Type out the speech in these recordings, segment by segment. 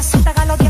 Casi pégalo 10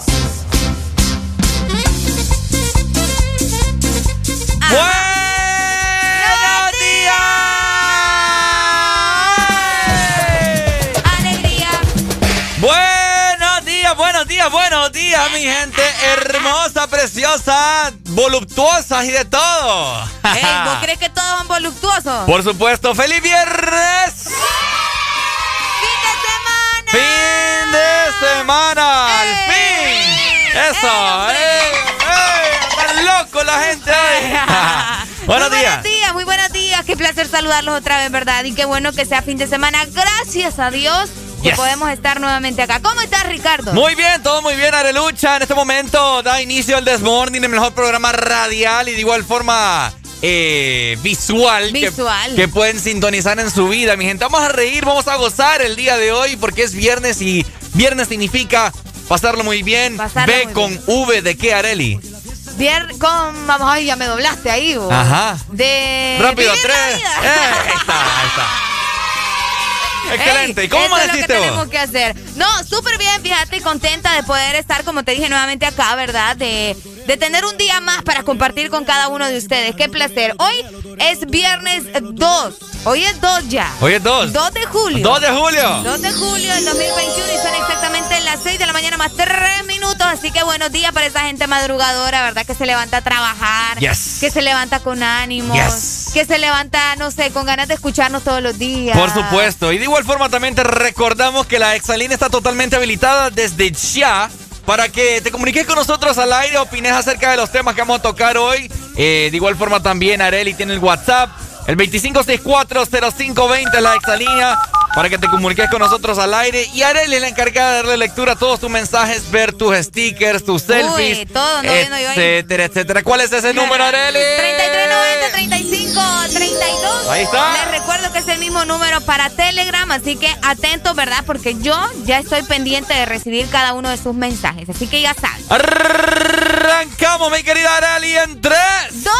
Buenos días, mi gente hermosa, preciosa, voluptuosa y de todo. Ey, ¿Vos crees que todos son voluptuosos? Por supuesto, feliz viernes. Fin de semana. Fin de semana, al fin. Eso, ey, ey, loco la gente buenos muy días. Buenos días, muy buenos días. Qué placer saludarlos otra vez, ¿verdad? Y qué bueno que sea fin de semana. Gracias a Dios que podemos estar nuevamente acá. ¿Cómo estás, Ricardo? Muy bien, todo muy bien, Arelucha. En este momento da inicio el Desmorning, el mejor programa radial y de igual forma eh, visual, visual. Que, pueden sintonizar en su vida. Mi gente, vamos a reír, vamos a gozar el día de hoy porque es viernes y viernes significa pasarlo muy bien. Pasarlo B con V de qué, Areli. Viernes con. Vamos, ay, ya me doblaste ahí, vos. Ajá. De. Rápido, tres. Eh, ahí está, ahí está. Excelente. ¿Y cómo eso es lo que tenemos que hacer. No, súper bien, fíjate, contenta de poder estar, como te dije nuevamente acá, ¿verdad? De, de tener un día más para compartir con cada uno de ustedes. Qué placer. Hoy es viernes 2. Hoy es 2 ya. Hoy es 2. 2 de julio. 2 de julio. 2 de julio del 2021 y son exactamente las 6 de la mañana más 3 minutos. Así que buenos días para esa gente madrugadora, ¿verdad? Que se levanta a trabajar. Yes. Que se levanta con ánimos. Yes. Que se levanta, no sé, con ganas de escucharnos todos los días. Por supuesto. Y de igual forma también te recordamos que la Exalina está totalmente habilitada desde ya para que te comuniques con nosotros al aire, opines acerca de los temas que vamos a tocar hoy. Eh, de igual forma también Areli tiene el WhatsApp, el 25640520 es la exalínea para que te comuniques con nosotros al aire. Y Arely es la encargada de darle lectura a todos tus mensajes, ver tus stickers, tus selfies, Uy, todo, no, etcétera, etcétera. ¿Cuál es ese número, Arely? 3390 35 32. Ahí está. Les recuerdo que es el mismo número para Telegram, así que atentos, ¿verdad? Porque yo ya estoy pendiente de recibir cada uno de sus mensajes, así que ya saben. Arrancamos, mi querida Arely, en 3, 2,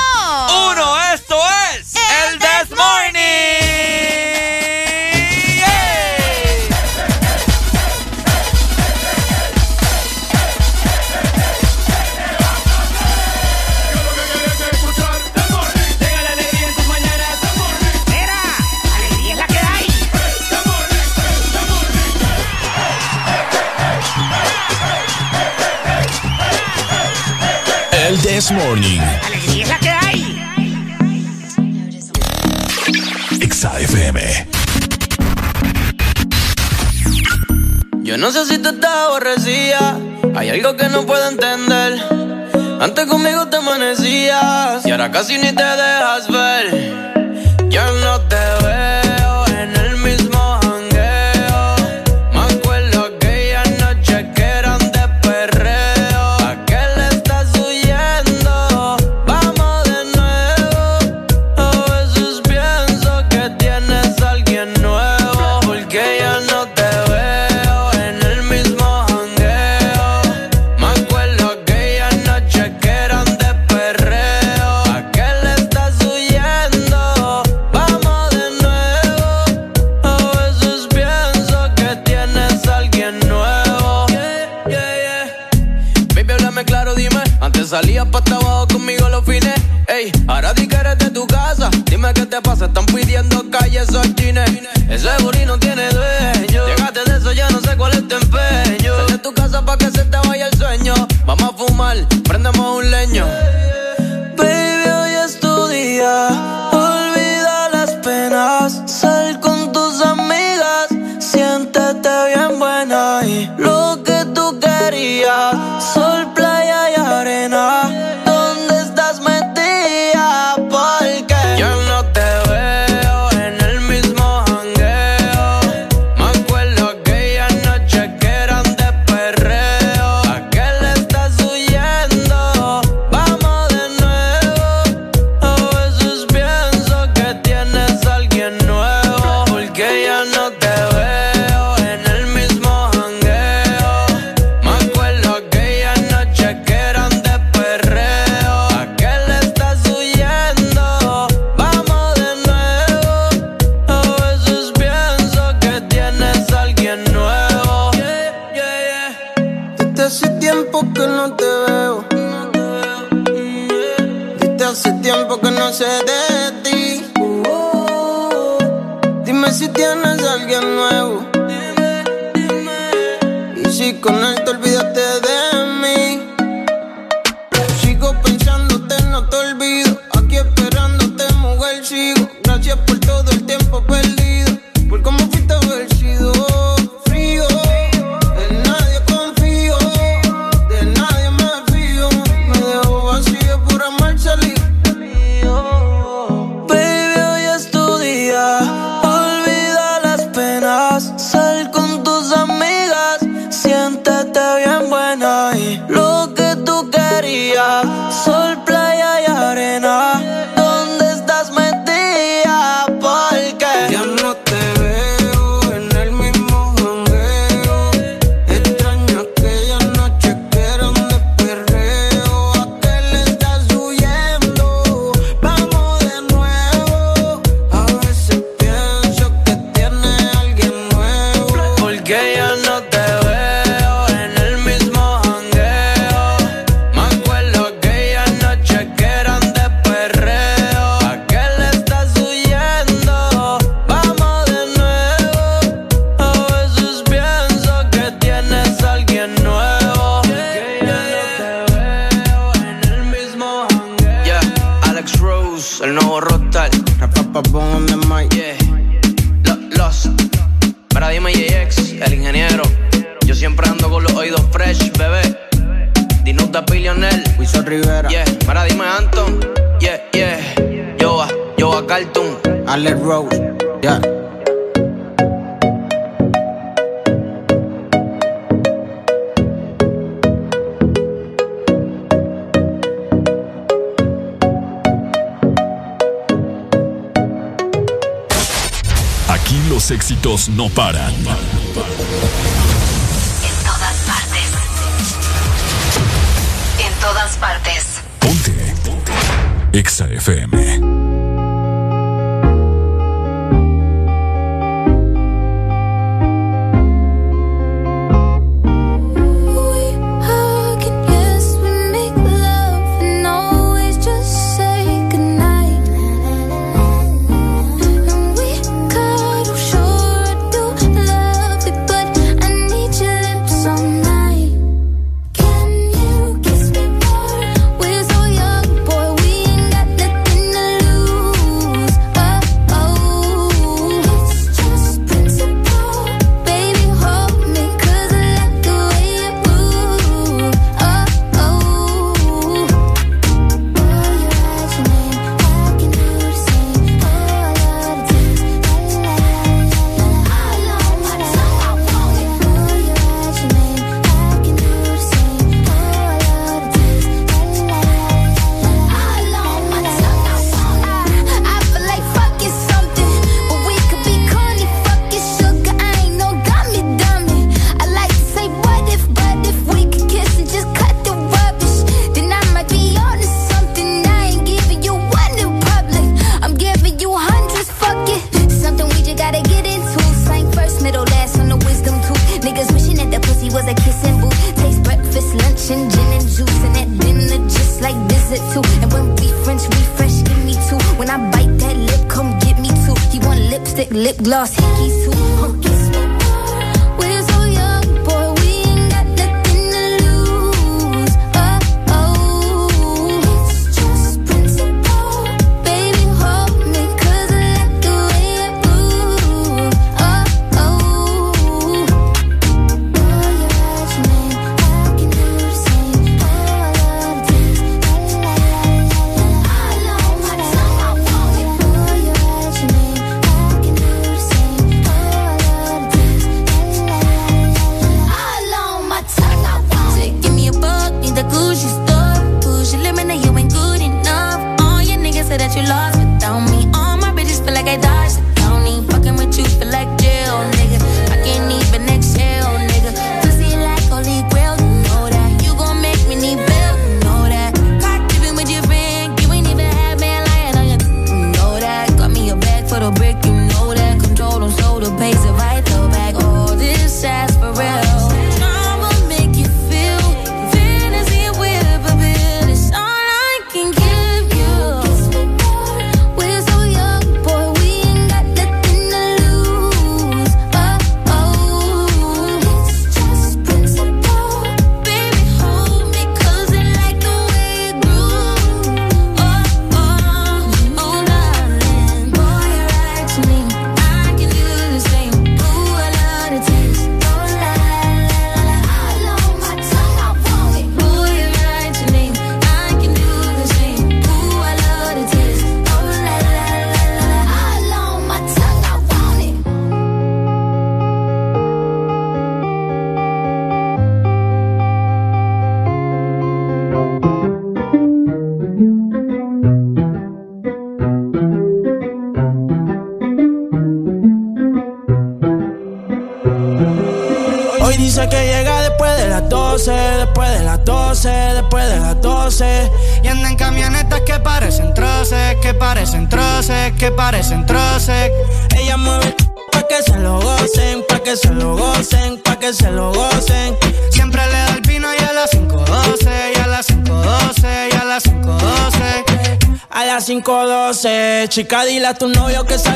1. Esto es el, This Morning. This Morning. Alegría es la que hay. FM. Yo no sé si tú estás aborrecida. Hay algo que no puedo entender. Antes conmigo te amanecías y ahora casi ni te dejas ver. Salías pa' abajo conmigo los fines. Ey, ahora di que eres de tu casa. Dime qué te pasa, están pidiendo calles chines. Ese booty no tiene dueño. Llegaste de eso, ya no sé cuál es tu empeño. Sal de tu casa pa' que se te vaya el sueño. Vamos a fumar, prendemos un leño. Baby, hoy es tu día. Olvida las penas. Sal con no paran. A tu novio que salga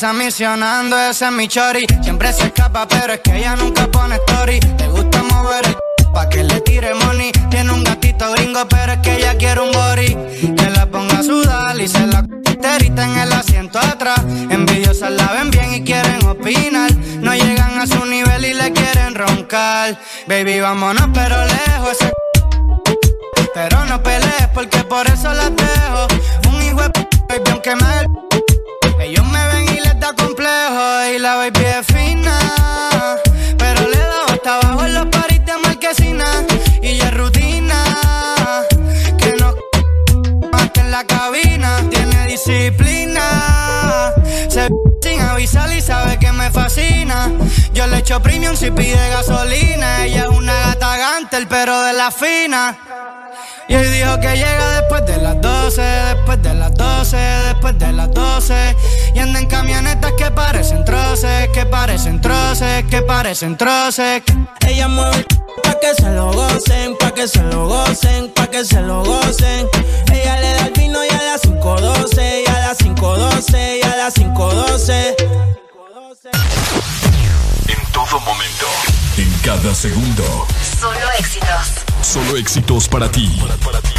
pasa misionando, ese es mi chori. Siempre se escapa, pero es que ella nunca pone story. Le gusta mover el pa' que le tire money. Tiene un gatito gringo, pero es que ella quiere un body. Que la ponga a sudar y se la terita en el asiento atrás. Envidiosas la ven bien y quieren opinar. No llegan a su nivel y le quieren roncar. Baby, vámonos, pero lejos. Ese pero no pelees porque por eso las dejo. Pide gasolina. Ella es una gata gantel, pero de la fina. Y hoy dijo que llega después de las 12, después de las 12, después de las 12. Y anda en camionetas que parecen troces, que parecen troces, que parecen troces. Ella mueve pa' que se lo gocen, pa' que se lo gocen, pa' que se lo gocen. Ella le da el vino y a las 5.12, y a las 5.12, y a las 5.12. En todo momento, en cada segundo. Solo éxitos. Solo éxitos para ti. En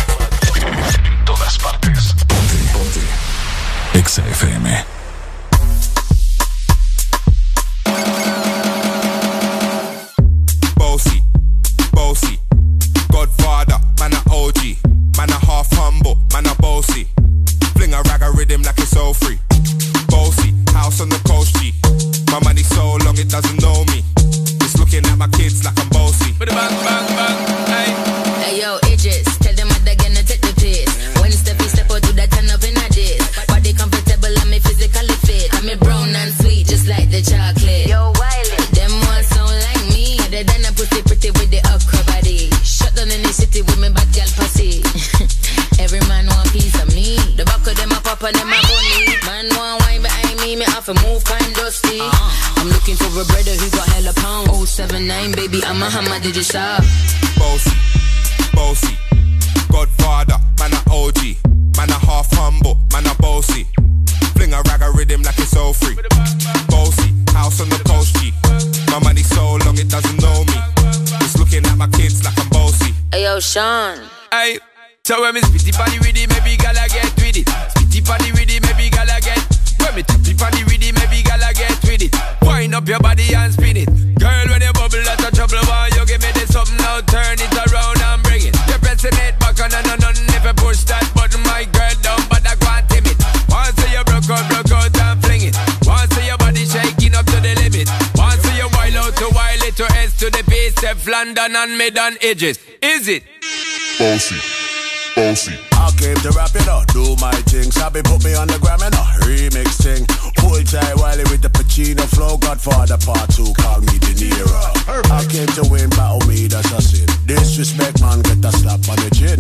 spin it. Girl, when you bubble, that's a trouble. Why you give me this something now? Turn it around and bring it. You're pressing it back on and on and if you push that button, my girl down, but I can't tame it. Once you broke out, broke out and fling it. Once your body shaking up to the limit. Once you wild out to wild it to S to the base, Steph London and mid on edges. Is it? Bossy, bossy. I came to rap it up, do my thing. Sabi put me on the gram and a remix thing. Full tight Wiley with the Pacino flow. Godfather part two, call me De Niro. I came to win, battle me, that's a sin. Disrespect, man, get a slap on the chin.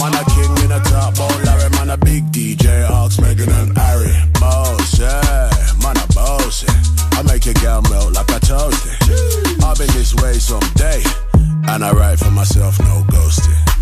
Man, a king in a top bowl, Larry, man, a big DJ, Ox, Megan and Harry. Boss, yeah, man, a boss. I make your girl melt like a toasty. I've been this way someday. And I write for myself, no ghosting.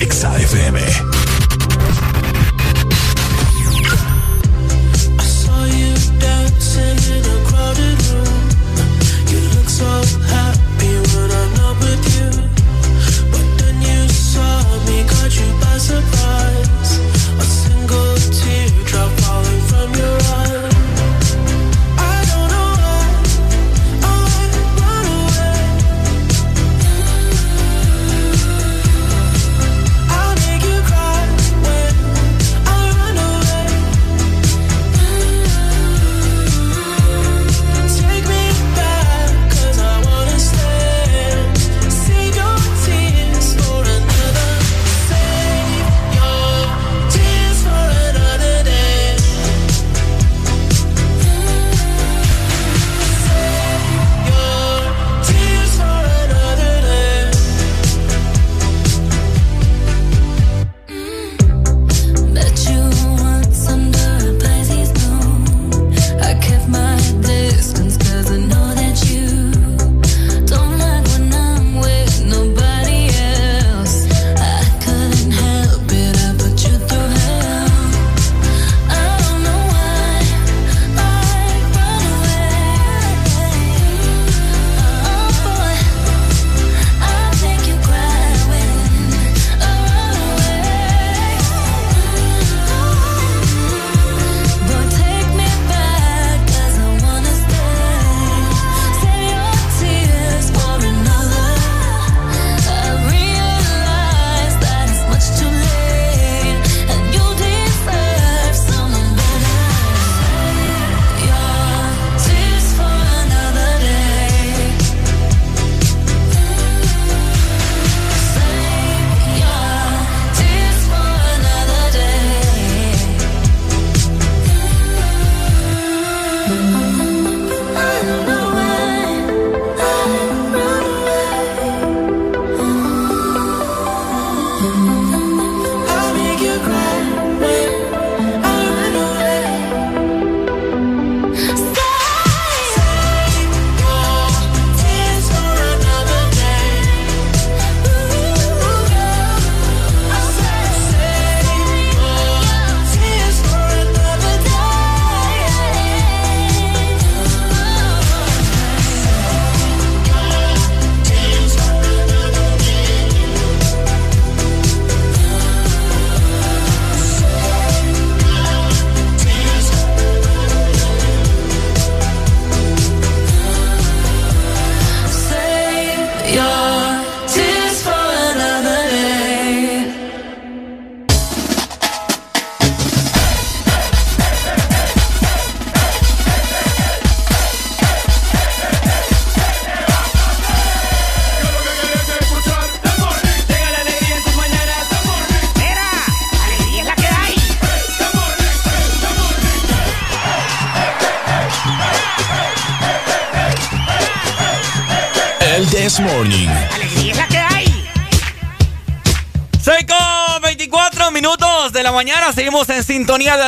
Exa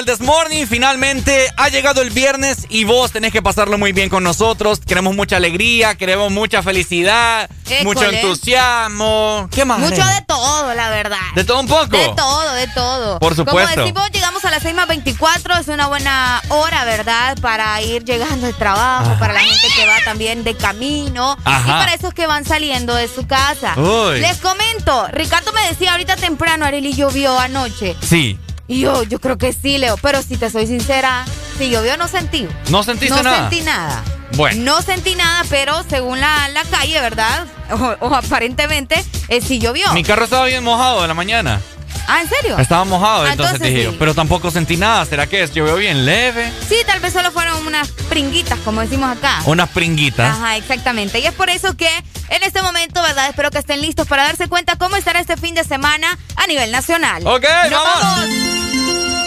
This Morning. Finalmente ha llegado el viernes y vos tenés que pasarlo muy bien con nosotros. Queremos mucha alegría, queremos mucha felicidad, École. mucho entusiasmo. ¿Qué más? Mucho de todo, la verdad. ¿De todo un poco? De todo, de todo. Por supuesto. Como decimos, llegamos a las 6 más 24. Es una buena hora, ¿verdad? Para ir llegando al trabajo, para la gente que va también de camino. Ajá. Y para esos que van saliendo de su casa. Uy. Les comento, Ricardo me decía ahorita temprano, Arely llovió anoche. Sí. Y yo, yo creo que sí, Leo. Pero si te soy sincera, si llovió no sentí. ¿No sentiste no nada? sentí nada. Bueno. No sentí nada, pero según la, la calle, ¿verdad? O, o aparentemente, eh, sí llovió. Mi carro estaba bien mojado de la mañana. Ah, ¿en serio? Estaba mojado, Ah, entonces, entonces dije yo, pero tampoco sentí nada. ¿Será que es? Llovió bien leve. Sí, tal vez solo fueron unas pringuitas, como decimos acá. Unas pringuitas. Ajá, exactamente. Y es por eso que en este momento, ¿verdad? Espero que estén listos para darse cuenta cómo estará este fin de semana a nivel nacional. Ok, Nos vamos.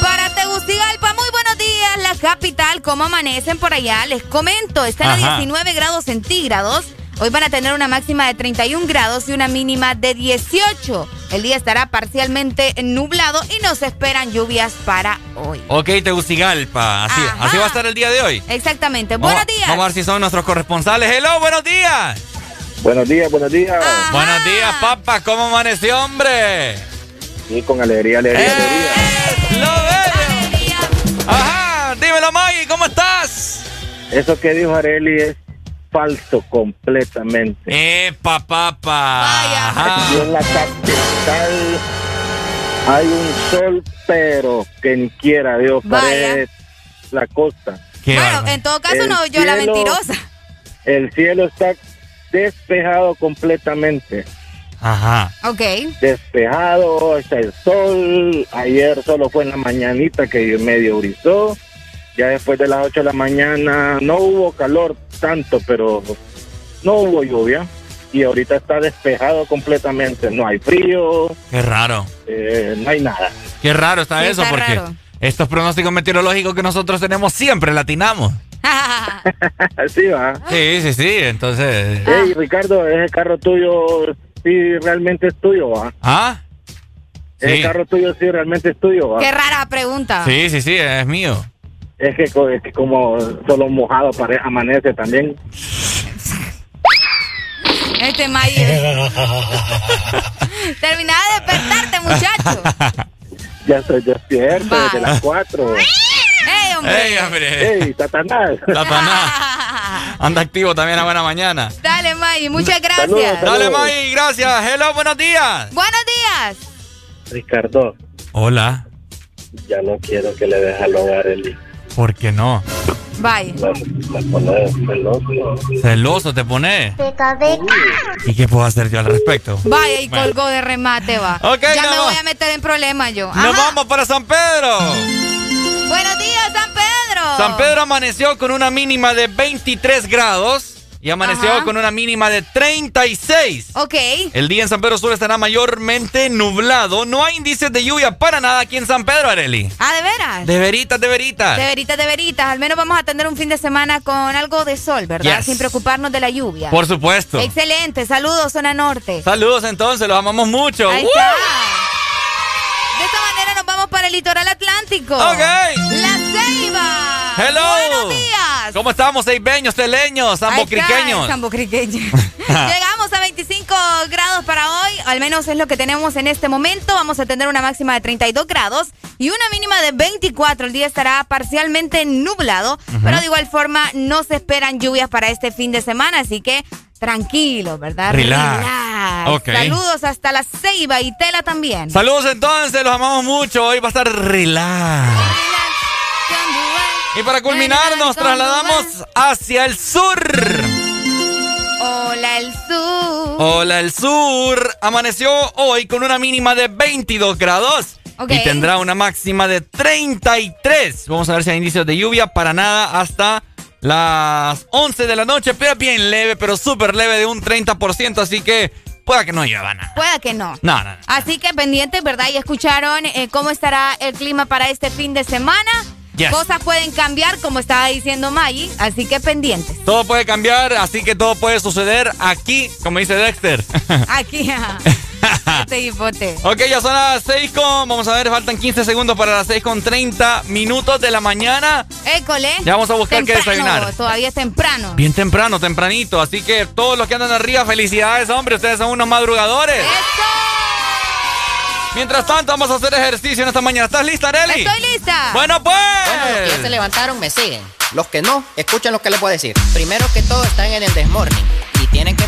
Para Tegucigalpa, muy buenos días, la capital. ¿Cómo amanecen por allá? Les comento, están a Ajá. 19 grados centígrados. Hoy van a tener una máxima de 31 grados y una mínima de 18. El día estará parcialmente nublado y no se esperan lluvias para hoy. Ok, Tegucigalpa. Así, Ajá. así va a estar el día de hoy. Exactamente. Vamos- Buenos días. Vamos a ver si son nuestros corresponsales. Hello, buenos días. Buenos días, buenos días. Buenos días, papá. ¿Cómo amaneció, hombre? Sí, con alegría, alegría, Eh. alegría. ¡Lo veo! Ajá, dímelo, Maggie, ¿cómo estás? Eso que dijo Areli es falso completamente. Epa, papá. Aquí en la capital hay un sol, pero que ni quiera Dios, Vaya. parece la costa. Bueno, en todo caso, El no yo la mentirosa. El cielo está despejado completamente. Ajá. Ok. Despejado, está el sol. Ayer solo fue en la mañanita que medio brisó. Ya después de las 8 de la mañana no hubo calor tanto, pero no hubo lluvia. Y ahorita está despejado completamente. No hay frío, Qué raro. eh, no hay nada. Qué raro está Sí, eso, está porque raro. estos pronósticos meteorológicos que nosotros tenemos siempre latinamos. Así va. Sí, sí, sí. Entonces. Hey, Ricardo, ese carro tuyo sí realmente es tuyo, ¿va? ¿Ah? Sí. carro tuyo sí realmente es tuyo, ¿va? Qué rara pregunta. Sí, sí, sí, es mío. Es que, co- es que como solo mojado pare- amanece también. Este May. Terminaba de despertarte, muchacho. Ya estoy despierto Va. desde las 4. ¡Ey, hombre! ¡Ey, hombre! ¡Ey, Satanás! Satanás. Anda activo también a buena mañana. Dale, May, muchas gracias. Saludos, Dale, May, gracias. Hello, buenos días. Buenos días. Ricardo, Hola. ya no quiero que le deje al hogar el ¿Por qué no? Bye. Me pone celoso. Celoso te pone. ¿Y qué puedo hacer yo al respecto? Vaya y Bueno. colgó de remate, va. Ok, ya me voy a meter en problemas yo. Nos Ajá. vamos para San Pedro. Buenos días, San Pedro. San Pedro amaneció con una mínima de 23 grados y amaneció Ajá. con una mínima de 36. Ok. El día en San Pedro Sur estará mayormente nublado. No hay índices de lluvia para nada aquí en San Pedro, Areli. Ah, ¿de veras? De veritas, de veritas. De veritas, de veritas. Al menos vamos a tener un fin de semana con algo de sol, ¿verdad? Yes. Sin preocuparnos de la lluvia. Por supuesto. Excelente. Saludos, zona norte. Saludos entonces, los amamos mucho. Ahí está. Para el litoral atlántico. Ok. La Ceiba. Hello. Buenos días. ¿Cómo estamos, seibeños, teleños, zambocriqueños? Zambocriqueños. Llegamos a 25 grados para hoy, al menos es lo que tenemos en este momento. Vamos a tener una máxima de 32 grados y una mínima de 24. El día estará parcialmente nublado, pero de igual forma no se esperan lluvias para este fin de semana, así que tranquilo, ¿verdad? Relax. Ok. Saludos hasta la Ceiba y Tela también. Saludos entonces, los amamos mucho. Hoy va a estar relax. Y para culminar nos trasladamos hacia el sur. Hola, el sur. Hola, el sur. Amaneció hoy con una mínima de 22 grados. Ok. Y tendrá una máxima de 33. Vamos a ver si hay indicios de lluvia. Para nada hasta las 11 de la noche. Pero bien leve, pero súper leve de un 30%. Así que pueda que no llueva nada. Pueda que no. No, no, no. Así que pendientes, ¿verdad? Y escucharon eh, cómo estará el clima para este fin de semana. Cosas pueden cambiar, como estaba diciendo Maggie, así que pendientes. Todo puede cambiar, así que todo puede suceder aquí, como dice Dexter. Aquí, este hipote. Ok, ya son las 6 con, vamos a ver, faltan 15 segundos para las 6 con 30 minutos de la mañana. École. Ya vamos a buscar qué desayunar. Todavía es temprano. Bien temprano, tempranito, así que todos los que andan arriba, felicidades, hombre, ustedes son unos madrugadores. Mientras tanto, vamos a hacer ejercicio en esta mañana. ¿Estás lista, Arely? Estoy lista. Bueno, pues. Bueno, los que ya se levantaron me siguen. Los que no, escuchen lo que les voy a decir. Primero que todo están en el desmorning.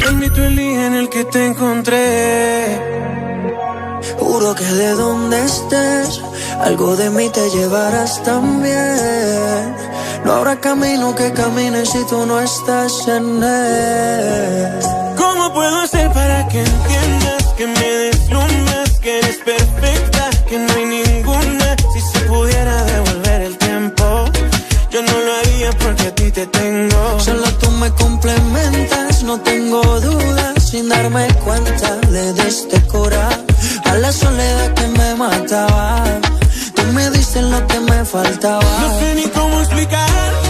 Sí, como tú. Admito el día en el que te encontré. Juro que de donde estés, algo de mí te llevarás también. No habrá camino que camine si tú no estás en él. ¿Cómo puedo hacer para que entiendas que me deslumbras, que eres perfecta, Solo tú me complementas, no tengo dudas. Sin darme cuenta, le diste cura a la soledad que me mataba. Tú me diste lo que me faltaba. No sé ni cómo explicar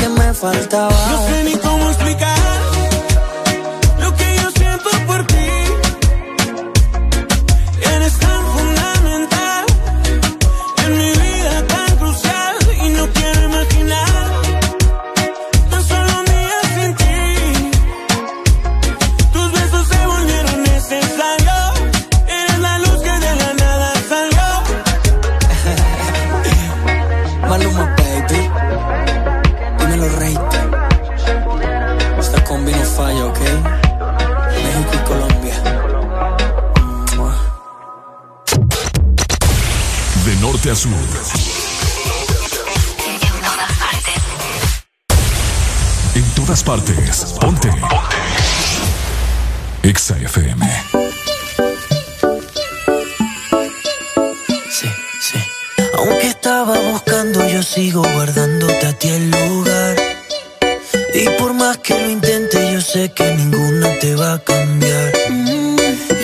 faltaba. No sé ni cómo explicar En todas partes. En todas partes. Ponte. Ponte. Exa Sí, sí. Aunque estaba buscando, yo sigo guardándote a ti el lugar. Y por más que lo intente, yo sé que ninguna te va a cambiar.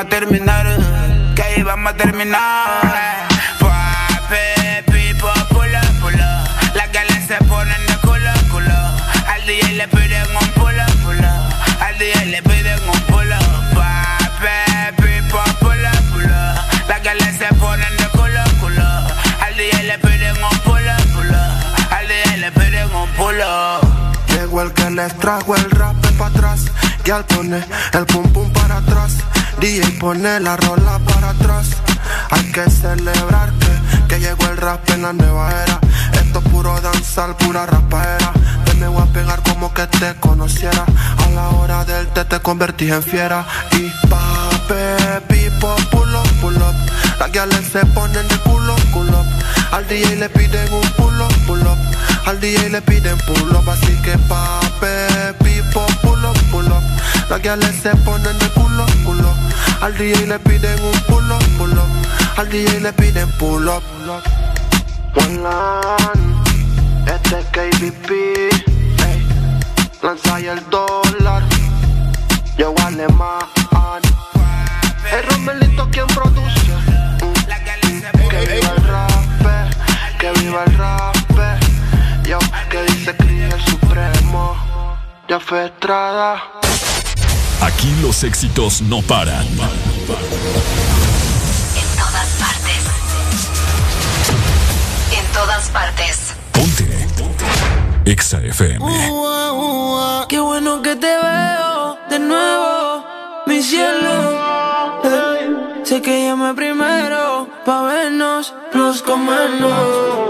a. bien fiera y pape, pipo, pull up, pull up. Las gales se ponen de culo, culo. Al DJ le piden un pull up, pull up. Al DJ le piden pull up, así que pape, pipo, pull up, pull up. Las gales se ponen de culo, culo. Al DJ le piden un pull up, pull up. Al DJ le piden pull up, pull up. One este es KBP, hey. lanza el dólar. Yo vale más. El Romelito quien produce. Que viva el rap, que viva el rap. Yo que dice Cris el Supremo. Ya fue Estrada. Aquí los éxitos no paran. En todas partes. En todas partes. Ponte. Exa FM. Uh, uh, uh, qué bueno que te veo nuevo, mi cielo. Sé que llamé primero pa' vernos, los comernos.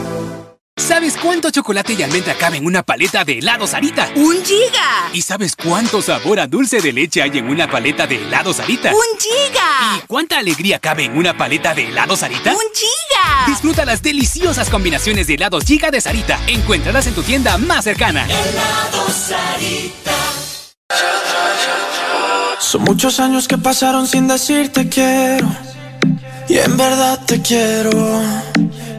¿Sabes cuánto chocolate y almendra cabe en una paleta de helado Sarita? ¡Un giga! ¿Y sabes cuánto sabor a dulce de leche hay en una paleta de helado Sarita? ¡Un giga! ¿Y cuánta alegría cabe en una paleta de helado Sarita? ¡Un giga! Disfruta las deliciosas combinaciones de helados Giga de Sarita. Encuéntralas en tu tienda más cercana. Son muchos años que pasaron sin decirte quiero. Y en verdad te quiero.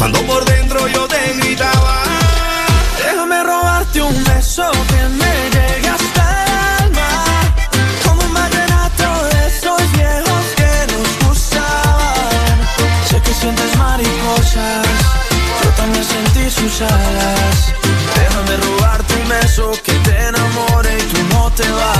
Cuando por dentro yo te gritaba. Déjame robarte un beso que me llegue hasta el alma. Como un vallenato de esos viejos que nos gustaban. Sé que sientes mariposas, yo también sentí sus alas. Déjame robarte un beso que te enamore y tú no te vayas.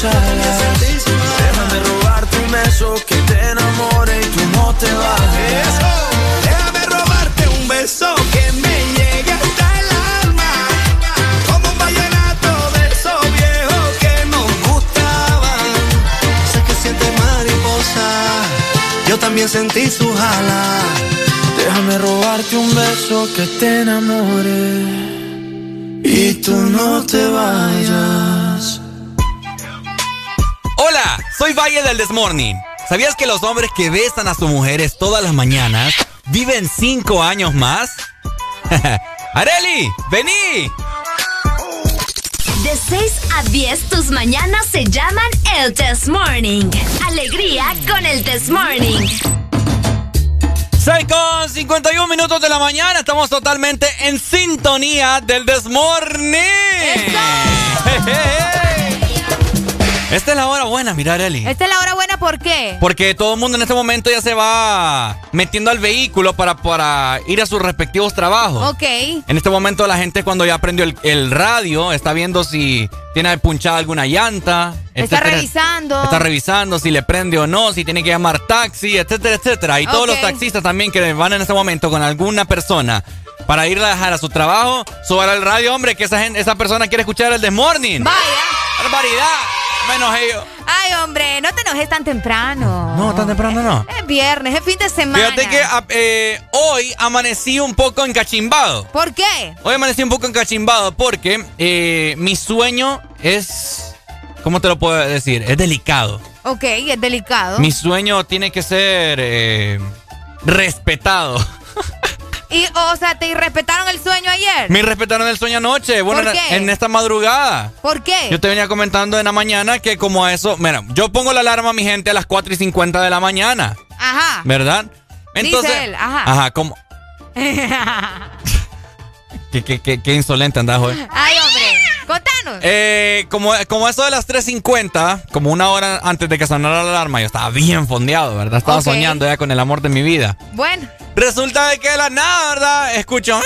tus alas. Déjame robarte un beso que te enamore y tú no te bajes. Déjame robarte un beso que me llegue hasta el alma. Como un vallenato de esos viejos que nos gustaban. Sé que sientes mariposa, yo también sentí su jala. Déjame robarte un beso que te enamore y tú no te vayas. Hola, soy Valle del Desmorning. ¿Sabías que los hombres que besan a sus mujeres todas las mañanas viven cinco años más? ¡Areli! ¡Vení! De 6 a 10, tus mañanas se llaman el Test Morning. Alegría con el Test Morning. 6 con 51 minutos de la mañana. Estamos totalmente en sintonía del Desmorning. Esta es la hora buena, mira, Areli. Esta es la hora buena, ¿por qué? Porque todo el mundo en este momento ya se va metiendo al vehículo para, para ir a sus respectivos trabajos. Ok. En este momento la gente cuando ya prendió el, el radio está viendo si tiene punchada alguna llanta. Está revisando. Está revisando si le prende o no, si tiene que llamar taxi, etcétera, etcétera. Y todos los taxistas también que van en este momento con alguna persona para ir a dejar a su trabajo, suban al radio, hombre, que esa, gente, esa persona quiere escuchar el The Morning. Vaya. Barbaridad. Menos ellos. Ay, hombre, no te enojes tan temprano. No, tan temprano no. Es viernes, es fin de semana. Fíjate que a- eh, hoy amanecí un poco encachimbado. ¿Por qué? Hoy amanecí un poco encachimbado porque eh, mi sueño es... ¿Cómo te lo puedo decir? Es delicado. Ok, es delicado. Mi sueño tiene que ser eh, respetado. Y, o sea, ¿te irrespetaron el sueño ayer? Me respetaron el sueño anoche. Bueno, ¿Por en- qué? en esta madrugada. ¿Por qué? Yo te venía comentando en la mañana que como a eso... Mira, yo pongo la alarma a mi gente a las 4 y 50 de la mañana. Ajá. ¿Verdad? Entonces, Dice él, ajá. Ajá, como... Qué, qué- qué- qué insolente andas hoy. Ay, hombre, contanos. Eh, como, como eso de las 3.50, como una hora antes de que sonara la alarma, yo estaba bien fondeado, ¿verdad? Estaba soñando ya con el amor de mi vida. Bueno. Resulta de que de la nada, ¿verdad? Escucho...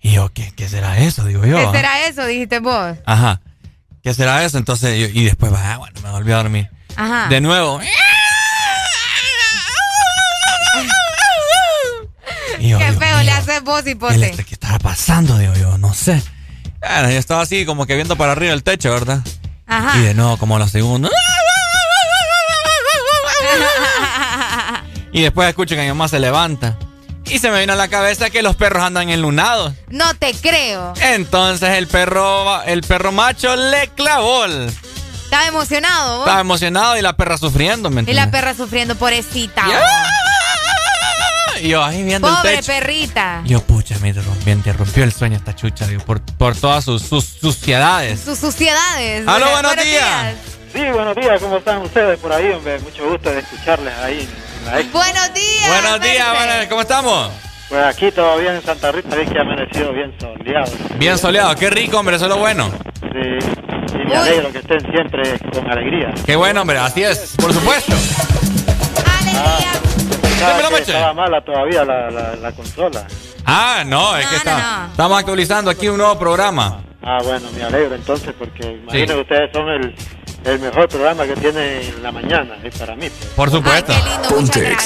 Y yo, ¿qué, qué será eso? Digo yo. ¿Qué ¿ah? será eso? Dijiste vos. Ajá. ¿Qué será eso? Entonces, yo- y después, ah, bueno, me volví a dormir. Ajá. De nuevo. Y yo, Qué Dios feo mío, le haces vos, ¿Qué hipote. qué estará pasando? Digo yo, no sé. Bueno, yo estaba así como que viendo para arriba el techo, ¿verdad? Ajá. Y de nuevo, como los segundos. Y después escucho que mi mamá se levanta. Y se me vino a la cabeza que los perros andan enlunados. No te creo. Entonces el perro, el perro macho le clavó. el- Estaba emocionado vos. Estaba emocionado y la perra sufriendo, ¿me Y la entiendes? perra sufriendo, pobrecita. Y yo ahí viendo Pobre el techo. perrita. Yo, pucha, me rompió, rompió el sueño esta chucha, digo, por, por todas sus, sus suciedades. Sus suciedades. Aló, buenos días. Sí, buenos días, ¿cómo están ustedes por ahí, hombre? Mucho gusto de escucharles ahí en. Buenos días. Buenos días, ¿cómo estamos? Pues aquí todavía en Santa Rita, es que ha amanecido bien soleado. Bien soleado, qué rico, hombre, eso es lo bueno. Sí, y me alegro que estén siempre con alegría. Qué bueno, hombre, así es, por supuesto. Pensaba que estaba mala todavía la, la, la consola. Ah, no, es que está- no. estamos actualizando aquí un nuevo programa. Ah, bueno, me alegro entonces porque imagino que ustedes son el, el mejor programa que tiene en la mañana, es para mí. pues. Por supuesto. Ponte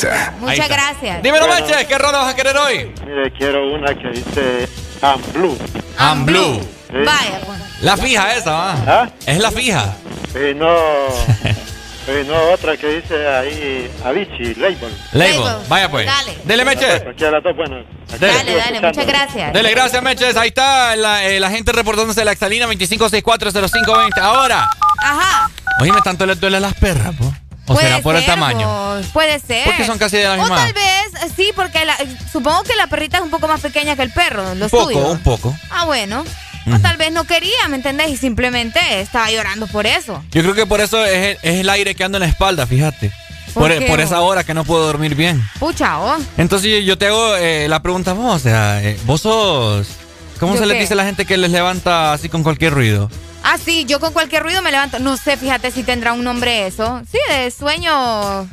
Muchas gracias. Dímelo, Bueno. Meche, ¿qué rola vas a querer hoy? Mire, quiero una que dice I'm Blue. I'm Blue. Sí. Vaya, pues. La fija esa, va. ¿Ah? Es la fija. Y no, y no otra que dice ahí Avicii, Label. Label. Vaya pues. Dale. Dele, Meche. Aquí a las dos, bueno. Dale. Dale, muchas gracias. Dele, gracias, Meches. Ahí está la, eh, la gente reportándose de la Exalina 25640520. Ahora, Ajá. oíme, tanto les duele a las perras, po? ¿O Puede será por el tamaño? vos, Puede ser. Porque son casi de la misma. O tal vez, eh, sí, porque la- supongo que la perrita es un poco más pequeña que el perro, lo Un poco, suyo. un poco. Ah, bueno. O tal vez no quería, ¿me entendés? Y simplemente estaba llorando por eso. Yo creo que por eso es, el- es el aire que ando en la espalda, fíjate. ¿Por esa hora que no puedo dormir bien. Pucha, oh. Entonces yo te hago eh, la pregunta vos, o sea, eh, vos sos... ¿Cómo ¿Yo se les dice a la gente que les levanta así con cualquier ruido? Ah, sí, yo con cualquier ruido me levanto. No sé, fíjate si tendrá un nombre eso. Sí, de sueño,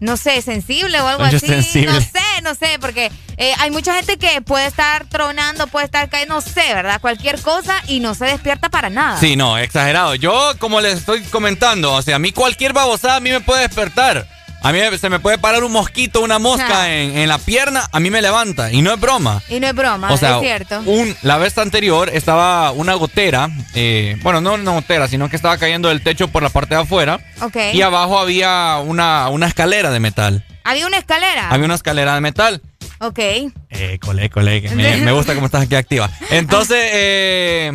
no sé, sensible o algo así. sensible. No sé, no sé, porque eh, hay mucha gente que puede estar tronando, puede estar cayendo, no sé, ¿verdad? Cualquier cosa y no se despierta para nada. Sí, no, exagerado. Yo, como les estoy comentando, o sea, a mí cualquier babosada a mí me puede despertar. A mí se me puede parar un mosquito, una mosca en, en la pierna, a mí me levanta. Y no es broma. Y no es broma, O sea, es cierto. un- la vez anterior estaba una gotera, eh, bueno, no una gotera, sino que estaba cayendo del techo por la parte de afuera. Ok. Y abajo había una, una escalera de metal. Había una escalera. Había una escalera de metal. Ok. Eh, cole, cole, que me, me gusta cómo estás aquí activa. Entonces, eh,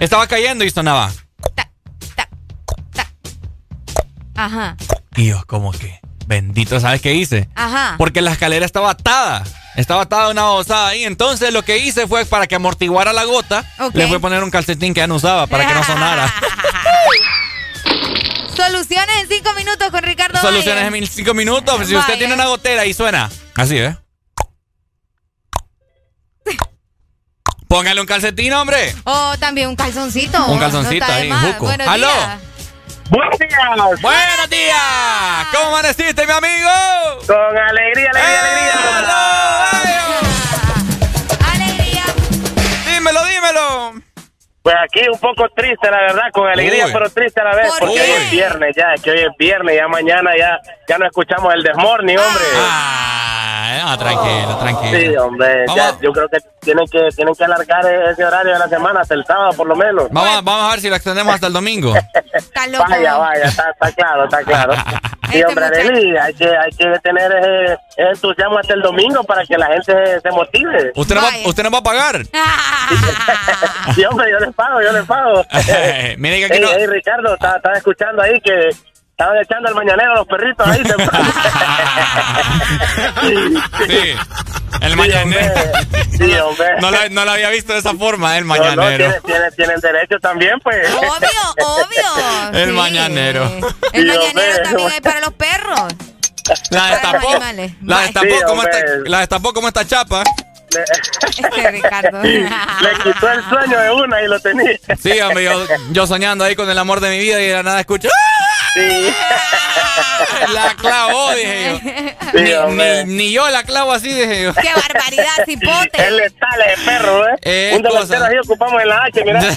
estaba cayendo y sonaba. Ajá. Y yo, como que, bendito, ¿sabes qué hice? Ajá. Porque la escalera estaba atada. Estaba atada una babosada ahí. Entonces, lo que hice fue para que amortiguara la gota, le fui a poner un calcetín que ya no usaba para que no sonara. Soluciones en cinco minutos con Ricardo Soluciones Valle. en cinco minutos. Si usted tiene una gotera y suena así, ¿eh? Póngale un calcetín, hombre. O también un calzoncito. Un calzoncito No ahí, más. juco. Buenos ¡Aló! días. Buenos días. Buenos días. ¿Cómo amaneciste, mi amigo? Con alegría, alegría, alegría. Dímelo, dímelo. Pues aquí un poco triste, la verdad, con alegría, Uy. pero triste a la vez, ¿Por porque qué? hoy es viernes ya, que hoy es viernes, ya mañana ya, ya no escuchamos el desmorning, hombre. Ah, no, tranquilo, tranquilo. Sí, hombre, ya, yo creo que tienen que tienen que alargar ese horario de la semana hasta el sábado por lo menos. Vamos, a- vamos a ver si lo extendemos hasta el domingo. Está loco. Vaya, vaya, está, está claro, está claro. Sí, Este hombre, Arely, hay que, hay que tener ese, ese entusiasmo hasta el domingo para que la gente se, se motive. ¿Usted no, va, ¿Usted no va a pagar? Sí, hombre, yo les pago, yo les pago. Mire que aquí Ey, no... ey, Ricardo, estaba, estaba escuchando ahí que estaban echando el mañanero a los perritos ahí. Sí, el mañanero. Sí, hombre. No lo, no había visto de esa forma, el No, no, mañanero. tienen, tienen, tienen derecho también, pues. Obvio, obvio. El Sí. mañanero. El mañanero hombre. también hay para los perros. La destapó. La destapó, Sí, como esta, la destapó como esta chapa. Este Ricardo. Le quitó el sueño de una y lo tenía. Sí, hombre, yo, yo soñando ahí con el amor de mi vida y de la nada escucho. Sí. La clavó, dije yo. Sí, Ni, hombre. ni, ni yo la clavo así, dije yo. Qué barbaridad, cipote. Él está el perro, ¿eh? Eh, Un delantero cosa. ahí ocupamos en la H, mira.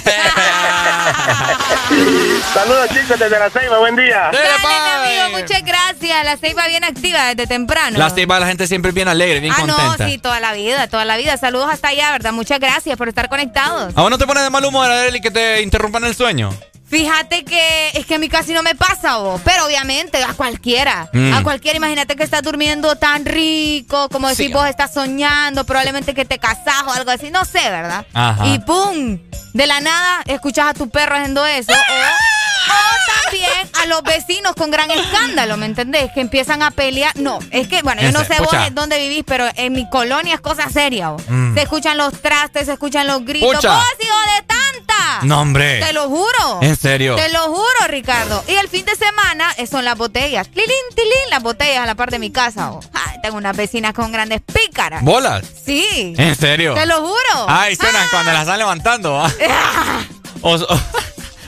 Saludos, chicos, desde la Ceiba, buen día. Dale, amigo, muchas gracias. La ceiba bien activa desde temprano. La ceiba, la gente siempre es bien alegre, bien ah, contenta. no, sí, toda la vida, toda la vida. Saludos hasta allá, ¿verdad? Muchas gracias por estar conectados. ¿A vos no te pones de mal humor, Adeli, que te interrumpan el sueño? Fíjate que es que a mí casi no me pasa, vos. Pero obviamente, a cualquiera. Mm. A cualquiera, imagínate que estás durmiendo tan rico, como decís Sí. vos, estás soñando, probablemente que te casás o algo así, no sé, ¿verdad? Ajá. Y ¡pum! De la nada escuchas a tu perro haciendo eso. O, o también a los vecinos con gran escándalo, ¿me entendés? Que empiezan a pelear. No, es que, bueno, yo no sé vos pucha. en dónde vivís, pero en mi colonia es cosa seria, vos. Mm. Se escuchan los trastes, se escuchan los gritos. Pucha. ¡Vos, hijo de tanta! No, hombre. Te lo juro. ¿En serio? Te lo juro, Ricardo. Y el fin de semana eh, son las botellas. Tilín, tilín, las botellas a la par de mi casa. oh. Ay, tengo unas vecinas con grandes pícaras. ¿Bolas? Sí. ¿En serio? Te lo juro. Ay, suenan cuando las están levantando, ¿va? O, o,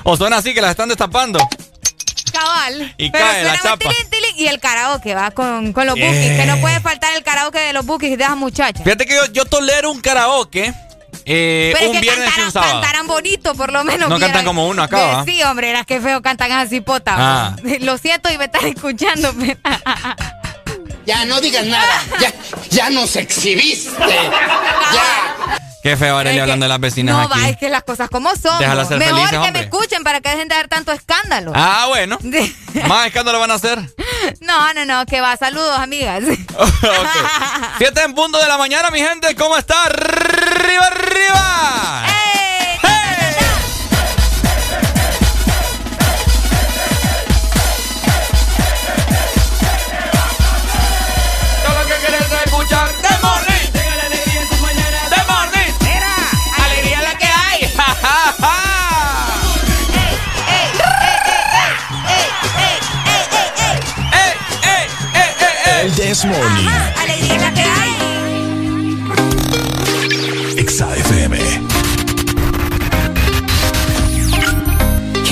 o suena así que las están destapando. Cabal. Y Pero cae la chapa. tilín, tilín, y el karaoke va con, con los Eh. bookies. Que no puede faltar el karaoke de los bookies de esas muchachas. Fíjate que yo, yo tolero un karaoke eh, Pero un es que viernes y cantaran, un sábado. cantaran bonito, por lo menos. No vieran. cantan como uno acá. Sí, hombre, las que feo cantan así, pota. Ah. Lo siento y me están escuchando. Ya, no digas nada. Ya, ya nos exhibiste. Ya. Qué feo, Arely, Es que- hablando de las vecinas no, aquí. va, es que las cosas como son. Déjala ser Mejor felices, que hombre. me escuchen para que dejen de dar tanto escándalo. Ah, bueno. Más escándalo van a hacer. No, no, no, que va. Saludos, amigas. Ok. Siete en punto de la mañana, mi gente. ¿Cómo está? ¡Arriba, arriba! Todo lo que quieres escuchar. ¡The Morning! Tenga la alegría en tus mañanas. ¡The Morning! ¡Mira! ¡Alegría la que hay! ¡Ja, ja, ja! El This Morning.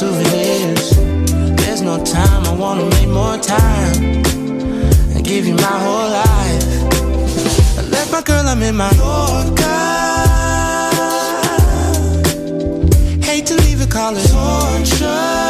souvenirs. There's no time, I wanna make more time and give you my whole life. I left my girl, I'm in my Yorker. Hate to leave it, call torture.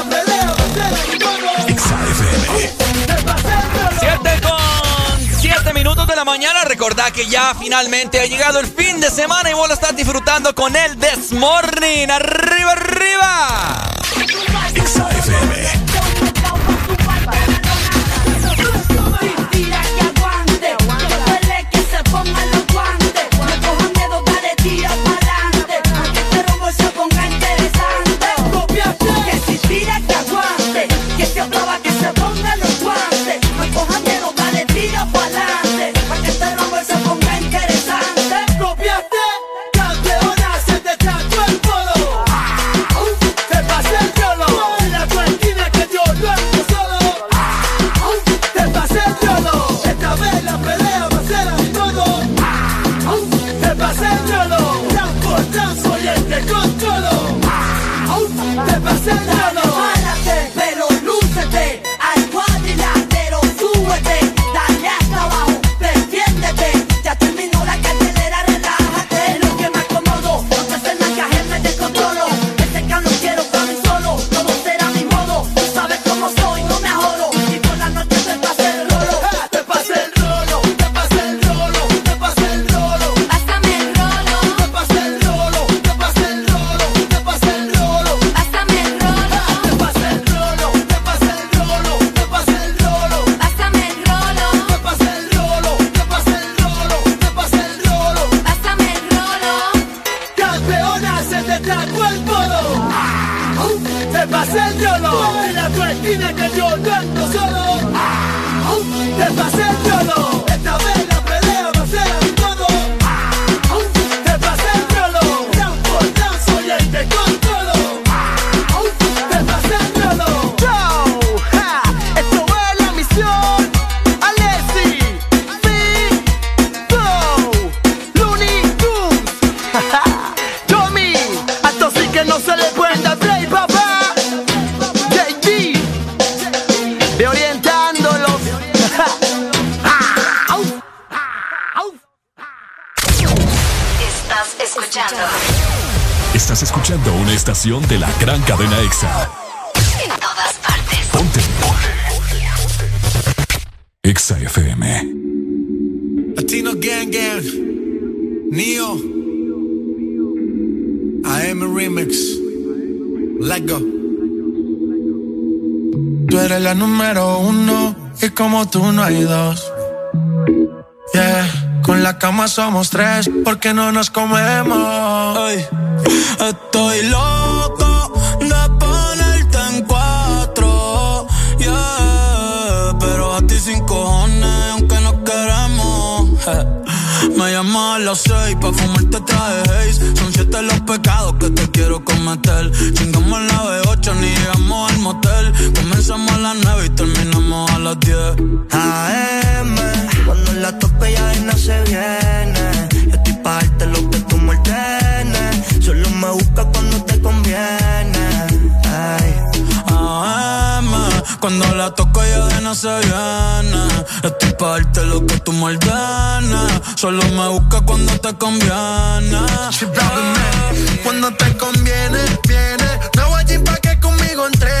7 con 7 minutos de la mañana. Recordá que ya finalmente ha llegado el fin de semana y vos lo estás disfrutando con el This Morning. ¡Arriba, arriba! Eres la número uno y como tú no hay dos. Yeah, con la cama somos tres, porque no nos comemos. Ay, estoy loco de ponerte en cuatro. Yeah, pero a ti sin cojones, aunque no queremos. Me llamas a las seis pa' fumarte traje haze Son siete los pecados que te quiero cometer Chingamos la B8 ni llegamos motel Comenzamos a las nueve y terminamos a las diez AM, cuando la tope ya de no se viene. Yo estoy pa' darte lo que tú me ordenes. Solo me busca cuando te conviene. Ay. AM, cuando la toco ya de no se viene Estoy pa' darte lo que tú me ordenes Solo me busca cuando te conviene Cuando te conviene, viene. No voy a pa' que conmigo entrene.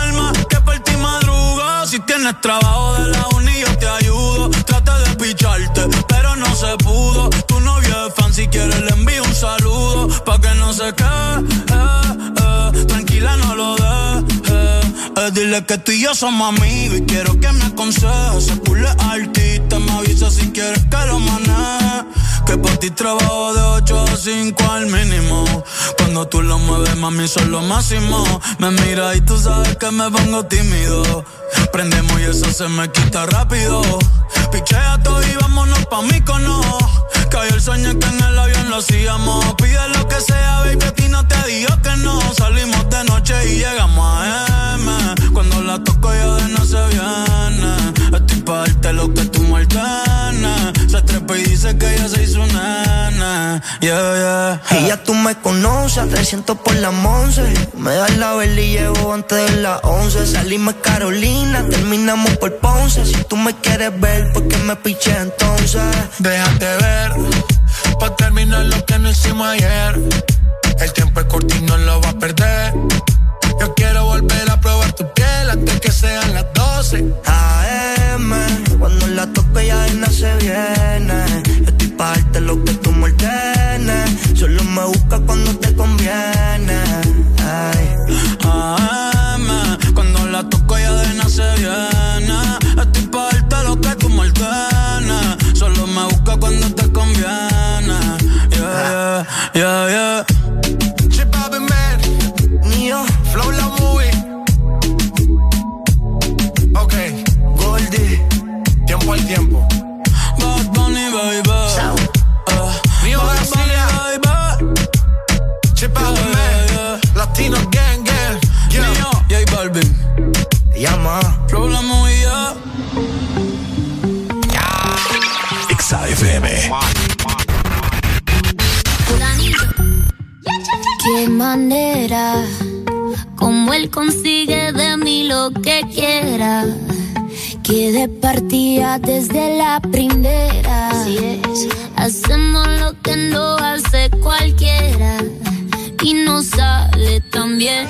tienes trabajo de la uni, yo te ayudo. Trata de picharte, pero no se pudo. Tu novio es fan, si quieres le envío un saludo. Pa' que no se quede, eh, eh. tranquila, no lo dejes. Eh, dile que tú y yo somos amigos y quiero que me aconsejes. Se pule artista, me avisa si quieres que lo maneje. Que por ti trabajo de 8 a 5 al mínimo. Cuando tú lo mueves, mami, son lo máximo. Me mira y tú sabes que me pongo tímido. Prendemos y eso se me quita rápido. Pichea todo y vámonos pa' mí cono. Cayó el sueño que en el avión lo hacíamos. Pide lo que sea, baby, a ti no te digo que no. Salimos de noche y llegamos a M. Cuando la toco ya de no se viene. Estoy pa' darte lo que tú me ordenes. Trepa y dice que ella se hizo nana. Yeah, yeah. Y ya tú me conoces, a 300 por la 11. Me das la vela y llevo antes de las 11. Salimos Carolina, terminamos por Ponce. Si tú me quieres ver, ¿por qué me piché entonces? Déjate ver, pa' terminar lo que no hicimos ayer. El tiempo es corto y no lo va a perder. Yo quiero volver a probar tu piel antes que sean las 12. AM, cuando la tope ya nada se viene. Yo estoy pa' lo que tú me. Solo me busca cuando te conviene. Ay. AM, cuando la toco ya de nada se viene. Estoy pa' lo que tú me. Solo me busca cuando te conviene. Yeah, yeah, yeah. Flow La Movie. Ok, Goldie, tiempo al tiempo. Él consigue de mí lo que quiera. Que de partida desde la primera. Así es. Hacemos lo que no hace cualquiera. Y no sale tan bien.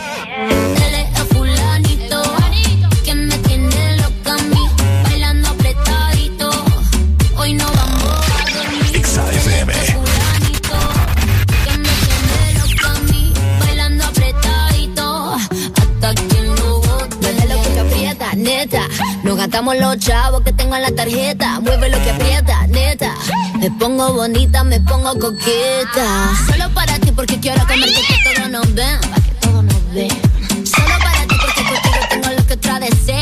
Nos gastamos los chavos que tengo en la tarjeta. Mueve lo que aprieta, neta. Me pongo bonita, me pongo coqueta. Solo para ti porque quiero comerte que todos nos ven. Pa' que todos nos vean. Solo para ti porque contigo tengo lo que otra desean.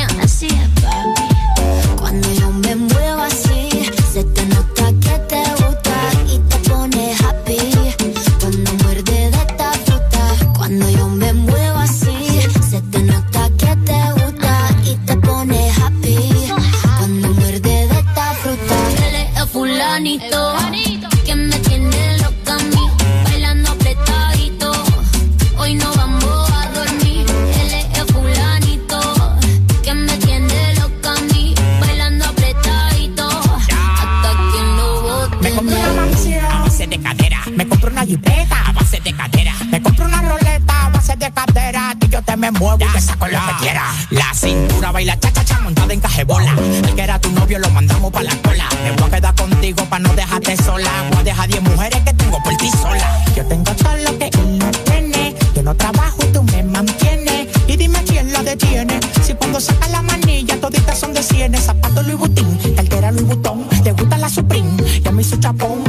Empieza con lo que quiera. La cintura baila cha cha cha montada en cajebola. El que era tu novio lo mandamos pa' la cola. Me voy a quedar contigo pa' no dejarte sola. Voy a dejar 10 mujeres que tengo por ti sola. Yo tengo todo lo que él no tiene. Yo no trabajo y tú me mantienes. Y dime quién la detiene. Si cuando saca la manilla toditas son de cienes. Zapato Louis Vuitton, cartera Louis Vuitton. Te gusta la Supreme, ya me hizo chapón.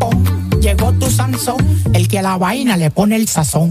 pom. Llegó tu Sansón, el que a la vaina le pone el sazón.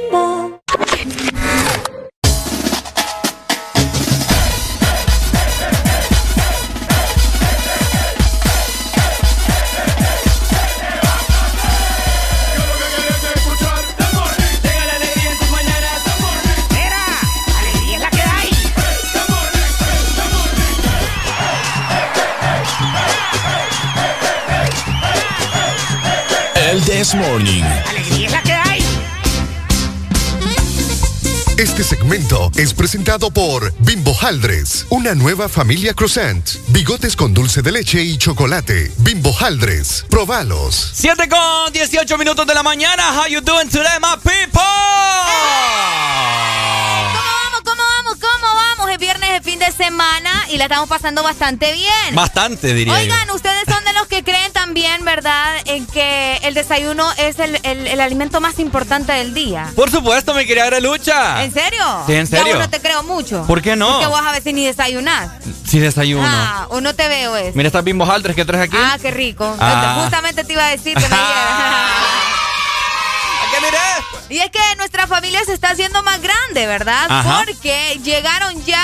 This Morning. Alegría es la que hay. Este segmento es presentado por Bimbo Haldres, una nueva familia croissant, bigotes con dulce de leche y chocolate. Bimbo Haldres, probalos. 7 con 18 minutos de la mañana. How you doing today, my people? De semana y la estamos pasando bastante bien. Bastante, diría Oigan, ustedes son de los que creen también, ¿verdad?, en que el desayuno es el, el- el alimento más importante del día. Por supuesto, mi querida Lucha. ¿En serio? Sí, en serio. Yo no te creo mucho. ¿Por qué no? Porque vos a veces ni desayunás. Sí, desayuno. Ah, o no te veo eso. Mira estas bimbo Haldres que traes aquí. Ah, qué rico. Ah. Justamente te iba a decir que me Y es que nuestra familia se está haciendo más grande, ¿verdad? Ajá. Porque llegaron ya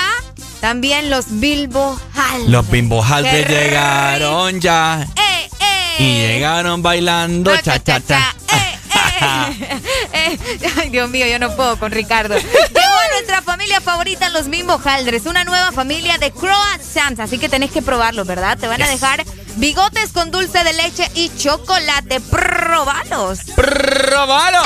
también los Bilbo Haldres. Los Qué llegaron ya. ¡Eh, eh! Y llegaron bailando cha cha cha. Eh, ay, Dios mío, yo no puedo con Ricardo. Llegó a nuestra familia favorita, los Bimbo Haldres, una nueva familia de croissants, así que tenés que probarlo, ¿verdad? Te van a dejar bigotes con dulce de leche y chocolate. Probalos. ¡Probalo!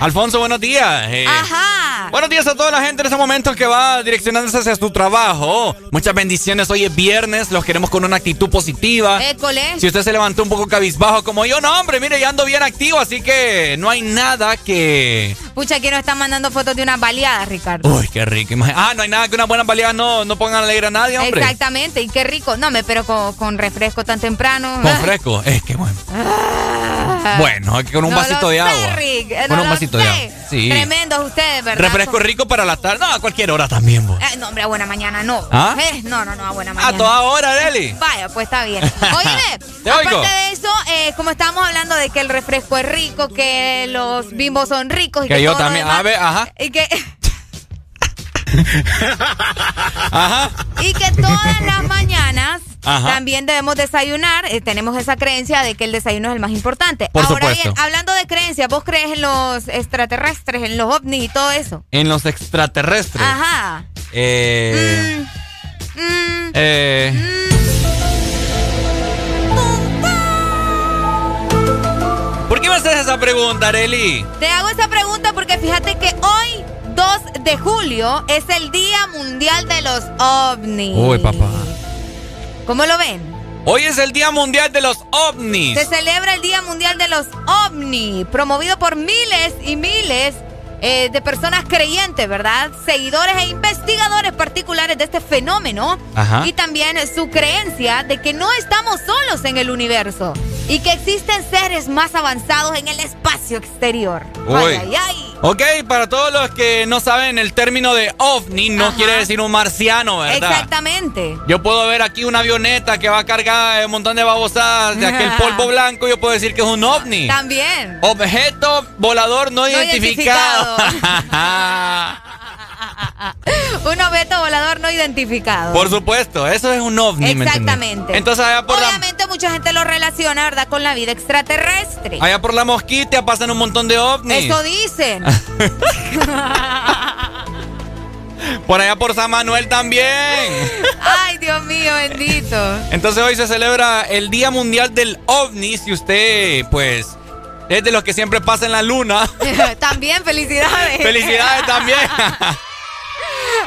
Alfonso, buenos días. Eh, Ajá. Buenos días a toda la gente en ese momento que va direccionándose hacia su trabajo. Muchas bendiciones. Hoy es viernes. Los queremos con una actitud positiva. École. Si usted se levantó un poco cabizbajo como yo, no, hombre, mire, ya ando bien activo, así que no hay nada que. Pucha, aquí nos están mandando fotos de unas baleadas, Ricardo. Uy, qué rico. Ah, no hay nada que unas buenas baleadas no, no pongan alegre a nadie, hombre. Exactamente, y qué rico. No, me, pero con, con refresco tan temprano. Con fresco. Es que bueno. Bueno, con un No vasito de agua. Rick, Con no un vasito de sé. agua. Sí. Tremendos ustedes, ¿verdad? Refresco rico para la tarde. No, a cualquier hora también, vos. Eh, no, hombre, a buena mañana no. ¿Ah? Eh, no, no, no, a buena mañana. A toda hora, Deli. Vaya, pues está bien. Oye, Te aparte oigo. de eso, eh, como estábamos hablando de que el refresco es rico, que los bimbos son ricos y que, Que yo todo también. demás, A ver, ajá. Y que, Ajá. y que todas las mañanas Ajá. también debemos desayunar. eh, tenemos esa creencia de que el desayuno es el más importante. Por Ahora supuesto. bien, hablando de creencias, ¿vos crees en los extraterrestres, en los ovnis y todo eso? En los extraterrestres. Ajá. Eh, Mm, eh, ¿Por qué me haces esa pregunta, Areli? Te hago esa pregunta porque fíjate que hoy, 2 de julio, es el Día Mundial de los OVNIs. Uy, papá. ¿Cómo lo ven? Hoy es el Día Mundial de los OVNIs. Se celebra el Día Mundial de los OVNI, promovido por miles y miles eh, de personas creyentes, ¿verdad? Seguidores e investigadores particulares de este fenómeno. Ajá. Y también su creencia de que no estamos solos en el universo y que existen seres más avanzados en el espacio exterior. Uy. Ay, ay, ay. Ok, para todos los que no saben el término de ovni, no quiere decir un marciano, ¿verdad? Exactamente. Yo puedo ver aquí una avioneta que va cargada de un montón de babosadas, de aquel polvo blanco, yo puedo decir que es un ovni. También. Objeto volador no, No identificado. Un objeto volador no identificado. por supuesto, eso es un ovni. Exactamente. Entonces allá por, la, Obviamente mucha gente lo relaciona, ¿verdad? Con la vida extraterrestre. allá por la mosquita pasan un montón de ovnis. Eso dicen. Por allá por San Manuel también. Ay, Dios mío, bendito. Entonces hoy se celebra el Día Mundial del OVNI. Si usted, pues, es de los que siempre pasa en la luna. también, felicidades. Felicidades también.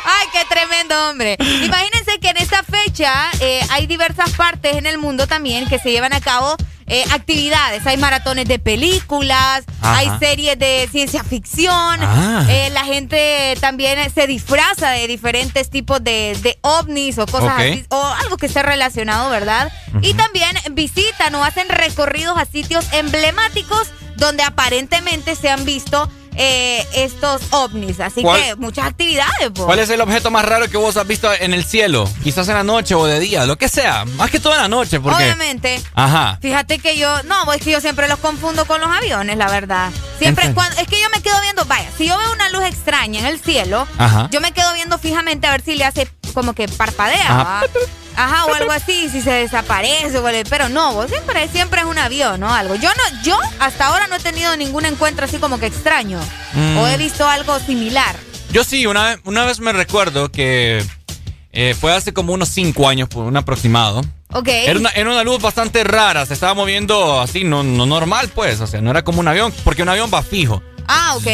Ay, qué tremendo hombre. Imagínense que en esta fecha eh, hay diversas partes en el mundo también que se llevan a cabo eh, actividades. Hay maratones de películas, Ajá. hay series de ciencia ficción. Ah. eh, la gente también se disfraza de diferentes tipos de, de ovnis o cosas así, o algo que esté relacionado, ¿verdad? Y también visitan o hacen recorridos a sitios emblemáticos donde aparentemente se han visto eh, estos ovnis. Así ¿Cuál- que muchas actividades. ¿Cuál es el objeto más raro que vos has visto en el cielo? Quizás en la noche o de día, lo que sea. Más que todo en la noche, porque... Obviamente. Ajá. Fíjate que yo, no, es que yo siempre los confundo con los aviones, la verdad. Siempre, Entiendo. cuando, es que yo me quedo viendo, vaya, si yo veo una luz extraña en el cielo, Ajá. yo me quedo viendo fijamente a ver si le hace como que parpadea, Ajá. ¿va? Ajá, o algo así, si se desaparece, pero no, vos siempre, siempre es un avión, ¿no? Algo. Yo no, yo hasta ahora no he tenido ningún encuentro así como que extraño. Mm. O he visto algo similar. Yo sí, una vez, una vez me recuerdo que eh, fue hace como unos cinco años, por un aproximado. Ok. Era una, era una luz bastante rara, se estaba moviendo así, no, no normal, pues. O sea, no era como un avión, porque un avión va fijo, Ah, ok.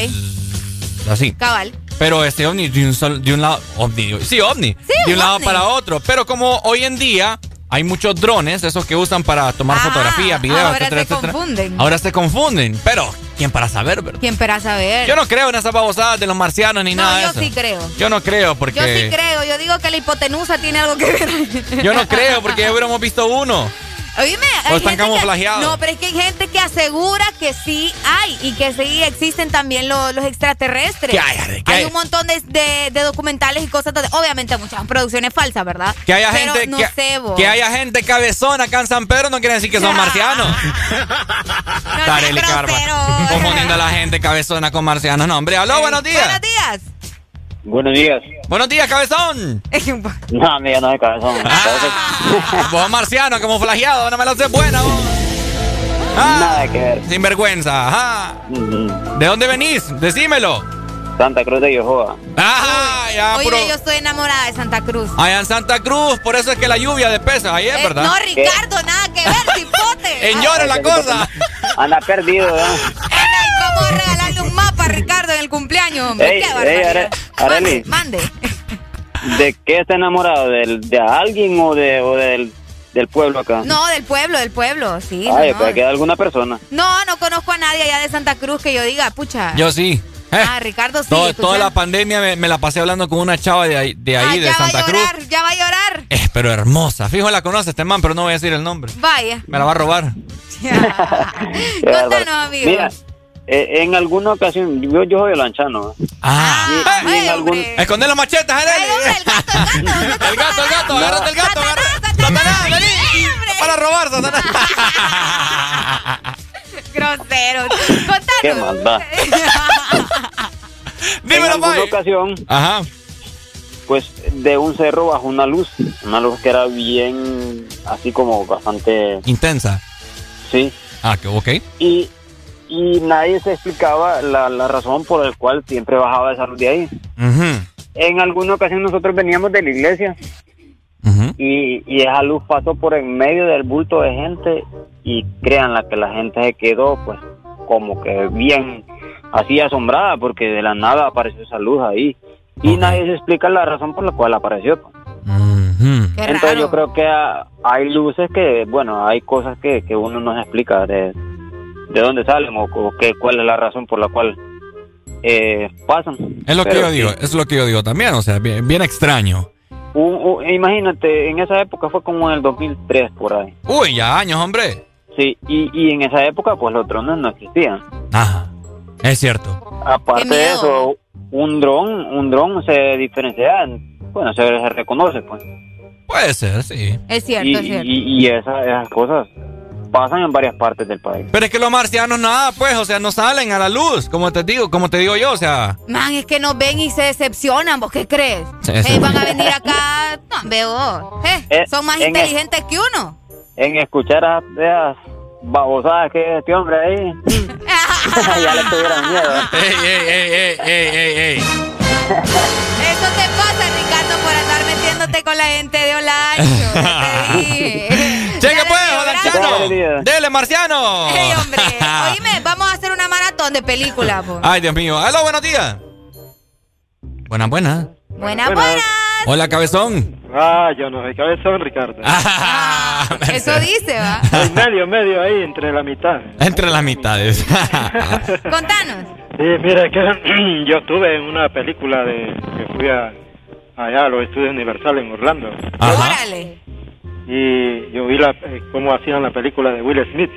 Así. Cabal. Pero este ovni de un, sol- de un lado. Ovni, sí, ovni. Sí, de un lado para otro. Pero como hoy en día hay muchos drones, esos que usan para tomar Ah, fotografías, videos, ahora etcétera, se etcétera. confunden. Ahora se confunden. Pero, ¿quién para saber, verdad? ¿Quién para saber? Yo no creo en esas babosadas de los marcianos ni No, nada de yo eso. sí creo. Yo no creo porque. Yo sí creo, yo digo que la hipotenusa tiene algo que ver. Yo no creo porque ya hubiéramos visto uno. Oíme, O están que- camuflajeados. no, pero es que hay gente que asegura que sí hay y que sí existen también lo- los extraterrestres. ¿Qué hay, Arely? ¿Qué hay hay? un montón de, de- de documentales y cosas, donde- obviamente muchas producciones falsas, ¿verdad? Que haya Pero gente. no que, sé, vos. que haya gente cabezona acá en San Pedro no quiere decir que son marcianos. Bárbaro. Confundiendo a la gente cabezona con marcianos. No, hombre, aló, buenos días. Buenos días. Buenos días. Buenos días, cabezón. No, amiga, no es cabezón. Vos marciano, camuflajeado, no me lo sé buena. vos. Ah, Nada que ver. Sin vergüenza, ajá. ¿De dónde venís? Decímelo. Santa Cruz de Yohoa. Ah, ya, Oye, puro- yo estoy enamorada de Santa Cruz. Allá en Santa Cruz, por eso es que la lluvia de pesos ayer, Eh, ¿verdad? no, Ricardo, nada que ver, cipote. En llora la cosa. Anda perdido, ¿Cómo regalarle un mapa a Ricardo en el cumpleaños, hombre? Ey, Qué ey, barbaridad. Are- Arely. Mande. ¿De qué está enamorado? ¿Del, ¿De alguien o, de, o del, del pueblo acá? No, del pueblo, del pueblo, sí. Ay, no, no. pues queda alguna persona. No, no conozco a nadie allá de Santa Cruz que yo diga, pucha. Yo sí. Eh, Ah, Ricardo sí. todo- toda la pandemia me, me la pasé hablando con una chava de ahí, de, Ah, ahí, de ya Santa va a Cruz. llorar, ya va a llorar. Eh, pero hermosa. Fijo, la conoce este man, pero no voy a decir el nombre. Vaya. Me la va a robar. Qué bárbaro. amigo. Mira, eh, en alguna ocasión, yo, yo soy lanchano. ¿eh? Ah. Y, y en algún, Esconde las machetas, Arely. El gato, el gato, agárrate el gato. Satanás, vení. Para robar, Satanás. Grosero. qué maldad. en alguna Pai. ocasión, Ajá. pues de un cerro bajó una luz, una luz que era bien, así como bastante, Intensa. sí, Ah, que ok. y, y nadie se explicaba la, la razón por la cual siempre bajaba esa luz de ahí. En alguna ocasión nosotros veníamos de la iglesia y, y esa luz pasó por en medio del bulto de gente y créanla que la gente se quedó pues como que bien así asombrada porque de la nada apareció esa luz ahí y nadie se explica la razón por la cual apareció. pues. Entonces yo creo que ah, hay luces que, bueno, hay cosas que, que uno no se explica de, de dónde salen o, o que, cuál es la razón por la cual eh, pasan. Es lo que yo digo, es lo que yo digo también, o sea, bien, bien extraño. Un- un- imagínate, en esa época fue como en el 2003 por ahí. Uy, ya años, hombre. Sí, y, y en esa época pues los drones no existían. Ajá, es cierto. Aparte de eso, un dron, un dron se diferencia, bueno, se, se reconoce pues. Puede ser, sí. Es cierto, y, es cierto. y- y esa- esas cosas pasan en varias partes del país. Pero es que los marcianos nada, pues, o sea, no salen a la luz, como te digo, como te digo yo, o sea. Man, es que nos ven y se decepcionan, ¿vos qué crees? Sí, sí. Eh, van a venir acá, no, veo, eh, Eh, son más en inteligentes que uno. En escuchar a esas babosadas que es este hombre ahí, ya le tuvieron miedo. Ey, ey, ey, ey, ey, ey, ey. Eso te pasa, Ricardo, por andar metiéndote con la gente de Olancho. Olanchano. Dele, marciano. Ey, hombre, oíme, vamos a hacer una maratón de películas. Ay, Dios mío. Hola, buenos días. Buenas, buenas. Buenas, buenas. Hola, cabezón. Ah, yo no soy cabezón, Ricardo. Eso dice, va. Soy medio, medio ahí, entre la mitad. Entre las mitades. Contanos. Sí, mira, que yo estuve en una película de que fui a, allá a los estudios Universal en Orlando. Órale. Y yo vi la, eh, cómo hacían la película de Will Smith.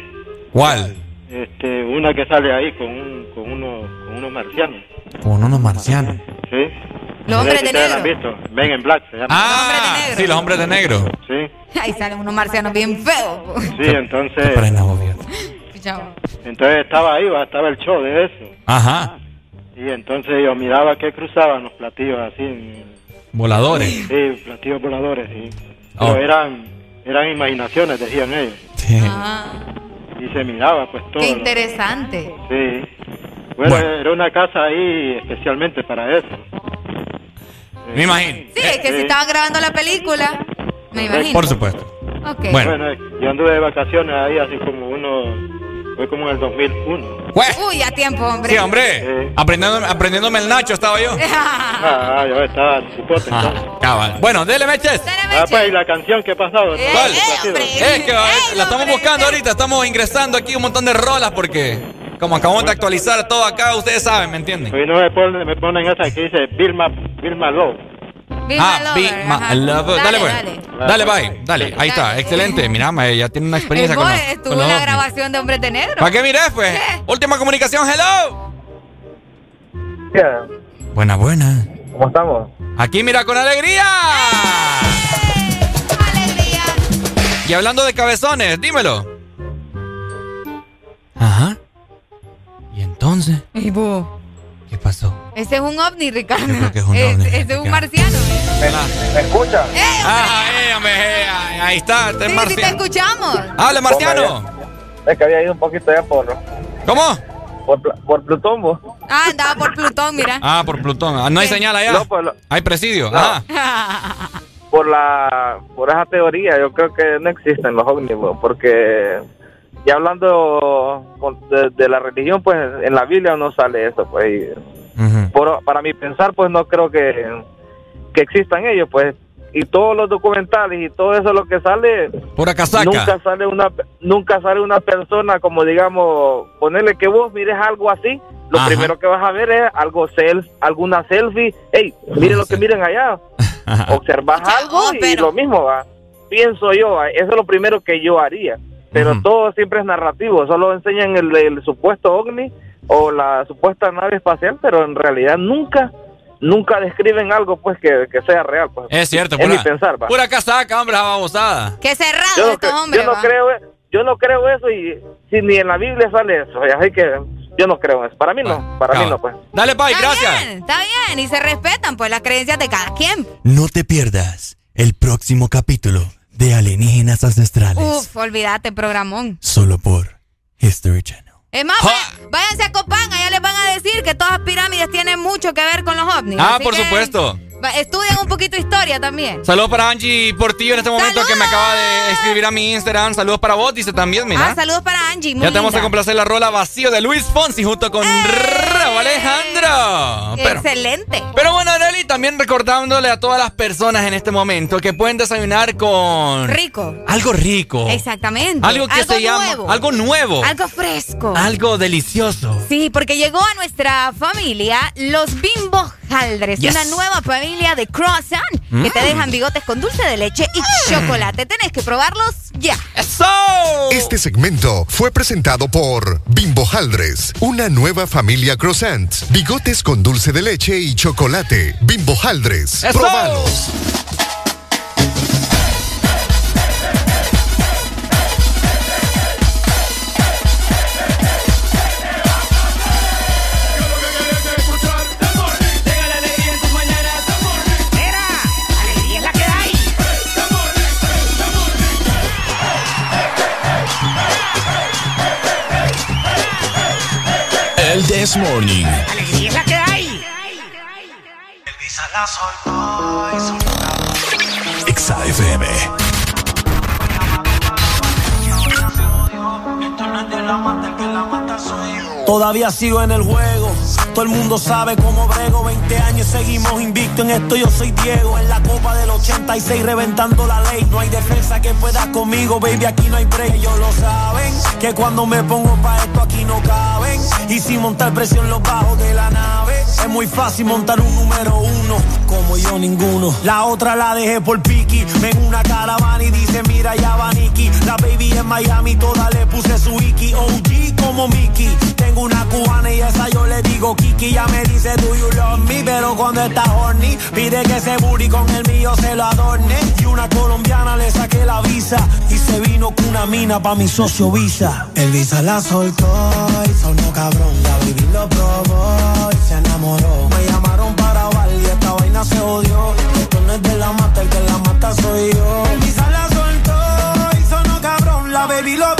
¿Cuál? Este, una que sale ahí con, un, con, uno, con unos marcianos. Con unos marcianos. ¿Sí? Los hombres de ustedes la han negro. visto. Men in Black se llama. Ah, sí, los hombres de negro. Sí, Ahí salen unos marcianos bien feos. sí, entonces... Entonces estaba ahí, estaba el show de eso. Ajá. Y entonces yo miraba que cruzaban los platillos así. en- Voladores. Sí, platillos voladores, sí. Oh. Pero eran, eran imaginaciones, decían ellos. Ah, Y se miraba pues todo. qué interesante. Sí. Bueno, era una casa ahí especialmente para eso. Me imagino. Sí, es que si estaban grabando la película, me imagino. Por supuesto. Ok. Bueno. yo anduve de vacaciones ahí así como uno... Fue como en el 2001. Uy, a tiempo, hombre. Sí, hombre. Aprendiendo, aprendiéndome el Nacho estaba yo. Ah, yo estaba cipote entonces. Cabal. Bueno, dele, Meches. Ah, pues, y la canción que ha pasado. Eh, ¿Cuál? Es que ahorita la estamos buscando ahorita, estamos ingresando aquí un montón de rolas porque como acabamos de actualizar todo acá, ustedes saben, ¿me entienden? Hoy no me ponen, me ponen esa que dice Vilma, Vilma Ah, Be My Lover. Dale, pues. Dale, bye. Dale, ahí está. Excelente. Mira, ma, ya tiene una experiencia con, los- estuvo en la grabación de Hombres de Negro. ¿Para qué mires, pues? Última comunicación, hello. Buena, buena. ¿Cómo estamos? Aquí mira con alegría. Y hablando de cabezones, dímelo. Ajá. ¿Y entonces? Y vos. ¿Qué pasó? Ese es un ovni, Ricardo. creo que es un Es- ovni, Ese es un marciano. ¿Me escucha? Ah, eh, hombre, eh, ahí- está, este es Sí, sí te marciano. escuchamos. Hable, marciano. Es que había ido un poquito allá por... ¿Cómo? Por, por Plutón, vos. Ah, andaba por Plutón, mira. Ah, por Plutón. Ah, no hay Sí. señal allá. No, pues, lo- Hay presidio. No. Ajá. Por la... Por esa teoría, yo creo que no existen los ovnis, vos, porque... Ya hablando con- de, de la religión, pues en la Biblia no sale eso, pues. y por- para mi pensar, pues no creo que, que existan ellos, pues. Y todos los documentales y todo eso lo que sale, Pura casaca. nunca sale una nunca sale una persona como digamos ponerle que vos mires algo así lo Ajá. primero que vas a ver es algo self alguna selfie hey miren lo que miren allá observas algo y lo mismo va pienso yo eso es lo primero que yo haría pero todo siempre es narrativo solo enseñan el, el supuesto ovni o la supuesta nave espacial pero en realidad nunca nunca describen algo pues que, que sea real pues Es cierto, es mi pura, pensar va pura casaca, hombre, babosada. Qué cerrado yo no, estos hombres, yo no va. creo yo no creo eso y si ni en la Biblia sale eso y así que yo no creo en eso. Para mí no, para mí no, pues. Dale, Pai, gracias. Bien, está bien, y se respetan pues las creencias de cada quien. No te pierdas el próximo capítulo de Alienígenas Ancestrales. Uf, olvídate, programón. Solo por History Channel. Es más, váyanse a Copán, allá les van a decir que todas las pirámides tienen mucho que ver con los ovnis. Ah, así por que supuesto. Estudien un poquito historia también. Saludos para Angie Portillo en este momento que me acaba de escribir a mi Instagram. Saludos para vos, dice también, mira. Ah, saludos para Angie, muy ya te vamos a complacer la rola vacío de Luis Fonsi junto con Raúl Alejandro. Pero, Excelente. pero bueno, Arely, también recordándole a todas las personas en este momento que pueden desayunar con... Rico. Algo rico. Exactamente. Algo que se llama... nuevo. Algo nuevo. Algo fresco. Algo delicioso. Sí, porque llegó a nuestra familia los Bimbo Haldres, Yes. una nueva familia de croissant que te Mm. dejan bigotes con dulce de leche y chocolate. Tenés que probarlos ya. ¡Eso! Este segmento fue presentado por Bimbo Haldres, una nueva familia croissant, bigotes con dulce de leche y chocolate. Bimbo Haldres, ¡Eso! probalos. This Morning. Alegría es la que hay. Exa FM. Todavía sigo en el juego. Todo el mundo sabe cómo brego. 20 años seguimos invicto en esto. Yo soy Diego. En la copa del 86 reventando la ley. No hay defensa que pueda conmigo, baby. Aquí no hay break. Ellos lo saben. Que cuando me pongo pa' esto aquí no caben. Y sin montar presión los bajos de la nave. Es muy fácil montar un número uno. Como yo ninguno. La otra la dejé por Piki. Ven una caravana y dice mira ya va Nicky. La baby en Miami toda le puse su Iki. OG como Mickey. Tengo una cubana y esa yo le digo Kiki. Ya me dice do you love me. Pero cuando está horny pide que ese booty con el mío se lo adorne. Y una colombiana le saqué la visa. Y se vino con una mina pa' mi socio Visa. El Visa la soltó y sonó cabrón. La baby lo probó vaina se odió. Esto no es de la mata, el que la mata soy yo. El la soltó y sonó cabrón. La baby lo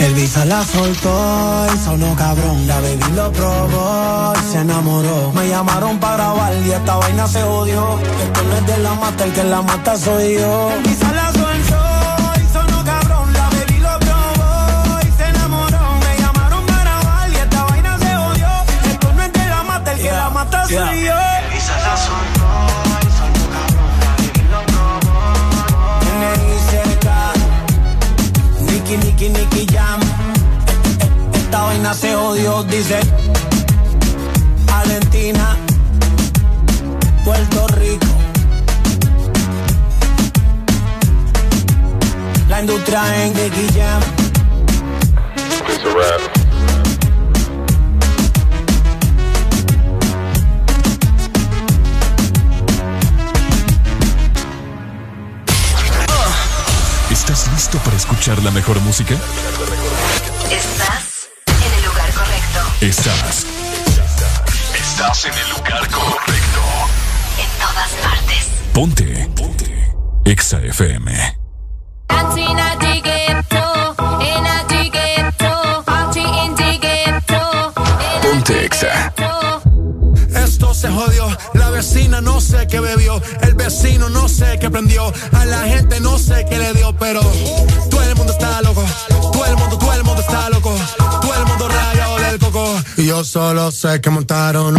El Visa la soltó y sonó cabrón. La baby lo probó y se enamoró. Me llamaron para grabar y esta vaina se odió. Esto no es de la mata, el que la mata soy yo. El Visa la soltó y sonó cabrón. La baby lo probó y se enamoró. Me llamaron para grabar y esta vaina se odió. Esto no es de la mata, el que la mata soy yo. El Visa la soltó y sonó cabrón. La baby lo probó. N.I.C.K. Nicky, Nicky, Nicky Jam. Vaina se odió, dice. Argentina, Puerto Rico. La industria en Jam. ¿Estás listo para escuchar la mejor música? Estás Estás. Estás en el lugar correcto. En todas partes. Ponte. Ponte. Exa FM. Ponte Exa. Esto se jodió, la vecina no sé qué bebió, el vecino no sé qué prendió, a la gente no sé qué le dio, pero todo el mundo está loco, todo el mundo, todo el mundo está loco, todo el mundo rayado del coco. Y yo solo sé que montaron.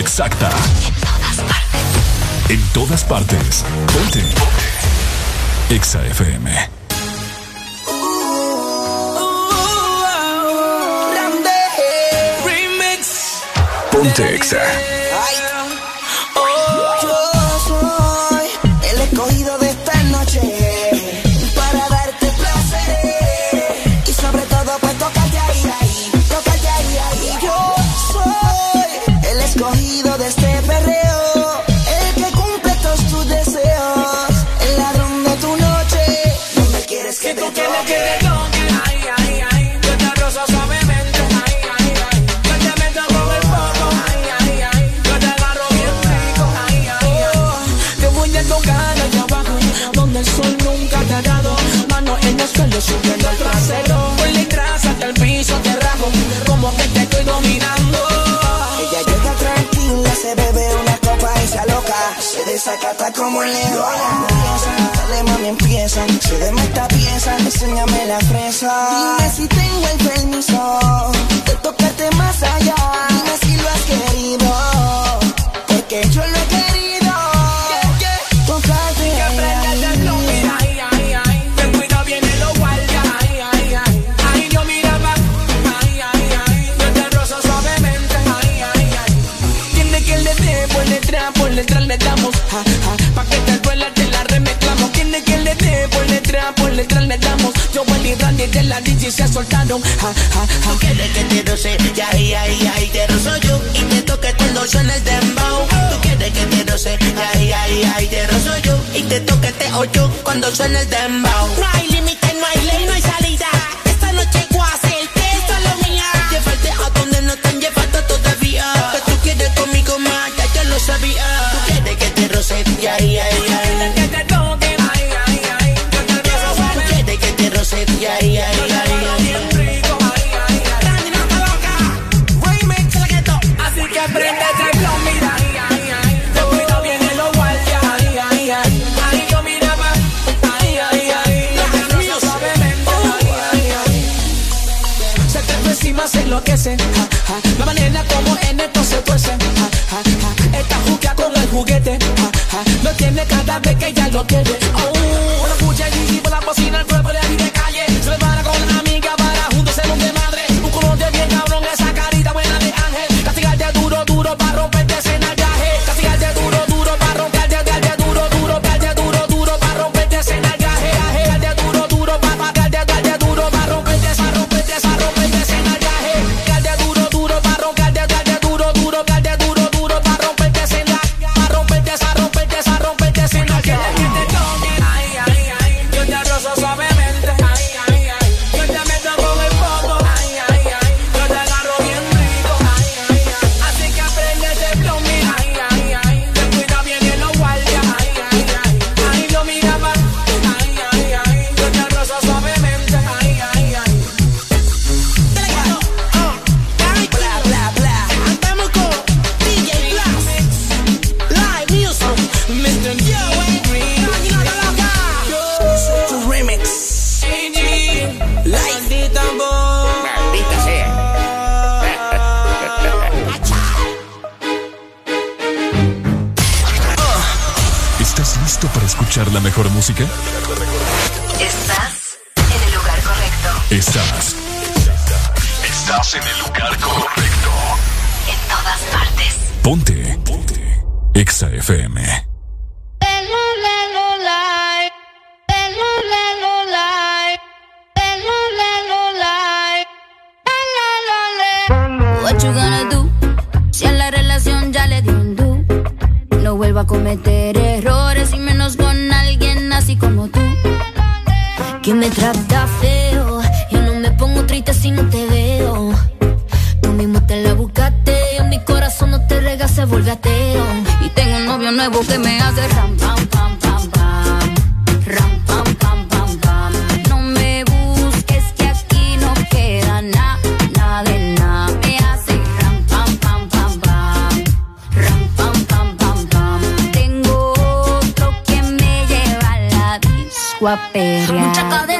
exacta. En todas partes. En todas partes. Ponte. Ponte. Exa FM. Ponte Exa. como leona. Dale mami empieza, se de esta pieza, enséñame la fresa. Dime si tengo el permiso. y se este quieres que te roce, ya, ya, ya, te rozo yo. Y te toque este cuando suena el dembow. Quieres que te roce, ya, ya, ya, te rozo yo. Y te toque te ocho cuando el dembow. La manera como en esto se tuerce. Ja, Está jugando con el juguete. No tiene cada vez que ya lo quiere.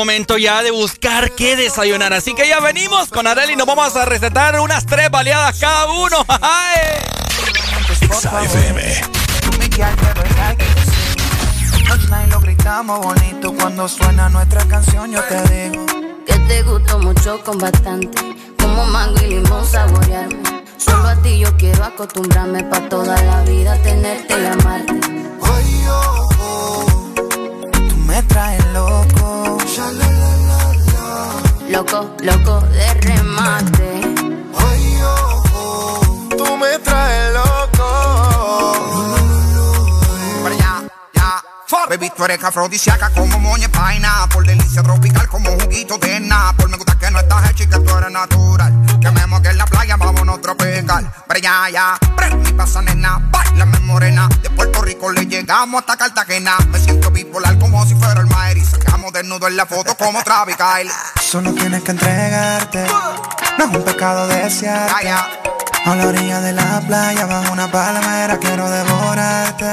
momento ya de buscar qué desayunar. Así que ya venimos con Areli y nos vamos a recetar unas tres baleadas cada uno. lo gritamos bonito cuando suena nuestra canción. Yo te digo que te gustó mucho con bastante, como mango y limón saborearme. Solo a ti yo quiero acostumbrarme pa toda la vida tenerte y amarte. Oh, oh, oh, tú me traes loco Loco, loco de remate. Ay, oh, tú me traes loco. Para allá, ya. Baby, tú eres afrodisíaca como moña vaina. Por delicia tropical como juguito de na. Por me gusta que no estás hecha y que tú eres natural. Que me en la playa, vámonos tropical. Para allá, ya. Prende mi pasa nena, bailame morena. De Puerto Rico le llegamos hasta Cartagena. Me siento bipolar como si fuera el desnudo en la foto como Travis Solo tienes que entregarte, no es un pecado desearte. Ah, A la orilla de la playa, bajo una palmera, quiero devorarte.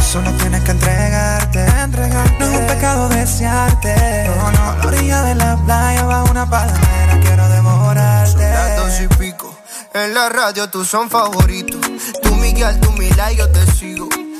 Solo tienes que entregarte, entregarte. No es un pecado desearte. A la orilla de la playa, bajo una palmera, quiero devorarte. Son las dos y pico. En la radio, tú son favoritos. Tú, Miguel, tú, Mila, yo te sigo.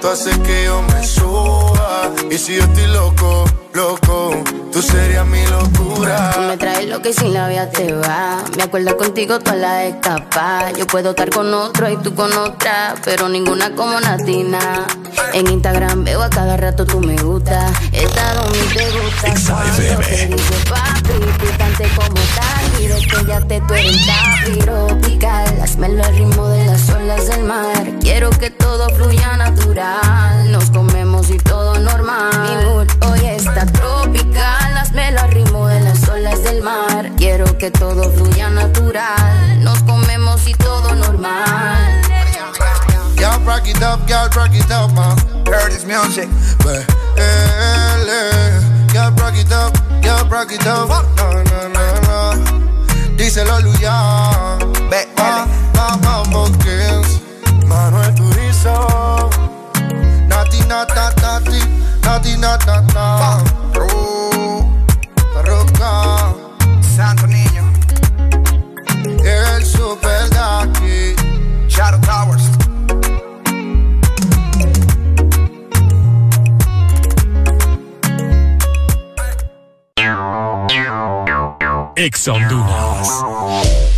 Tú haces que yo me suba. Y si yo estoy loco, loco, tú serías mi locura. Tú me traes lo que sin la vida te va. Me acuerdo contigo toda la escapa. Yo puedo estar con otro y tú con otra, pero ninguna como Natina. En Instagram veo a cada rato tú me gusta. Esta mi te gusta. Cuando te dice papi, picante como tal. Y de que ya te tú eres tropical. Hazmelo al ritmo de las olas del mar. Quiero que todo fluya natural. Nos comemos y todo normal. Mi mood hoy está tropical. Hazmelo al ritmo de las olas del mar. Quiero que todo fluya natural. Nos comemos y todo normal. Y'all rock it up, y'all rock it up, man. Heard this music. Y'all rock it up, y'all rock it up. No, no, no, no. Díselo, Luya. Vamos, Kings. Manuel Turizo. Nati, nata, nati. Nati, nata, nata. Parroca. Santo Niño. El Super Ducky. Shadow Towers. Ex Honduras.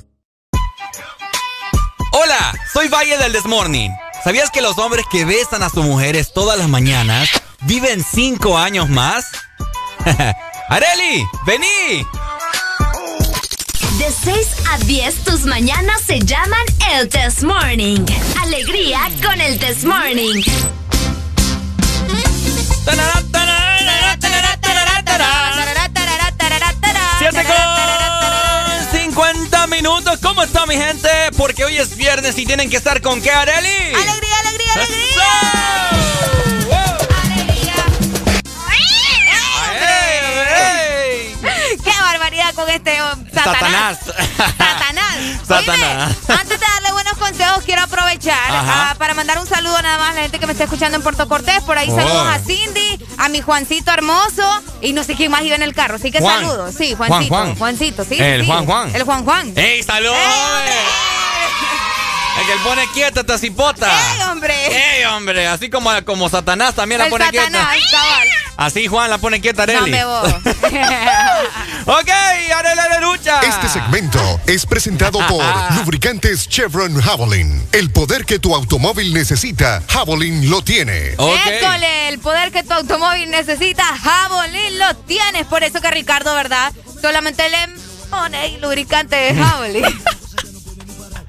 Hola, soy Valle del Desmorning. ¿Sabías que los hombres que besan a sus mujeres todas las mañanas viven cinco años más? ¡Areli! ¡Vení! De 6 a 10 tus mañanas se llaman el Test Morning. Alegría con el Test Morning. Con 50 minutos. ¿Cómo está mi gente? Porque hoy es viernes y tienen que estar con qué, Areli. ¡Alegría, alegría, alegría! ¡Qué barbaridad con este oh, Satanás! Satanás. Satanás. antes de darle buenos consejos, quiero aprovechar ah, para mandar un saludo nada más a la gente que me está escuchando en Puerto Cortés. Por ahí Oh. saludos a Cindy, a mi Juancito hermoso y no sé quién más iba en el carro. Así que Juan. saludos. Sí, Juan, Juancito. Juan. Juancito, sí. El sí. Juan, Juan. El Juan Juan. ¡Ey, saludos! El que pone quieta esta cipota. ¡Ey, hombre! ¡Ey, hombre! Así como, como Satanás también la El pone Satanás, quieta. cabal. Así Juan la pone quieta, Areli. Dame vos. ok, Areli de lucha. Este segmento es presentado por Lubricantes Chevron Javelin. El poder que tu automóvil necesita, Javelin lo tiene. École, el poder que tu automóvil necesita, Javelin lo tienes. Por eso que Ricardo, ¿verdad? Solamente le pone lubricante de Javelin.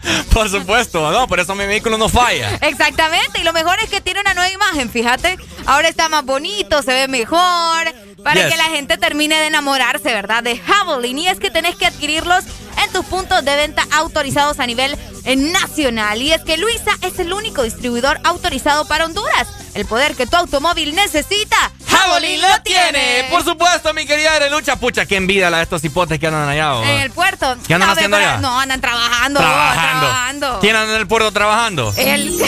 Por supuesto, no, por eso mi vehículo no falla. Exactamente, y lo mejor es que tiene una nueva imagen, fíjate. Ahora está más bonito, se ve mejor, para Yes. que la gente termine de enamorarse, ¿verdad? De Javelin. Y es que tenés que adquirirlos en tus puntos de venta autorizados a nivel eh, nacional. Y es que Luisa es el único distribuidor autorizado para Honduras. El poder que tu automóvil necesita, Javelin lo tiene. Por supuesto, mi querida Arelucha. Pucha, qué envidia la de estos hipotes que andan allá. oh. En el puerto. ¿Qué andan No, haciendo allá? No, andan trabajando. Trabajando. trabajando. ¿Quién anda en el puerto trabajando? El...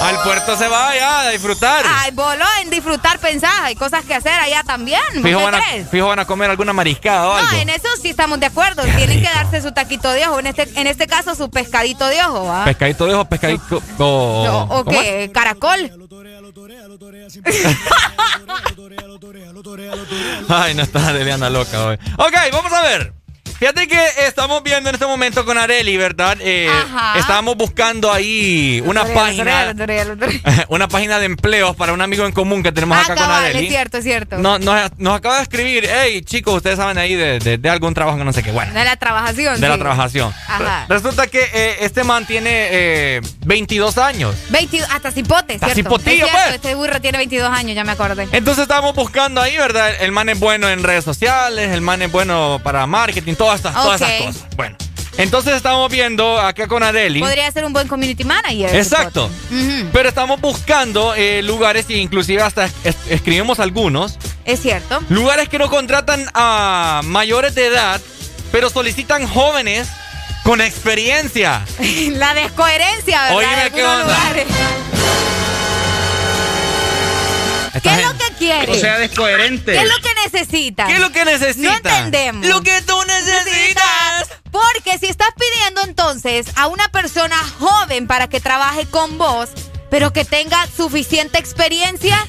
Al puerto se va ya a disfrutar. Ay, voló en disfrutar, pensás. Hay cosas que hacer allá también. ¿Vos Fijo qué van, a, fijo van a comer alguna mariscada o algo. No, en eso sí estamos de acuerdo. Tienen que darse su taquito de ojo. En este, en este caso, su pescadito de ojo, ¿va? Pescadito de ojo, pescadito. O, O, o Ay, no está Adeliana loca hoy. Ok, vamos a ver. Fíjate que estamos viendo en este momento con Areli, ¿verdad? Eh, Ajá. estábamos buscando ahí una página, una página de empleos para un amigo en común que tenemos Ah, acá con Areli. es cierto, es cierto. No- nos, nos acaba de escribir, hey chicos, ustedes saben ahí de, de- de algún trabajo que no sé qué, bueno, De la trabajación. de la trabajación. Ajá. Resulta que eh, este man tiene eh, 22 años. 22, hasta cipote, Hasta ¿cierto? cipotillo, Es cierto, pues. Este burro tiene 22 años, ya me acordé. Entonces estábamos buscando ahí, ¿verdad? El man es bueno en redes sociales, el man es bueno para marketing, todas estas, todas esas cosas. Bueno, entonces estamos viendo acá con Areli. Podría ser un buen community manager. Exacto. Pero estamos buscando eh, lugares e inclusive hasta es- escribimos algunos. Es cierto. Lugares que no contratan a mayores de edad, pero solicitan jóvenes con experiencia. La descoherencia, ¿verdad? De ¿qué onda? lugares. ¿Qué es lo que quiere? O sea, descoherente. ¿Qué es lo que necesita? ¿Qué es lo que necesita? No entendemos. Lo que tú necesitas. Porque si estás pidiendo entonces a una persona joven para que trabaje con vos, pero que tenga suficiente experiencia,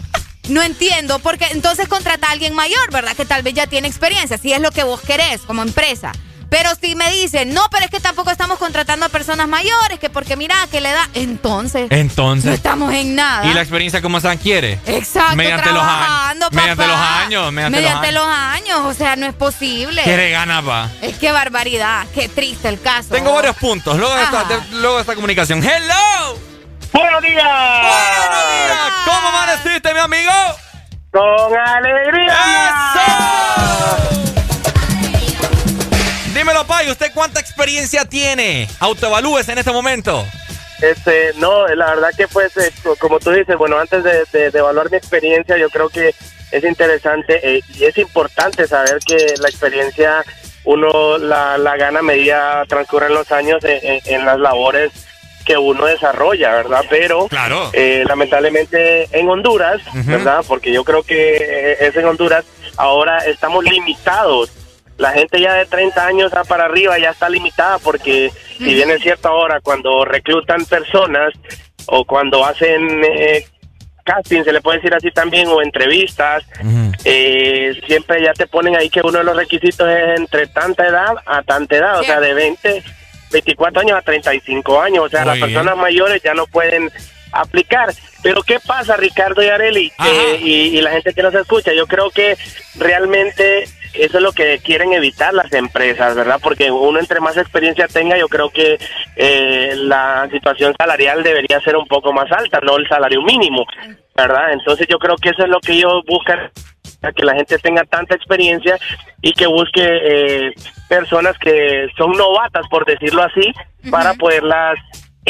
no entiendo. Porque entonces contrata a alguien mayor, ¿verdad? Que tal vez ya tiene experiencia, si es lo que vos querés como empresa. Pero si me dicen, no, pero es que tampoco estamos contratando a personas mayores, que porque mira, que le da. Entonces, no Entonces. estamos en nada. ¿Y la experiencia cómo San quiere? Exacto, mediante los años. Mediante papá. los años. Mediante, los años. los años, o sea, no es posible. Quiere ganas, va. Es que barbaridad, qué triste el caso. Tengo varios puntos. Luego de, esta, de- luego de esta comunicación. ¡Hello! ¡Buenos días! ¡Buenos días! ¿Cómo amaneciste, mi amigo? ¡Con alegría! Dímelo, Pai, ¿usted cuánta experiencia tiene? Autoevalúese en este momento. Este, no, la verdad que pues, eh, co- como tú dices, bueno, antes de, de- de evaluar mi experiencia, yo creo que es interesante eh, y es importante saber que la experiencia uno la, la gana a medida transcurren los años en, en- las labores que uno desarrolla, ¿verdad? Pero Claro. eh, lamentablemente en Honduras. ¿verdad? Porque yo creo que eh, es en Honduras, ahora estamos limitados. La gente ya de 30 años a para arriba ya está limitada porque si bien es cierto ahora cuando reclutan personas o cuando hacen eh, casting, se le puede decir así también, o entrevistas, eh, siempre ya te ponen ahí que uno de los requisitos es entre tanta edad a tanta edad, o sea, de 20, 24 años a 35 años, o sea, Muy las bien. personas mayores ya no pueden aplicar. Pero ¿qué pasa, Ricardo y Areli? Eh, y, y la gente que nos escucha, yo creo que realmente eso es lo que quieren evitar las empresas, ¿verdad? Porque uno entre más experiencia tenga, yo creo que eh, la situación salarial debería ser un poco más alta, no el salario mínimo, ¿verdad? Entonces yo creo que eso es lo que ellos buscan, que la gente tenga tanta experiencia y que busque eh, personas que son novatas, por decirlo así, para poderlas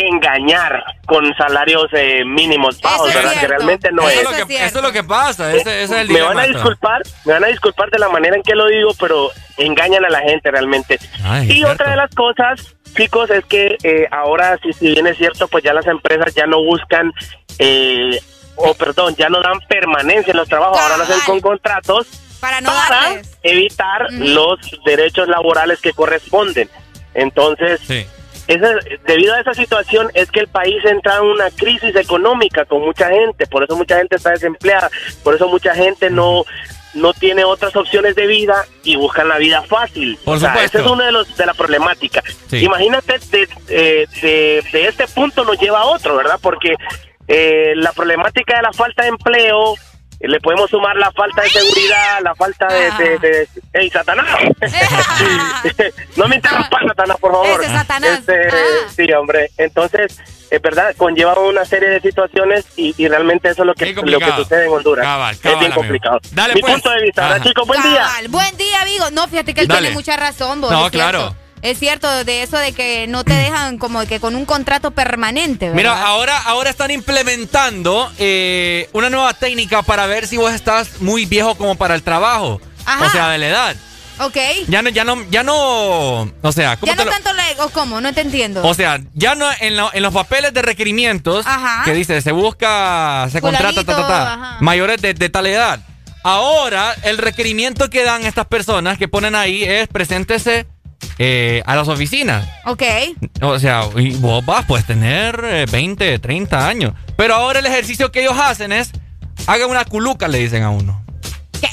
engañar con salarios eh, mínimos bajos, ¿verdad? Que realmente no Eso es. es lo que- eso es lo que pasa, ese- ese es el me van a disculpar, me van a disculpar de la manera en que lo digo, pero engañan a la gente realmente. Ay, y cierto. otra de las cosas, chicos, es que eh, ahora, si, si bien es cierto, pues ya las empresas ya no buscan, eh, o perdón, ya no dan permanencia en los trabajos, ahora lo hacen con contratos Para no para evitar los derechos laborales que corresponden. Entonces, esa- debido a esa situación es que el país entra en una crisis económica con mucha gente, por eso mucha gente está desempleada, por eso mucha gente no no tiene otras opciones de vida y buscan la vida fácil. Por o sea, supuesto. ese es uno de los de la problemática. Sí. Imagínate de, de, de este punto nos lleva a otro, ¿verdad? Porque eh, la problemática de la falta de empleo le podemos sumar la falta de seguridad, la falta de... de, de- ¡Ey, Satanás! no me interrumpas, Satanás, por favor. Ese Satanás. Este, Sí, hombre. Entonces, es verdad, conlleva una serie de situaciones y, y realmente eso es lo que, lo que sucede en Honduras. Cabal, es cabal, bien amigo. complicado. Dale, Mi pues. punto de vista, ¿verdad, Ajá. chicos? Buen día. Cabal, Buen día, amigo. No, fíjate que él Dale. tiene mucha razón, vos. No, es cierto. Es cierto de eso de que no te dejan como que con un contrato permanente, ¿verdad? Mira, ahora, ahora están implementando eh, una nueva técnica para ver si vos estás muy viejo como para el trabajo. Ajá. O sea, de la edad. Ok. Ya no, ya no, ya no. O sea, ¿cómo Ya te no lo- tanto le... ¿O cómo? No te entiendo. O sea, ya no en, lo- en los papeles de requerimientos Ajá. que dice se busca, se contrata, ta, ta, ta, ajá. mayores de, de tal edad. Ahora, el requerimiento que dan estas personas que ponen ahí es preséntese eh, a las oficinas. Ok. O sea, y vos vas, puedes tener eh, 20, 30 años. Pero ahora el ejercicio que ellos hacen es, haga una culuca, le dicen a uno. ¿Qué?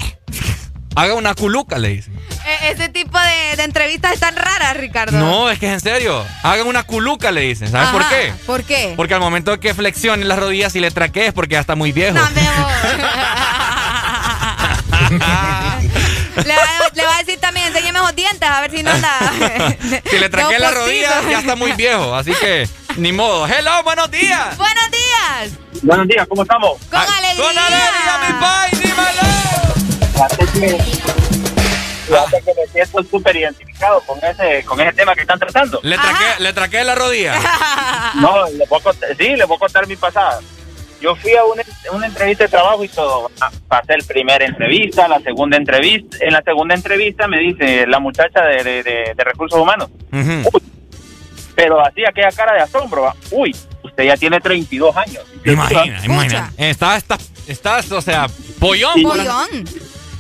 Haga una culuca, le dicen. E- ese tipo de, de entrevistas están raras, Ricardo. No, es que es en serio. Hagan una culuca, le dicen. ¿Sabes por qué? ¿Por qué? Porque al momento de que flexione las rodillas y le traquees porque ya está muy viejo. le, va, le va a decir dientes a ver si no anda. si le No, las postizo. rodillas ya está muy viejo. Así que, ni modo. Hello, buenos días. Buenos días. Buenos días, ¿cómo estamos? Con alegría. Con alegría, mi pai, dímelo. Fíjate que me siento súper identificado con ese, con ese tema que están tratando. Le traqueé, le traqueé la rodilla. No, le puedo contar, sí, le puedo contar mi pasada. Yo fui a una, una entrevista de trabajo y todo. Pasé la primera entrevista, la segunda entrevista. En la segunda entrevista me dice la muchacha de, de- de- de recursos humanos, pero así aquella cara de asombro. va, Uy, usted ya tiene 32 años. Imagina, imagina. Estás, estás, estás, o sea, pollón.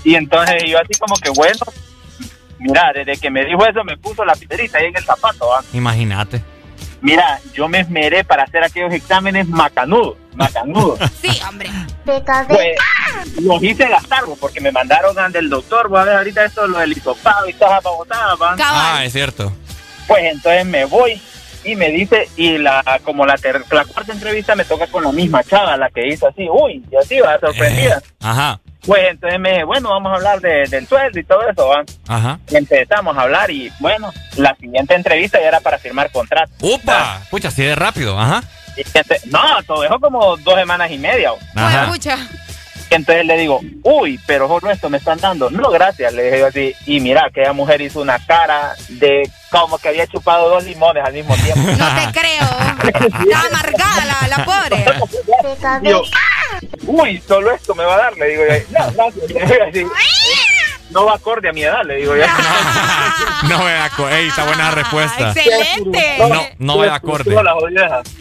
Y entonces yo así como que bueno, mira, desde que me dijo eso me puso la piedrita ahí en el zapato. ¿va? Imagínate. Mira, yo me esmeré para hacer aquellos exámenes macanudos, macanudos. Sí, hombre. Pues los hice gastar, vos, porque me mandaron al del doctor, voy a ver ahorita esto, lo del hisopado y toda la botada, va. Ah, es cierto. Pues entonces me voy y me dice, y la como la, ter- la cuarta entrevista me toca con la misma chava, la que hizo así, uy, y así va, sorprendida. Ajá, Pues entonces me dije, bueno, vamos a hablar de- del sueldo y todo eso, va. ajá. Y empezamos a hablar y bueno, la siguiente entrevista ya era para firmar contrato. ¡Upa! Pucha, así de rápido, ajá. Y ente- no, todo dejó como dos semanas y media. va. Ajá. Escucha. Y entonces le digo, uy, pero solo esto me están dando. No, gracias, le dije yo así. Y mira, aquella mujer hizo una cara de como que había chupado dos limones al mismo tiempo. No te creo. Está amargada la, la pobre. Yo, uy, solo esto me va a dar, le digo yo. No, gracias, le digo así. No va acorde a mi edad, le digo yo. No da acorde. Ey, está buena respuesta. Excelente. No, no da acorde.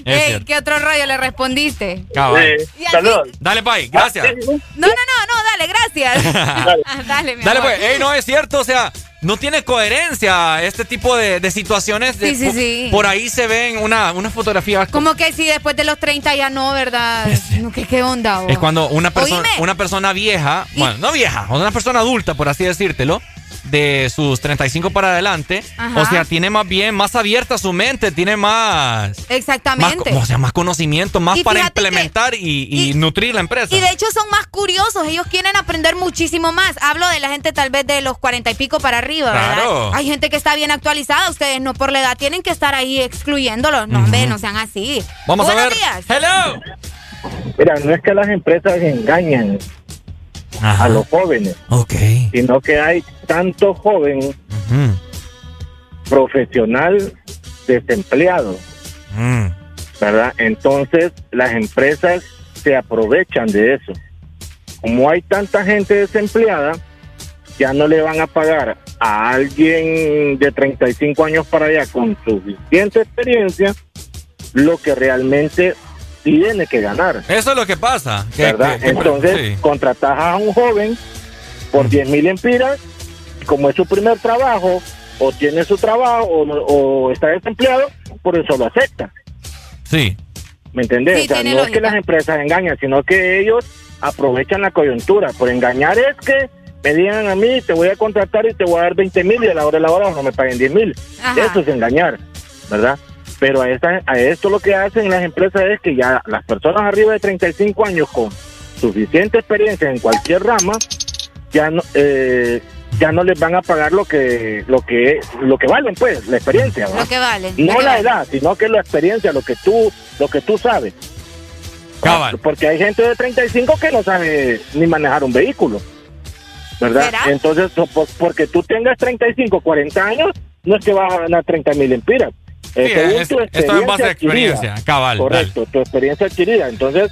Ey. ¿Qué otro rollo le respondiste? Cabal. Sí. Saludos. Dale, Pai, gracias. No, no, no, no, dale, gracias. dale, mi Dale, amor. pues. Ey, no es cierto, o sea, no tiene coherencia este tipo de, de situaciones. de- Sí, sí, sí. Por ahí se ven una, unas fotografías. Como que si después de los 30 ya no, ¿verdad? ¿Qué, qué onda? vos? Es cuando una persona, una persona vieja, bueno, no vieja, una persona adulta, por así decírtelo, de sus 35 para adelante, Ajá. o sea, tiene más bien, más abierta su mente, tiene más, más, Exactamente. o sea, más conocimiento, más Y para que- implementar y, y nutrir la empresa. Y de hecho son más curiosos, ellos quieren aprender muchísimo más. Hablo de la gente tal vez de los cuarenta y pico para arriba, Claro. ¿verdad? Hay gente que está bien actualizada, ustedes no por la edad tienen que estar ahí excluyéndolos. No, hombre, no sean así. Vamos a Buenos ver. días. Hello. Mira, no es que las empresas engañan a los jóvenes, Ok. sino que hay tanto joven profesional desempleado, Mm. ¿verdad? Entonces las empresas se aprovechan de eso. Como hay tanta gente desempleada, ya no le van a pagar a alguien de 35 años para allá con suficiente experiencia lo que realmente tiene que ganar. Eso es lo que pasa. que- ¿verdad? que- que- Entonces, sí. contratas a un joven por 10 mil empiras, como es su primer trabajo, o tiene su trabajo o, no- o está desempleado, por eso lo acepta. Sí. ¿Me entendés? Sí, o sea, no es que las empresas engañan, sino que ellos aprovechan la coyuntura. Por engañar es que me digan a mí, te voy a contratar y te voy a dar 20 mil y a la hora de la hora no me paguen 10 mil. Eso es engañar, ¿verdad? Pero a, esta, a esto lo que hacen las empresas es que ya las personas arriba de 35 años con suficiente experiencia en cualquier rama, ya no, eh, ya no les van a pagar lo que lo que lo que valen pues la experiencia ¿verdad? Lo que vale. lo no que la edad sino que la experiencia lo que tú lo que tú sabes Cabal. porque hay gente de 35 que no sabe ni manejar un vehículo verdad ¿Será? entonces porque tú tengas 35 40 años no es que vas a ganar 30 mil empiras Eh, Sí, según es- tu esto es en base a adquirida. experiencia. Cabal. correcto tu experiencia adquirida entonces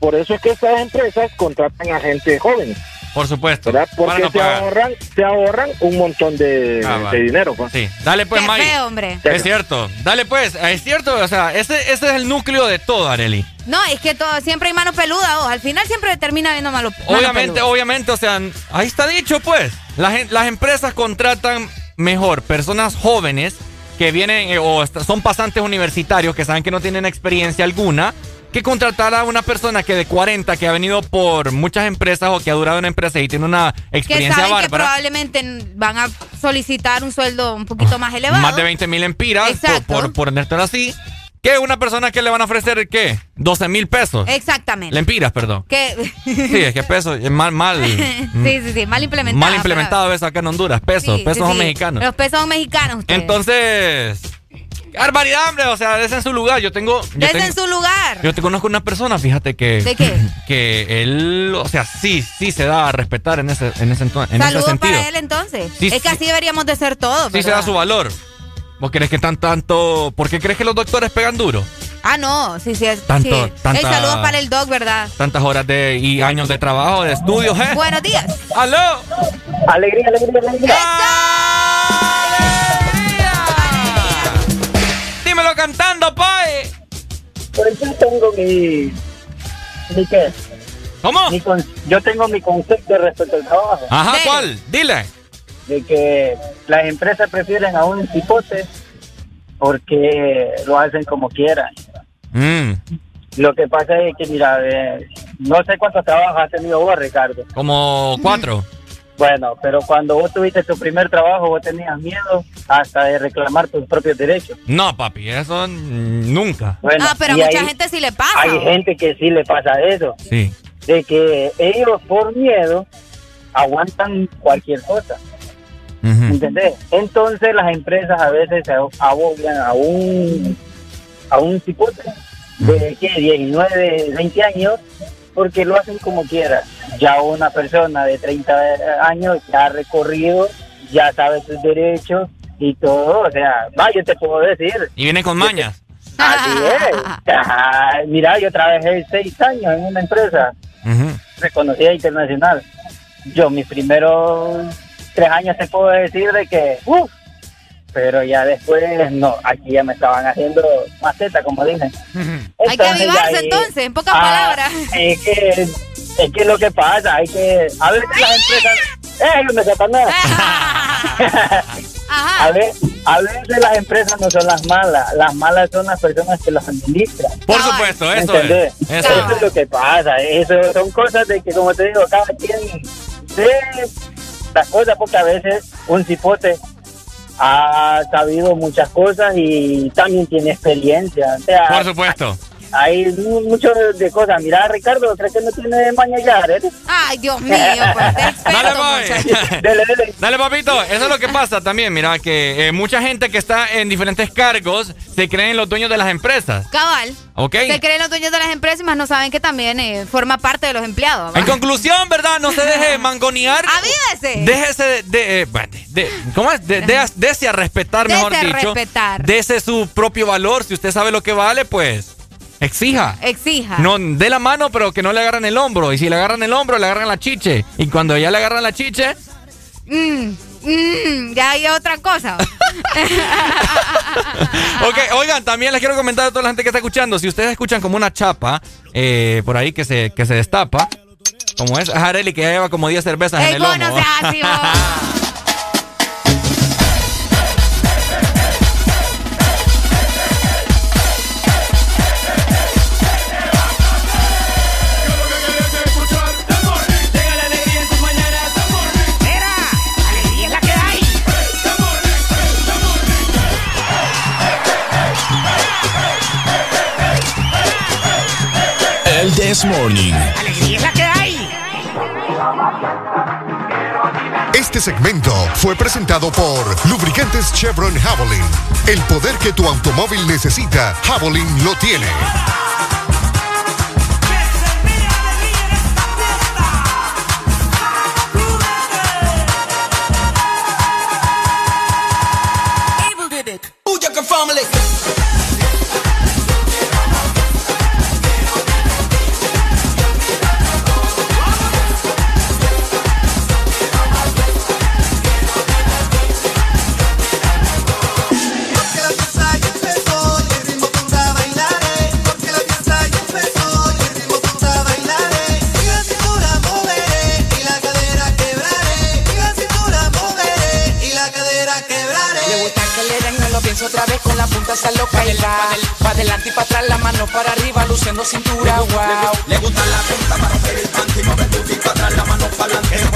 por eso es que estas empresas contratan a gente joven. Por supuesto. ¿verdad? Porque no se ahorran, se ahorran un montón de, Ah, vale. de dinero. pues. Sí. Dale pues, feo, hombre. Es cierto. Dale pues. Es cierto. O sea, ese, ese es el núcleo de todo, Areli. No, es que todo, siempre hay mano peluda, oh, al final siempre termina viendo malo. mano Obviamente, peluda. obviamente, o sea, ahí está dicho, pues. Las, las empresas contratan mejor personas jóvenes que vienen eh, o son pasantes universitarios que saben que no tienen experiencia alguna, que contratar a una persona que de 40 que ha venido por muchas empresas o que ha durado en una empresa y tiene una que experiencia que bárbara. probablemente van a solicitar un sueldo un poquito más elevado. Más de 20 mil empiras, por, Exacto. por, por ponértelo así. Que una persona que le van a ofrecer, ¿qué? 12 mil pesos. Exactamente. Lempiras, perdón. Que... Sí, es que pesos, es mal, mal. sí, sí, sí, mal implementado. Mal implementado eso acá en Honduras. Pesos, Sí, pesos sí, son sí. mexicanos. Los pesos son mexicanos. ustedes. Entonces, qué barbaridad, hombre. O sea, des en su lugar. Yo tengo. Yo, tengo- en su lugar. yo te conozco una persona, fíjate que. ¿De qué? Que él, o sea, sí, sí se da a respetar en ese, en ese, en ese Saludos sentido. para él entonces. Sí, es que sí. así deberíamos de ser todos. Sí se da su valor. ¿Vos crees que tan tanto.? ¿Por qué crees que los doctores pegan duro? Ah, no, sí, sí. es- Tanto- sí. tanta- Ey, saludos para el dog, ¿verdad? Tantas horas de y años de trabajo, de estudios, ¿eh? Buenos días. ¡Aló! Alegría, alegría, alegría. Dímelo cantando, Pai. Por eso tengo mi... ¿Mi qué? ¿Cómo? Mi con- yo tengo mi concepto respecto al trabajo. Ajá. ¿cuál? Dile. De que las empresas prefieren a un cipote porque lo hacen como quieran. Mm, Lo que pasa es que, mira, eh, no sé cuántos trabajos has tenido vos, Ricardo. como cuatro. Bueno, pero cuando vos tuviste tu primer trabajo, vos tenías miedo hasta de reclamar tus propios derechos. No, papi, eso nunca. Bueno, ah, pero a mucha ahí gente sí le pasa. Hay gente que sí le pasa eso, Sí. de que ellos por miedo aguantan cualquier cosa. ¿Entendés? Entonces las empresas a veces se abogan a un a un cipote de ¿qué? 19, 20 años porque lo hacen como quiera. Ya una persona de 30 años ya ha recorrido, ya sabe sus derechos y todo. O sea, va, yo te puedo decir, Y viene con mañas. así es. Ah, mira, yo trabajé seis años en una empresa reconocida internacional. Yo mis primeros tres años te puedo decir de que, uff, pero ya después no, aquí ya me estaban haciendo maceta, como dicen. Hay que Entonces, avivarse ahí- entonces, en pocas Ah, palabras. Es que, es que lo que pasa, hay que, a ver si las empresas, ¡eh, me Satanás! A ver, a veces las empresas no son las malas, las malas son las personas que las administran. Por supuesto, ¿Me eso es. entendés? Eso Eso es. es lo que pasa. Eso son cosas de que, como te digo, cada quien ve las cosas porque a veces un cipote ha sabido muchas cosas y también tiene experiencia. Por supuesto. Hay mu- mucho de cosas. Mira, Ricardo, ¿crees que no tiene maña ya? ¿eh? Ay, Dios mío, pues te experto, Dale. Dale, dale. Dale, papito. Eso es lo que pasa también. Mira, que eh, mucha gente que está en diferentes cargos se creen los dueños de las empresas. Cabal. ¿Ok? Se creen los dueños de las empresas y más no saben que también eh, forma parte de los empleados. ¿va? En conclusión, ¿verdad? No se deje mangonear. ¡Avívese! Déjese de, de, eh, bueno, de- ¿cómo es? De, de- dese a respetar, mejor Dese a dicho. respetar. Dese su propio valor. Si usted sabe lo que vale, pues exija. Exija. No, dé la mano, pero que no le agarren el hombro. Y si le agarran el hombro, le agarran la chiche. Y cuando ya le agarran la chiche, Mm, mm, ya hay otra cosa. Ok, oigan, también les quiero comentar a toda la gente que está escuchando. Si ustedes escuchan como una chapa eh, por ahí que se, que se destapa, como es Hareli que ya lleva como 10 cervezas en el lomo. no así, This Morning. ¡Alegría es la que hay! Este segmento fue presentado por Lubricantes Chevron Javelin. El poder que tu automóvil necesita, Javelin lo tiene. family. para atrás, la mano para arriba, luciendo cintura, wow. Le gusta la punta para hacer el y mover tu para atrás, la mano para adelante.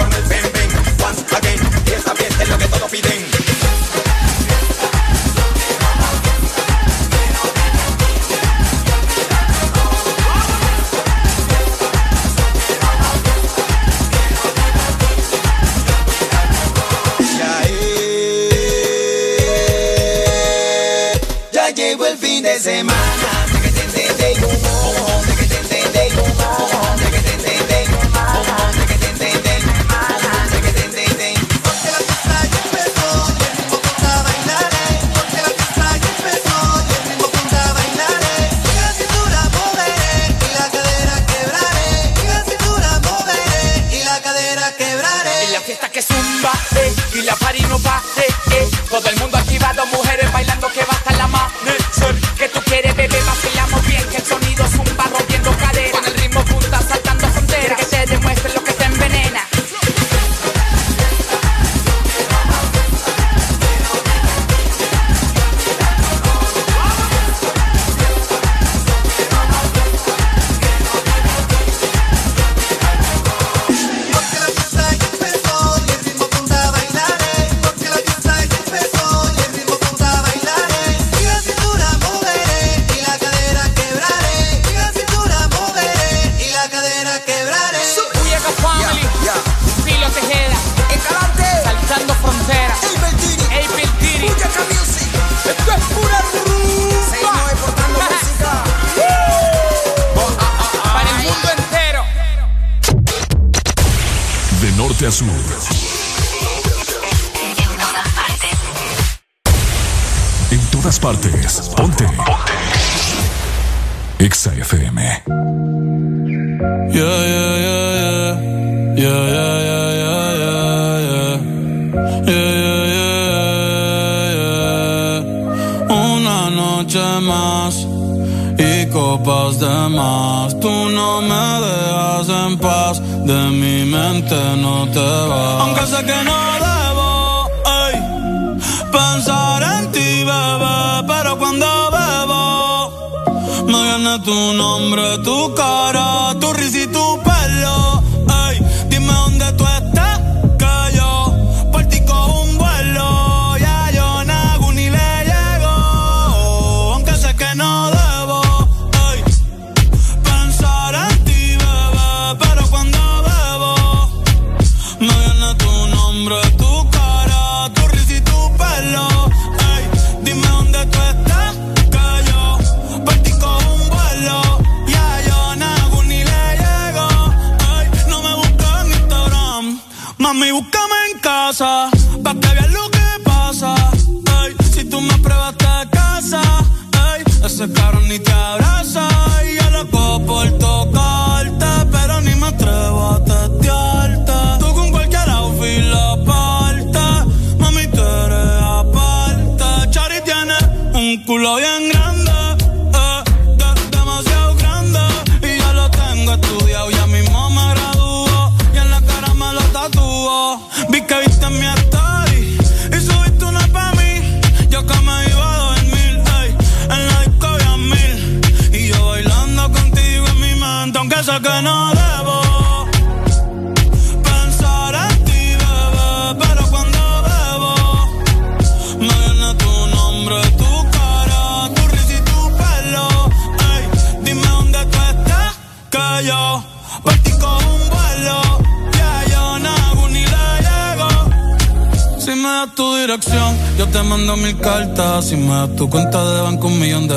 saw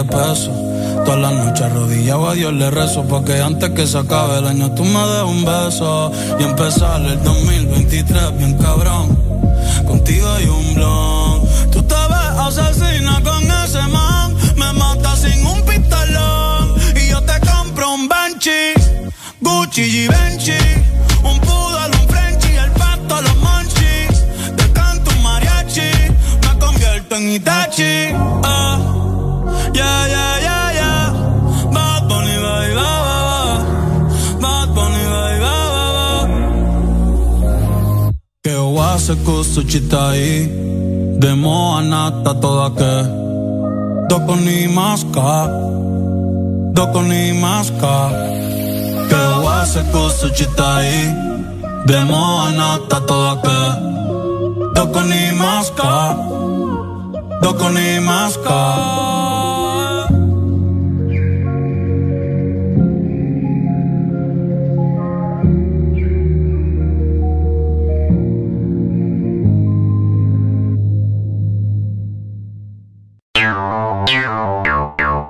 pesos. Todas las noches arrodillado a Dios le rezo Porque antes que se acabe el año tú me des un beso. Y empezar el 2023 bien cabrón. Contigo hay un blon. Tú te ves asesina con ese man. Me mata sin un pistolón. Y yo te compro un Banshee Gucci y Benchi wase kusu chitai Demo anata toda Doko ni maska Doko ni maska Que wase kusu chitai Demo anata toda Doko ni maska Doko ni maska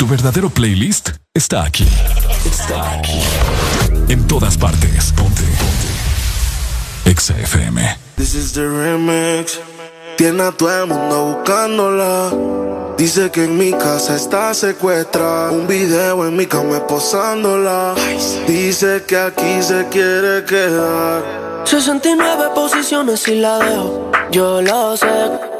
Tu verdadero playlist está aquí. Está aquí. En todas partes. Ponte. Ponte. Exa FM. This is the remix. Tiene a todo el mundo buscándola. Dice que en mi casa está secuestrada. Un video en mi cama esposándola. Dice que aquí se quiere quedar. 69 posiciones y la dejo. Yo lo sé.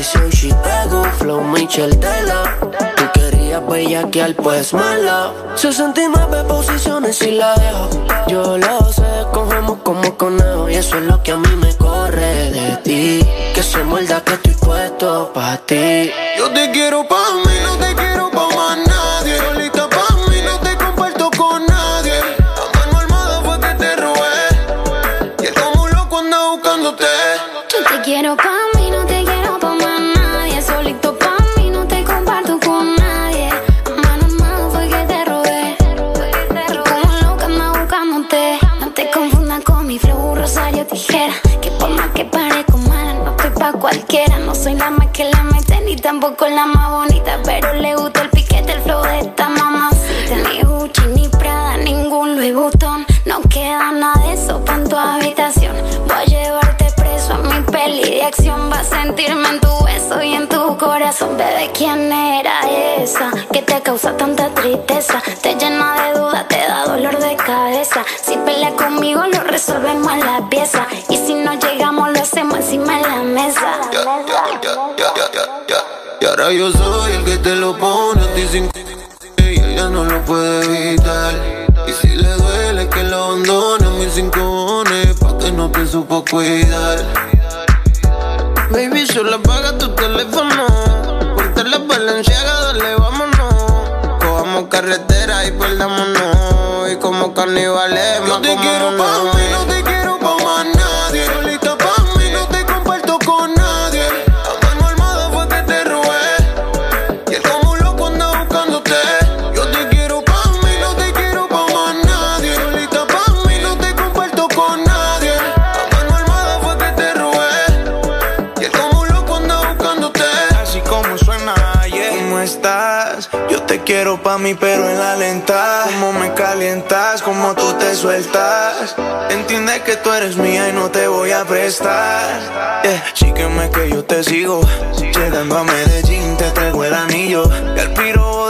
I say she pego, flow Michel Tela. Tú querías bellaquear, pues mala. 69 posiciones y la dejo. Yo lo sé, cogemos como conejo. Y eso es lo que a mí me corre de ti. Que se muerda que estoy puesto pa' ti. Yo te quiero pa' mí, no te quiero pa' cualquiera. No soy la más que la mete, ni tampoco la más bonita. Pero le gusta el piquete, el flow de esta mamá. Ni Gucci, ni Prada, ningún Louis Vuitton. No queda nada de eso pa' en tu habitación. Voy a llevarte preso a mi peli de acción. Va a sentirme en tu corazón, bebé. ¿Quién era esa que te causa tanta tristeza? Te llena de dudas, te da dolor de cabeza. Si pelea conmigo, lo resolvemos en la pieza. Y si no llegamos, lo hacemos encima de la mesa. Y ahora yo soy el que te lo pone a ti sin y ella no lo puede evitar. Y si le duele que lo abandone a mis cinco pa' que no te supo cuidar. Baby, solo apaga tu teléfono. Ponte la balanceaga, dale, vámonos. Cojamos carretera y perdámonos. Y como carnivales, Yo te quiero pa' mí, no te quiero pa' mí, pero en la lenta. Cómo me calientas, cómo tú te sueltas. Entiende que tú eres mía y no te voy a prestar. Yeah. Sígueme que yo te sigo. Llegando a Medellín, te traigo el anillo. Y al piro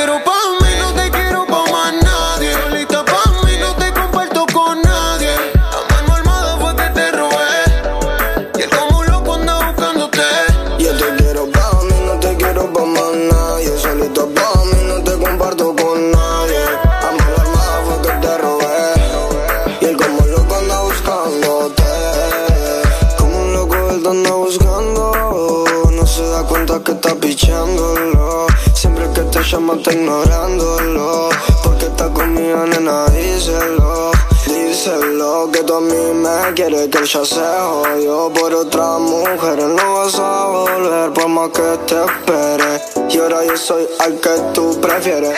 está ignorándolo. Porque está conmigo, nena, díselo. Díselo que tú a mí me quieres que ya se jodió por otra mujer. No vas a volver por más que te espere. Y ahora yo soy al que tú prefieres.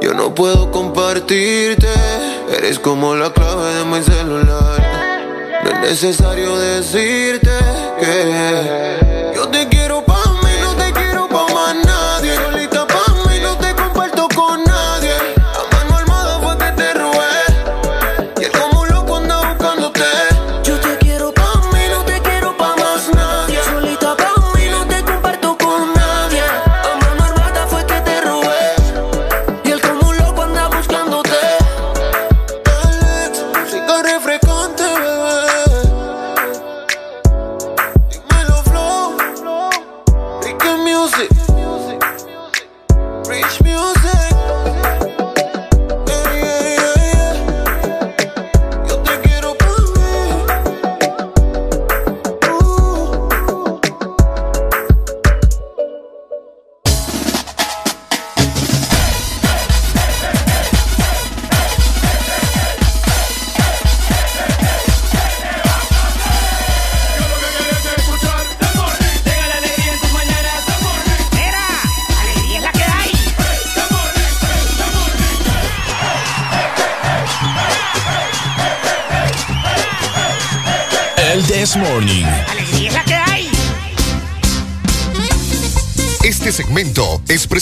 Yo no puedo compartirte. Eres como la clave de mi celular. No es necesario decirte que yo te quiero pa'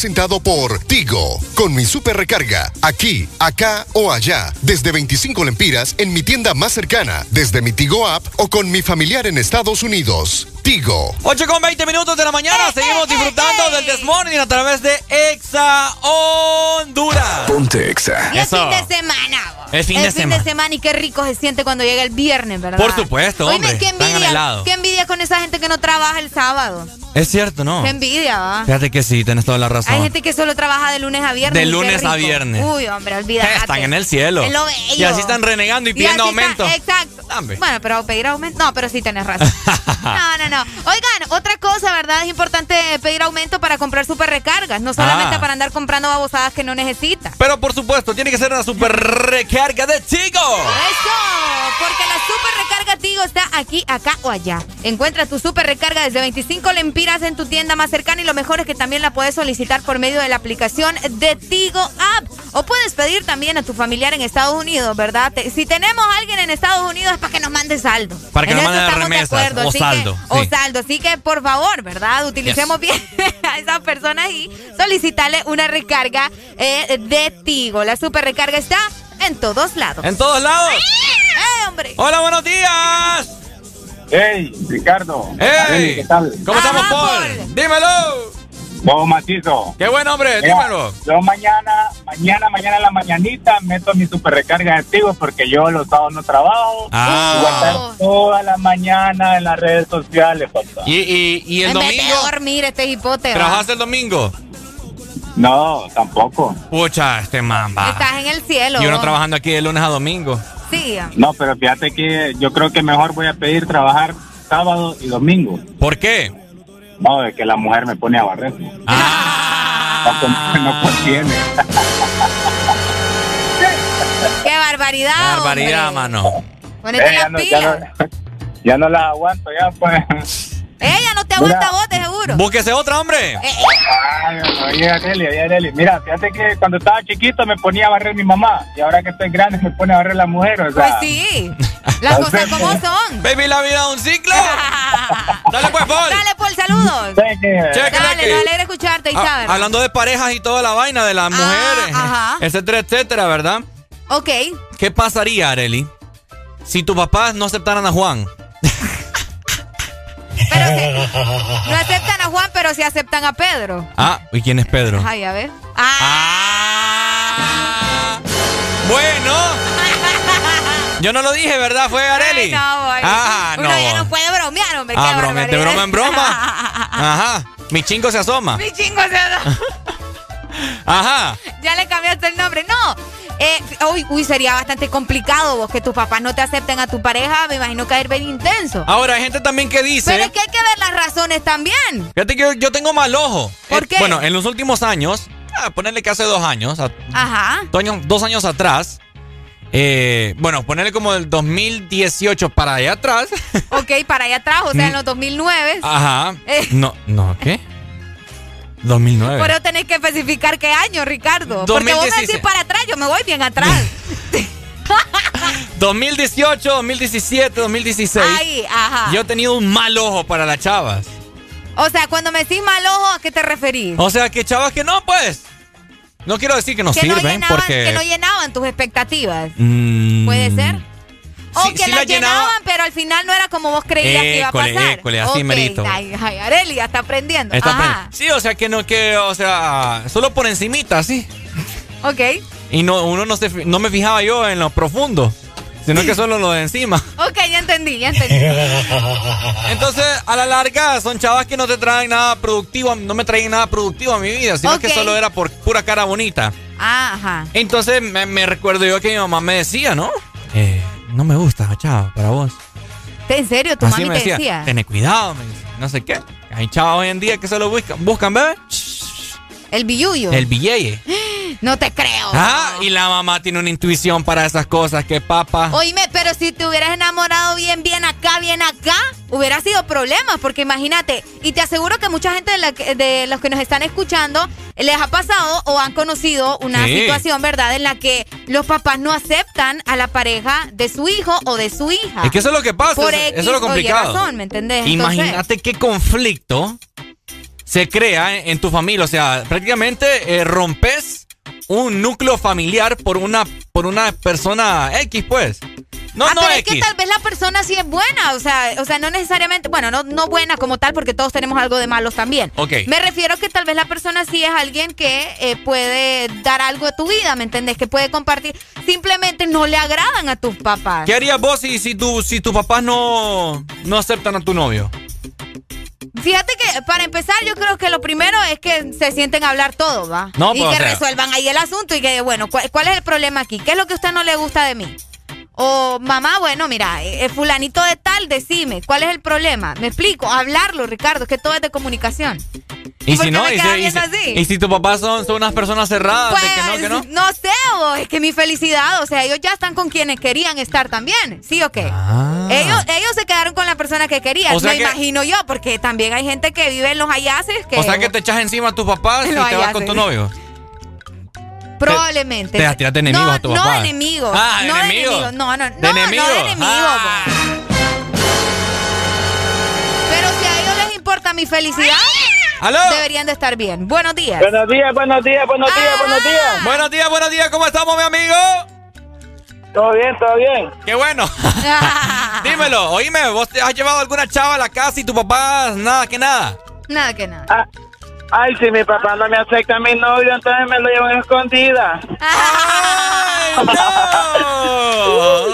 presentado por Tigo, con mi super recarga, aquí, acá o allá, desde 25 lempiras en mi tienda más cercana, desde mi Tigo app o con mi familiar en Estados Unidos. Tigo. 8 con 20 minutos de la mañana. Seguimos disfrutando del This Morning a través de Exa Honduras. Ponte Exa. Y es fin de semana. Es fin de semana. y qué rico se siente cuando llega el viernes, ¿verdad? Por supuesto, Oíme, hombre. qué envidia, qué envidia con esa gente que no trabaja el sábado. Es cierto, ¿no? Qué envidia, va. Fíjate que sí, tienes toda la razón. Hay gente que solo trabaja de lunes a viernes. De lunes a viernes. Uy, hombre, olvídate. Están en el cielo. Es lo bello. Y así están renegando y pidiendo está- aumento. exacto. Hombre. Bueno, pero pedir aumento. No, pero sí tenés razón. no, no, no. Oigan, otra cosa, ¿verdad? Es importante pedir aumento para comprar super recargas. No solamente Ah. para andar comprando babosadas que no necesita. Pero por supuesto, tiene que ser una super recarga de Tigo. Eso, porque la super recarga Tigo está aquí, acá o allá. Encuentra tu super recarga desde 25 lempiras en tu tienda más cercana y lo mejor es que también la puedes solicitar por medio de la aplicación de Tigo App. O puedes pedir también a tu familiar en Estados Unidos, ¿verdad? Te- si tenemos a alguien en Estados Unidos es para que nos mande saldo. Para que En nos eso manden estamos de remesas acuerdo, o que- saldo, o saldo. Así que, por favor, ¿verdad? Utilicemos bien a esas personas y solicitarle una recarga eh, de Tigo. La super recarga está en todos lados. En todos lados. ¡Eh, hombre! Hola, buenos días. Hey, Ricardo. Hey. ¿Qué tal? ¿Cómo estamos, Paul? Dímelo. Vos, macizo. Qué buen hombre, Mira, dímelo. Yo mañana, mañana, mañana en la mañanita meto mi super recarga de activos porque yo los sábados no trabajo. Ah. Y voy a estar toda la mañana en las redes sociales, papá. ¿Y, y, y el en vez de domingo? dormir, este hipote. ¿Trabajaste el domingo? No, tampoco. Pucha, este mamba. Estás en el cielo. Y uno trabajando aquí de lunes a domingo. Sí. No, pero fíjate que yo creo que mejor voy a pedir trabajar sábado y domingo. ¿Por qué? No, de que la mujer me pone a barrer. Ah. No, con- no contiene. ¡Qué barbaridad! Barbaridad, hombre. mano. Ponete Eh, ya, no, ya no la aguanto, ya pues. Ella no te aguanta vos, de seguro. Búsquese otra, hombre. Eh, Ay, oye, Arely, oye, Arely. Mira, fíjate que cuando estaba chiquito me ponía a barrer mi mamá y ahora que estoy grande me pone a barrer la mujer, o Pues sea. sí. Las cosas como son. Baby, la vida es un ciclo. Dale pues, Paul. Dale, Paul, saludos. Cheque, Dale, cheque. nos alegra escucharte, Ah, Isabel. hablando de parejas y toda la vaina de las mujeres, ajá. etcétera, etcétera, ¿verdad? Ok. ¿Qué pasaría, Areli, si tus papás no aceptaran a Juan? No aceptan a Juan, pero sí aceptan a Pedro. Ah, ¿y quién es Pedro? Ay, a ver. Ah. Bueno. Yo no lo dije, ¿verdad? Fue Areli. No, boy. Ah, Uno no. ya no puede bromear, hombre. Ah, broma, de barbaridad. broma en broma. Ajá. Mi chingo se asoma. Mi chingo se da. Ajá. Ya le cambiaste el nombre. No. Eh, uy, uy, sería bastante complicado vos que tus papás no te acepten a tu pareja. Me imagino que ir bien intenso. Ahora, hay gente también que dice. Pero es que hay que ver las razones también. Fíjate que yo, yo tengo mal ojo. ¿Por Eh, qué? Bueno, en los últimos años, ah, ponerle que hace dos años, Ajá. dos años, dos años atrás, eh, bueno, ponerle como del 2018 para allá atrás. Ok, para allá atrás, o sea, en los 2009. Ajá. No, no, ¿qué? 2009. Por eso tenés que especificar qué año, Ricardo. Porque vos me 2016. decís para atrás, yo me voy bien atrás. 2018, 2017, 2016. Ahí, ajá. Yo he tenido un mal ojo para las chavas. O sea, cuando me decís mal ojo, ¿a qué te referís? O sea, que chavas que no, pues. No quiero decir que no que, no sirven llenaban, porque. que no llenaban tus expectativas. Mm, ¿Puede ser? O Sí, que sí la llenaba. llenaban, pero al final no era como vos creías que iba a pasar. école, así Ok, merito. Ay, ay, Areli ya está aprendiendo. Está Ajá. Sí, o sea que no, que, o sea, solo por encimita, sí. Ok. Y no, uno no se, no me fijaba yo en lo profundo, sino que solo lo de encima. Ok, ya entendí, ya entendí. Entonces, a la larga, son chavas que no te traen nada productivo, no me traen nada productivo a mi vida, sino que solo era por pura cara bonita. Ah, Ajá. Entonces, me, me recuerdo yo que mi mamá me decía, ¿no? Eh, no me gusta, chava, para vos. ¿En serio? ¿Tu Así mami me te decía, decía? Tené cuidado, me dice, no sé qué. Hay chavas hoy en día que solo buscan, buscan, bebé, El billuyo. el billete. No te creo. Ah, y la mamá tiene una intuición para esas cosas que papá. Oíme, pero si te hubieras enamorado bien, bien acá, bien acá, hubiera sido problemas, porque imagínate, y te aseguro que mucha gente de, la que- de los que nos están escuchando les ha pasado o han conocido una Sí. situación, ¿verdad?, en la que los papás no aceptan a la pareja de su hijo o de su hija. Es que eso es lo que pasa, Por eso, X eso es lo complicado. razón, ¿me entendés? Entonces- Imagínate qué conflicto se crea en, tu familia. O sea, prácticamente eh, rompes un núcleo familiar por una, por una persona X, pues. No, ah, no pero es X. que tal vez la persona sí es buena, o sea, o sea, no necesariamente, bueno, no, no buena como tal, porque todos tenemos algo de malos también. Ok. Me refiero que tal vez la persona sí es alguien que eh, puede dar algo a tu vida, ¿me entendés? Que puede compartir. Simplemente no le agradan a tus papás. ¿Qué harías vos si, si, tu- si tus papás no, no aceptan a tu novio? Fíjate que para empezar yo creo que lo primero es que se sienten a hablar todo, ¿va? No, y pues, que o sea- resuelvan ahí el asunto y que, bueno, ¿cuál, cuál es el problema aquí? ¿Qué es lo que a usted no le gusta de mí? O mamá, bueno, mira, eh, fulanito de tal, decime, ¿cuál es el problema? Me explico, hablarlo, Ricardo, es que todo es de comunicación. Y ¿Por si no, y si, y si- así? y si tus papás son, son unas personas cerradas, de que no, que no. Pues, no sé, es que mi felicidad, o sea, ellos ya están con quienes querían estar también, ¿sí o qué? Ellos, ellos se quedaron con la persona que querían, Ah. O sea me que- imagino yo, porque también hay gente que vive en los ayaces que... O sea que te echas encima a tus papás y te vas con tu novio. Probablemente. Te tiras de enemigos no, a tu no papá. de enemigos. Ah, no enemigos. de enemigos. No, no, no, De enemigos. no de enemigos. Ah. po. Pero si a ellos les importa mi felicidad, ¿Aló? deberían de estar bien. Buenos días. Buenos días, buenos días, buenos días, buenos días. Buenos días, buenos días, ¿cómo estamos, mi amigo? Todo bien, todo bien. Qué bueno. Dímelo, oíme, ¿vos te has llevado alguna chava a la casa y tu papá nada que nada? Nada que nada. Ah, ay, si mi papá no me acepta a mi novio, entonces me lo llevo en escondida.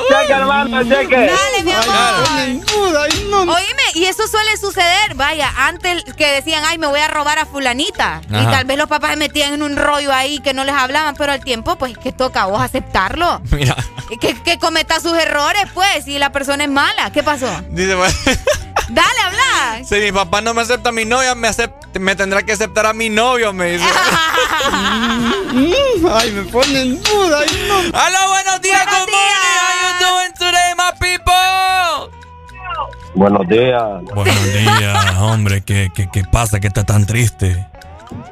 Cheque, hermano, cheque. Dale, mi amor. Oíme, y eso suele suceder. Vaya, antes que decían, ay, me voy a robar a fulanita. Y Ajá. tal vez los papás se metían en un rollo ahí que no les hablaban, pero al tiempo, pues, que toca a vos aceptarlo. Mira, Y Que, que cometa sus errores, pues, y la persona es mala. ¿Qué pasó? dice, bueno, Dale, habla. si mi papá no me acepta a mi novia, me, acept- me tendrá que aceptar a mi novio, me dice. Ay, me ponen duda. ay, no. ¡Hola, buenos días, good morning! How you doing today, my people? Buenos días. Buenos días, hombre, ¿qué, qué, qué pasa? ¿Qué está tan triste?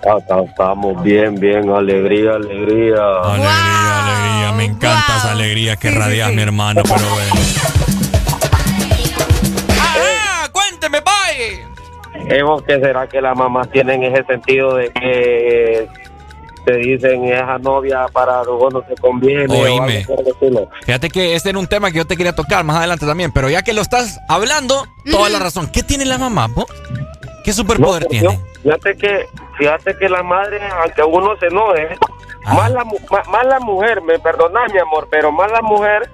Acá estamos bien, bien. Alegría, alegría. Alegría, alegría. Me encanta esa alegría que radias, mi hermano, pero bueno. ¿Es vos qué será que las mamás tienen ese sentido de que te dicen esa novia para luego no te conviene? Oíme. Fíjate que ese era un tema que yo te quería tocar más adelante también, pero ya que lo estás hablando, toda la razón. ¿Qué tiene la mamá, po? ¿Qué superpoder No, tiene? yo- fíjate que, fíjate que la madre, aunque uno se enoje, más, la, más la mujer, me perdonás mi amor, pero más la mujer,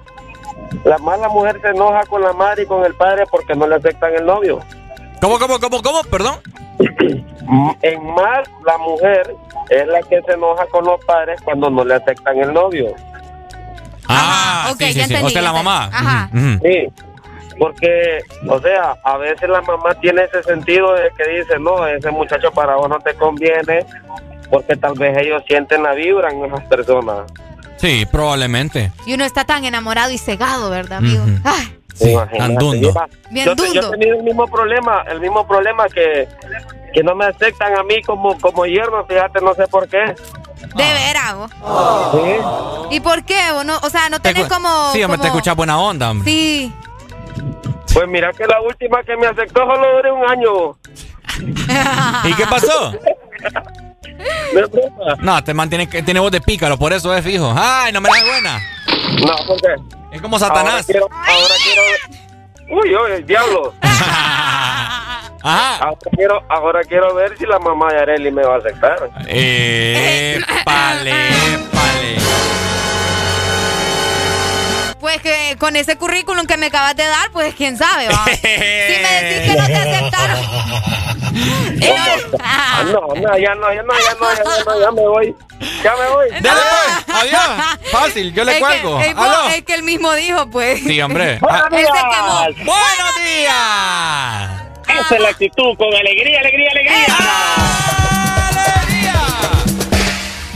la más la mujer se enoja con la madre y con el padre porque no le aceptan el novio. ¿Cómo, cómo, cómo, cómo? Perdón. En más, la mujer es la que se enoja con los padres cuando no le aceptan el novio. Ah, ok, sí, sí, ya sí. entendí, O sea, la mamá. Ajá. Sí, porque, o sea, a veces la mamá tiene ese sentido de que dice, no, ese muchacho para vos no te conviene, porque tal vez ellos sienten la vibra en esas personas. Sí, probablemente. Y uno está tan enamorado y cegado, ¿verdad, amigo? Ay, Sí, andundo. yo- Bien yo, te- yo he tenido el mismo problema, el mismo problema que, que no me aceptan a mí como, como yerno, fíjate, no sé por qué. de veras, vos. Sí. ¿Y por qué? vos no- o sea, no Te tenés como... Sí, hombre, te como- escuchas buena onda, hombre. Sí. Pues mira que la última que me aceptó solo duré un año. ¿Y qué pasó? No te mantiene, que tiene voz de pícaro, por eso es fijo. Ay, no me la das buena. No, porque Es como ahora Satanás. quiero, ahora quiero, uy, uy, el diablo. Ajá. Ahora quiero, ahora quiero ver si la mamá de Areli me va a aceptar. Eh, pale, pale. Pues que con ese currículum que me acabas de dar, pues quién sabe, va. si me decís que no te aceptaron. Ah, no, no, ya no, ya no, ya no, ya no, ya me voy. Ya me voy. Dale, pues. Adiós. Fácil, yo le Es cuelgo. que, es, Aló. es que él mismo dijo, pues. Sí, hombre. Buenos Ah, días. ¡Buenos días! Esa es la actitud, con alegría, alegría, alegría.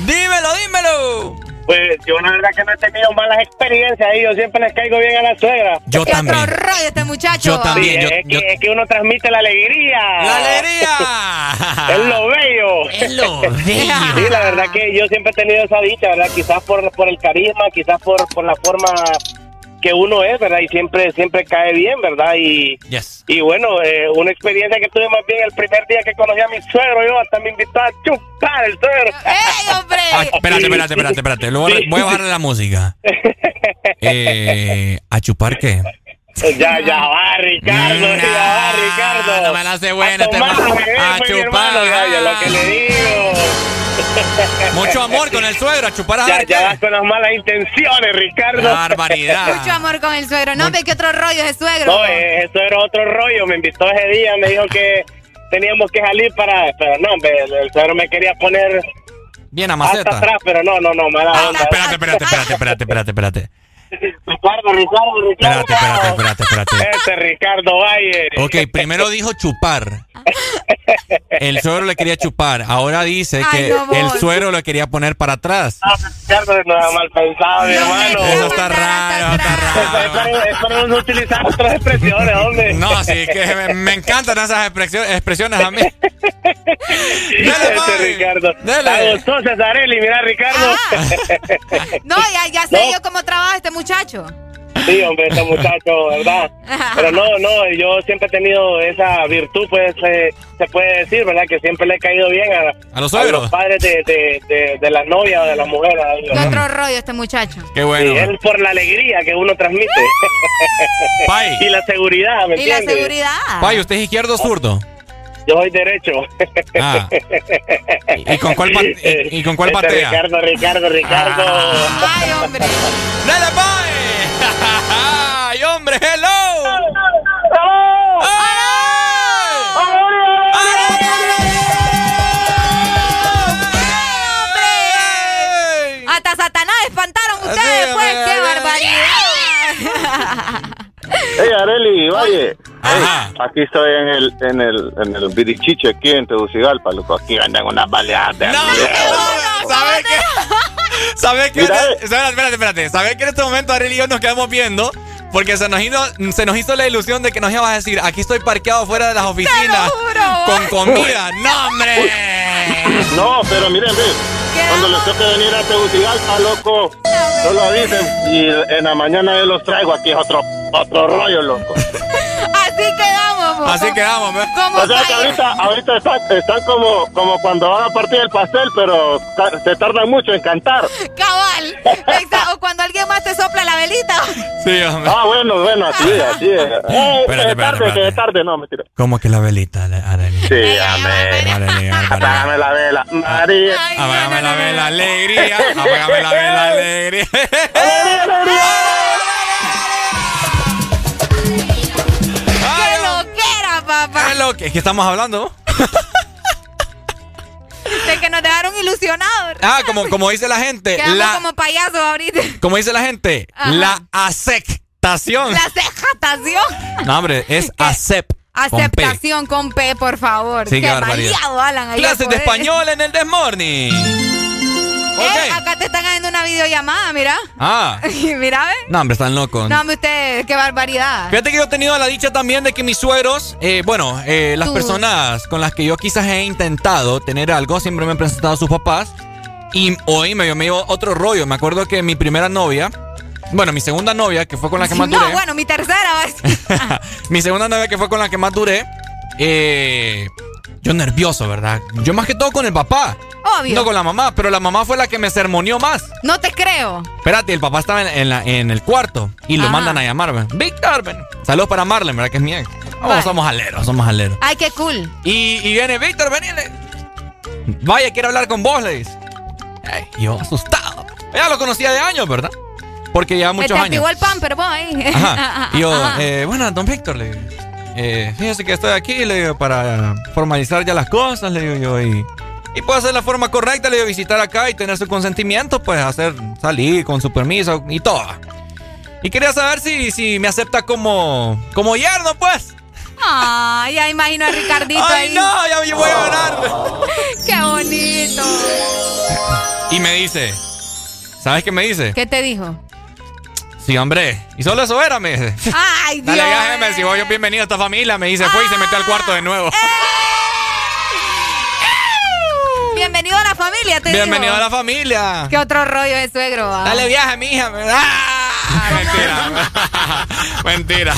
Dímelo, dímelo. Pues yo la verdad que no he tenido malas experiencias ahí, yo siempre les caigo bien a la suegra. Yo ¿Qué también. otro rollo este muchacho? Yo también. Sí, yo- es, yo- que, es que uno transmite la alegría. ¡La alegría! Es lo bello. Es lo bello. Sí, la verdad que yo siempre he tenido esa dicha, ¿verdad? Quizás por, por el carisma, quizás por, por la forma que uno es, ¿verdad? Y siempre siempre cae bien, ¿verdad? Y, Yes. y bueno, eh, una experiencia que tuve más bien el primer día que conocí a mi suegro, yo hasta me invitó a chupar el suegro. ¡Ey, hombre! Espérate, espérate, espérate, espérate. Luego Sí. voy a bajarle la música. Eh, ¿A chupar qué? ya, ya va, Ricardo, ya va, Ricardo. no me la hace buena A este tomar, man. bebé, A pues, chupar. hermano, ya, ya lo que le digo. Mucho amor con el suegro, a chupar a Ya, ver ya vas con las malas intenciones, Ricardo. Barbaridad. Mucho amor con el suegro. No, ve qué otro rollo es suegro. No, eh, eso era otro rollo. Me invitó ese día, me dijo que teníamos que salir para. Pero no, hombre, el, el suegro me quería poner Bien a hasta atrás, pero no, no, no, mala Ah, onda. espérate, espérate, espérate, espérate, espérate, espérate. Ricardo, Ricardo, Ricardo. Espérate, espérate, espérate, espérate. Este Ricardo Valle. Ok, primero dijo chupar. El suegro le quería chupar. Ahora dice Ay, que no, el suegro lo quería poner para atrás. Ah, Ricardo no mal pensado, mi hermano. Eso está raro, está raro. Espero no utilizar otras expresiones, hombre. No, sí, que me, me encantan esas expresiones, expresiones a mí. Este Ricardo. Dale. Entonces, Areli, mira, Ricardo. No, ya, ya sé No. yo cómo trabaja este muchacho. Sí, hombre, este muchacho, ¿verdad? Pero no, no, yo siempre he tenido esa virtud, pues se, se puede decir, ¿verdad? Que siempre le he caído bien a, ¿A los padres de, de, de, de la novia o de la mujer. a ellos. ¿Qué otro rollo este muchacho? Qué bueno. Sí, es por la alegría que uno transmite. Pai. y la seguridad, ¿me Y la entiendes? seguridad. Pay, ¿usted es izquierdo o zurdo? Yo soy derecho. Ah. ¿Y con cuál, pa- y, y con cuál Este patea? Ah. Ricardo, Ricardo, Ricardo. Ay, hombre. ¡Dale, Pay! ¡Ay, hombre, hello! Hasta Hey, Areli. Hey, aquí estoy en el, en el, en el Virichiche, aquí en Tegucigalpa, loco. Aquí venden unas baleadas de ¿Sabes qué? ¿Sabes qué? Mira, Espérate, espérate, espérate. ¿Sabes que en este momento Ariel y yo nos quedamos viendo? Porque se nos, hizo, se nos hizo la ilusión de que nos ibas a decir, aquí estoy parqueado fuera de las oficinas con comida. ¡No, hombre! No, pero miren, ve, cuando les toque venir a Tegucigalpa, loco, solo avisen y en la mañana yo los traigo. Aquí es otro, otro rollo, loco. Así quedamos. Así quedamos, ¿ves? Como O sea que ahorita, ahorita están, están como, como cuando van a partir el pastel, pero ta- se tardan mucho en cantar. Cabal. Exacto. O cuando alguien más te sopla la velita. Sí, hombre. Ah, bueno, bueno, así es, así es. Eh, Espérate, que espérate, tarde, espérate. que tarde, no, mentira. ¿Cómo que la velita, Arely? Sí, amén. Apágame la vela, María. Apágame la vela, alegría. Apágame la vela, alegría. ¡Qué papá! ¿Qué es lo que, es que estamos hablando? De que nos dejaron ilusionados. Ah, como, como dice la gente, Quedamos la, como payasos ahorita. como dice la gente, Ajá. la aceptación. La aceptación. No, hombre, es acep. con P. Aceptación con P, por favor. Sí, qué qué Alan. Clases de español en el Desmorning. Eh, acá te están haciendo una videollamada, mira. Ah, mira, ¿ves? no, hombre, están locos. No, hombre, ustedes, qué barbaridad. Fíjate que yo he tenido la dicha también de que mis suegros, eh, bueno, eh, las Tú. personas con las que yo quizás he intentado tener algo, siempre me han presentado a sus papás. Y hoy me dio, me dio otro rollo. Me acuerdo que mi primera novia, bueno, mi segunda novia, que fue con la que más no, duré. bueno, mi tercera mi segunda novia, que fue con la que más duré. eh, yo nervioso, ¿verdad? Yo más que todo con el papá. Obvio. No con la mamá, pero la mamá fue la que me sermoneó más. No te creo. Espérate, el papá estaba en, en la- en el cuarto y lo Ajá. mandan a llamar. ¿verdad? Víctor, ven. Saludos para Marlene, ¿verdad? Que es mi ex. Vamos, Vale. somos aleros, somos aleros. Ay, qué cool. Y, y viene Víctor, venile. Vaya, quiere hablar con vos, le dice. Ay, yo asustado. Ya lo conocía de años, ¿verdad? Porque lleva muchos te años. activó el pamper, boy. Ajá. Y yo, eh, bueno, don Víctor, le digo. Eh, fíjese que estoy aquí, le digo, para formalizar ya las cosas, le digo yo, y, y puedo hacer la forma correcta, le digo, visitar acá y tener su consentimiento, pues hacer, salir con su permiso y todo. Y quería saber si, si me acepta como, como yerno, pues. Ay, ya imagino a Ricardito Ay, ahí. no, ya me voy a ganar. Qué bonito. Y me dice, ¿sabes qué me dice? ¿Qué te dijo? Sí, hombre. Y solo eso era, me dice. Ay, Dios. Dale viaje, me decía, yo bienvenido a esta familia. Me dice, fue y se metió al cuarto de nuevo. Bienvenido a la familia, te Bienvenido a la familia. ¿Qué otro rollo de suegro? ah? Dale viaje, mija. ¡Ah! Mentira. Mentira.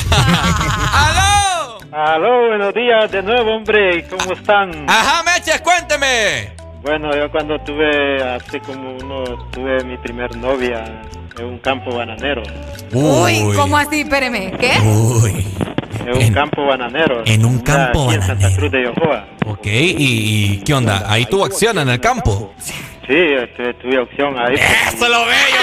¡Aló! Aló, buenos días de nuevo, hombre. ¿Cómo están? Ajá, Meches, cuénteme. Bueno, yo cuando tuve, hace como unos, tuve mi primer novia en un campo bananero. Uy, ¿cómo así? Espéreme. ¿Qué? Uy. En un campo bananero. en un campo aquí en Santa Cruz de Yojoa. Ok, ¿y, y qué onda? Ahí tuvo acción en el campo. Sí, este, tuve opción ahí. Eso lo bello,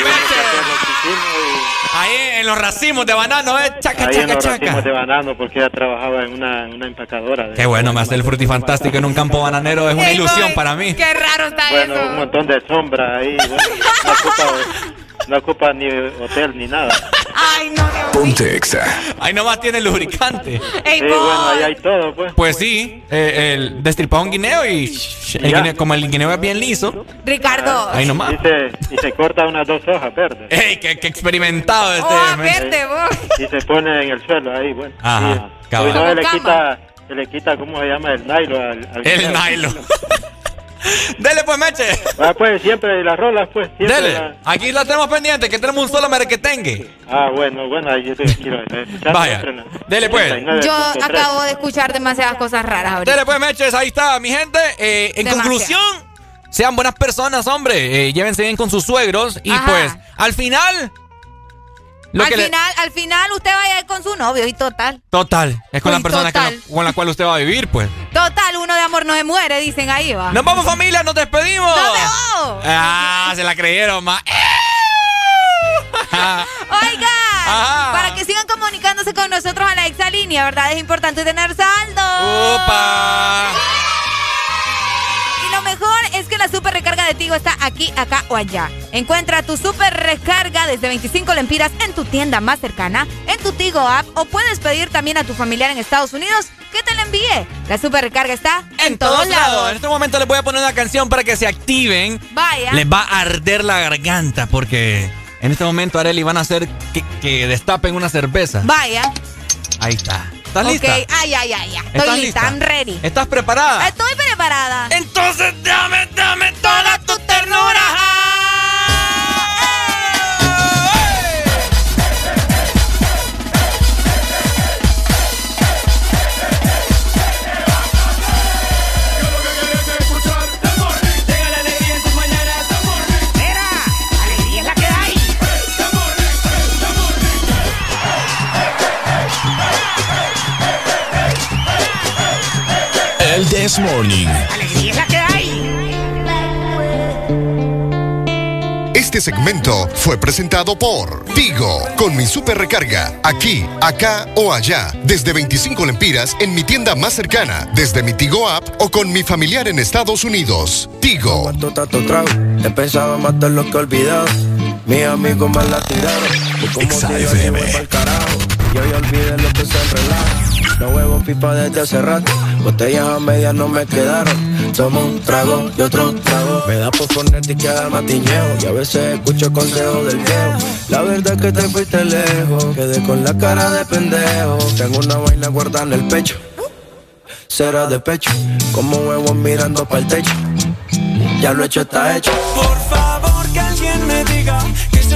Ahí en los racimos de banano, ¿eh? Chaca, Ahí en chaca, los chaca. racimos de banano, porque ella trabajaba en una, en una empacadora. de- Qué bueno, me hace el frutifantástico en un campo bananero. Es una ilusión para mí. Qué raro está Bueno, un eso. montón de sombra ahí. bueno, no, ocupa, ni hotel ni nada. Ay, no, Ponte Exa. Ahí nomás tiene lubricante. Ey, Sí, bueno, ahí hay todo, pues. Pues sí, eh, el destripado un guineo y el guineo- como el guineo es bien liso, Ricardo. ahí nomás. Y se, y se corta unas dos hojas verdes. ¡Ey, qué, qué experimentado este! Oh, verde, vos. Y se pone en el suelo ahí, bueno. Ajá, Y- y no, Como le quita, se le quita, ¿cómo se llama? El nylon al, al El guineo. nylon. Dele pues, Meche. Ah, pues siempre, y las rolas, pues. Siempre Dele. la- Aquí la tenemos pendiente, que tenemos un solo merequetengue. Ah, bueno, bueno, ahí yo te quiero escuchar. Vaya. la- Dele, pues. 39.3. Yo acabo de escuchar demasiadas cosas raras ahorita. Dele pues, Meches, ahí está, mi gente. Eh, en Demasiado. conclusión, sean buenas personas, hombre. Eh, llévense bien con sus suegros. Y Ajá. pues, al final. Lo al que le- final, al final usted vaya a ir con su novio y total. Total. Es con Uy, la persona que con la cual usted va a vivir, pues. Total, uno de amor no se muere, dicen ahí, va. Nos vamos, familia, nos despedimos. ¡Nos vemos! Ah, se la creyeron. Oigan, Ajá. para que sigan comunicándose con nosotros a la exalínea, ¿verdad? Es importante tener saldo. ¡Opa! Y lo mejor la super recarga de Tigo está aquí, acá o allá. Encuentra tu super recarga desde 25 lempiras en tu tienda más cercana, en tu Tigo app o puedes pedir también a tu familiar en Estados Unidos que te la envíe. La super recarga está en, todos lados. En este momento les voy a poner una canción para que se activen. Vaya. Les va a arder la garganta porque en este momento, Areli, van a hacer que, que destapen una cerveza. Vaya. Ahí está. ¿Estás ok, lista? ay, ay, ay, ay. ¿Estás Estoy lista? lista, I'm ready. ¿Estás preparada? Estoy preparada. Entonces dame, dame toda This Morning. Alegría es la que hay. Este segmento fue presentado por Tigo, con mi super recarga, aquí, acá o allá, desde 25 lempiras en mi tienda más cercana, desde mi Tigo app o con mi familiar en Estados Unidos. Tigo. Cuánto tanto trago, he pensado en matar lo que he olvidado. Mis amigos me la tiraron. Y como Exa si yo FM. llevo pa'l carajo. Yo ya olvidé lo que se enrelaja. No huevo pipa desde hace rato. Botellas a medias no me quedaron. Tomo un trago y otro trago. Me da por ponerte y quedar matiñeo. Y a veces escucho consejos del viejo. La verdad es que te fuiste lejos. Quedé con la cara de pendejo. Tengo una vaina guardada en el pecho. Será de pecho. Como huevos mirando para el techo. Ya lo hecho está hecho. Por favor que alguien me diga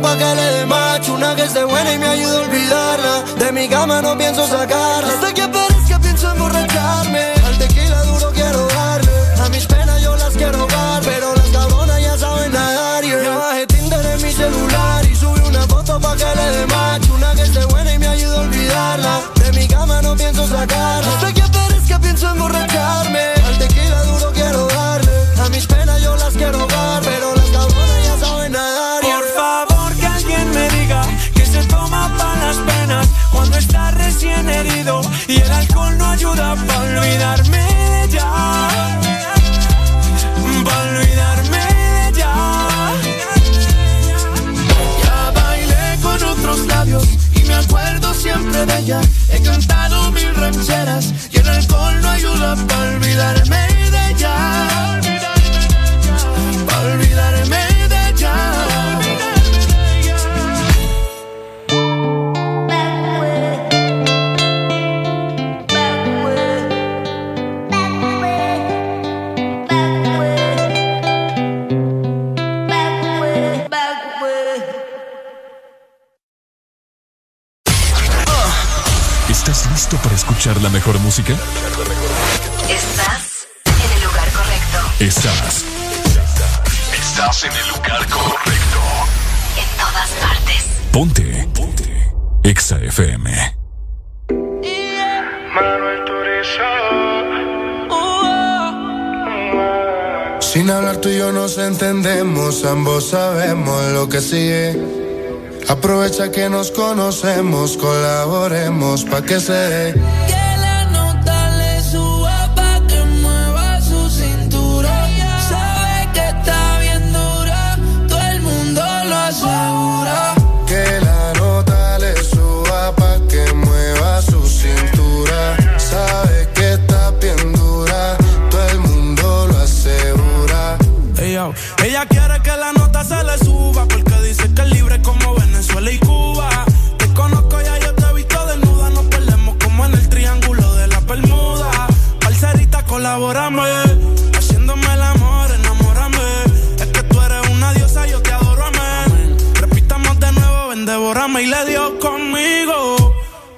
Pa' que le dé macho Una que esté buena y me ayude a olvidarla. De mi cama no pienso sacarla. Hasta que aparezca pienso emborracharme olvidarme de ella. Olvidarme de ella. Ya bailé con otros labios y me acuerdo siempre de ella. He cantado mil rancheras y el alcohol no ayuda para olvidarme de ella. ¿Listo para escuchar la mejor música? Estás en el lugar correcto. Estás. Estás en el lugar correcto. En todas partes. Ponte. Ponte. Exa FM. Sin hablar tú y yo nos entendemos, ambos sabemos lo que sigue. Aprovecha que nos conocemos, colaboremos pa' que se.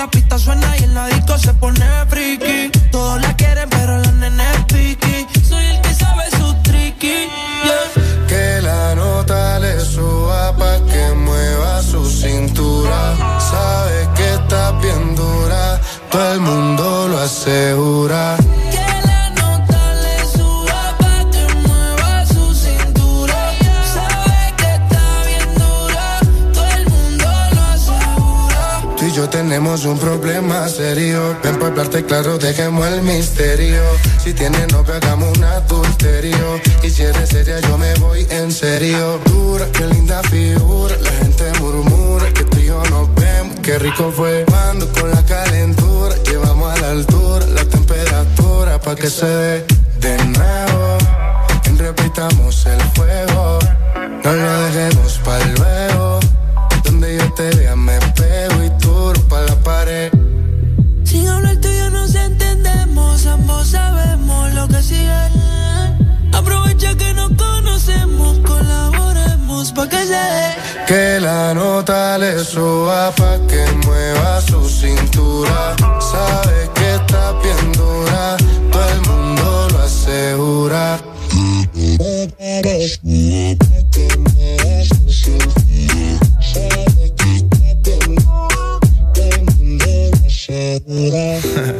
La pista suena y en la disco se pone friki. Tenemos un problema serio. Ven para hablarte claro, dejemos el misterio. Si tienes novio, hagamos un adulterio. Y si eres seria, yo me voy en serio. Dura, qué linda figura. La gente murmura que tú nos vemos. Qué rico fue cuando con la calentura. Llevamos a la altura la temperatura pa' que se dé de nuevo. Repitamos el fuego. No lo dejemos para luego. Donde yo te vea Que la nota le suba pa' que mueva su cintura. Sabe que está bien dura, todo el mundo lo asegura.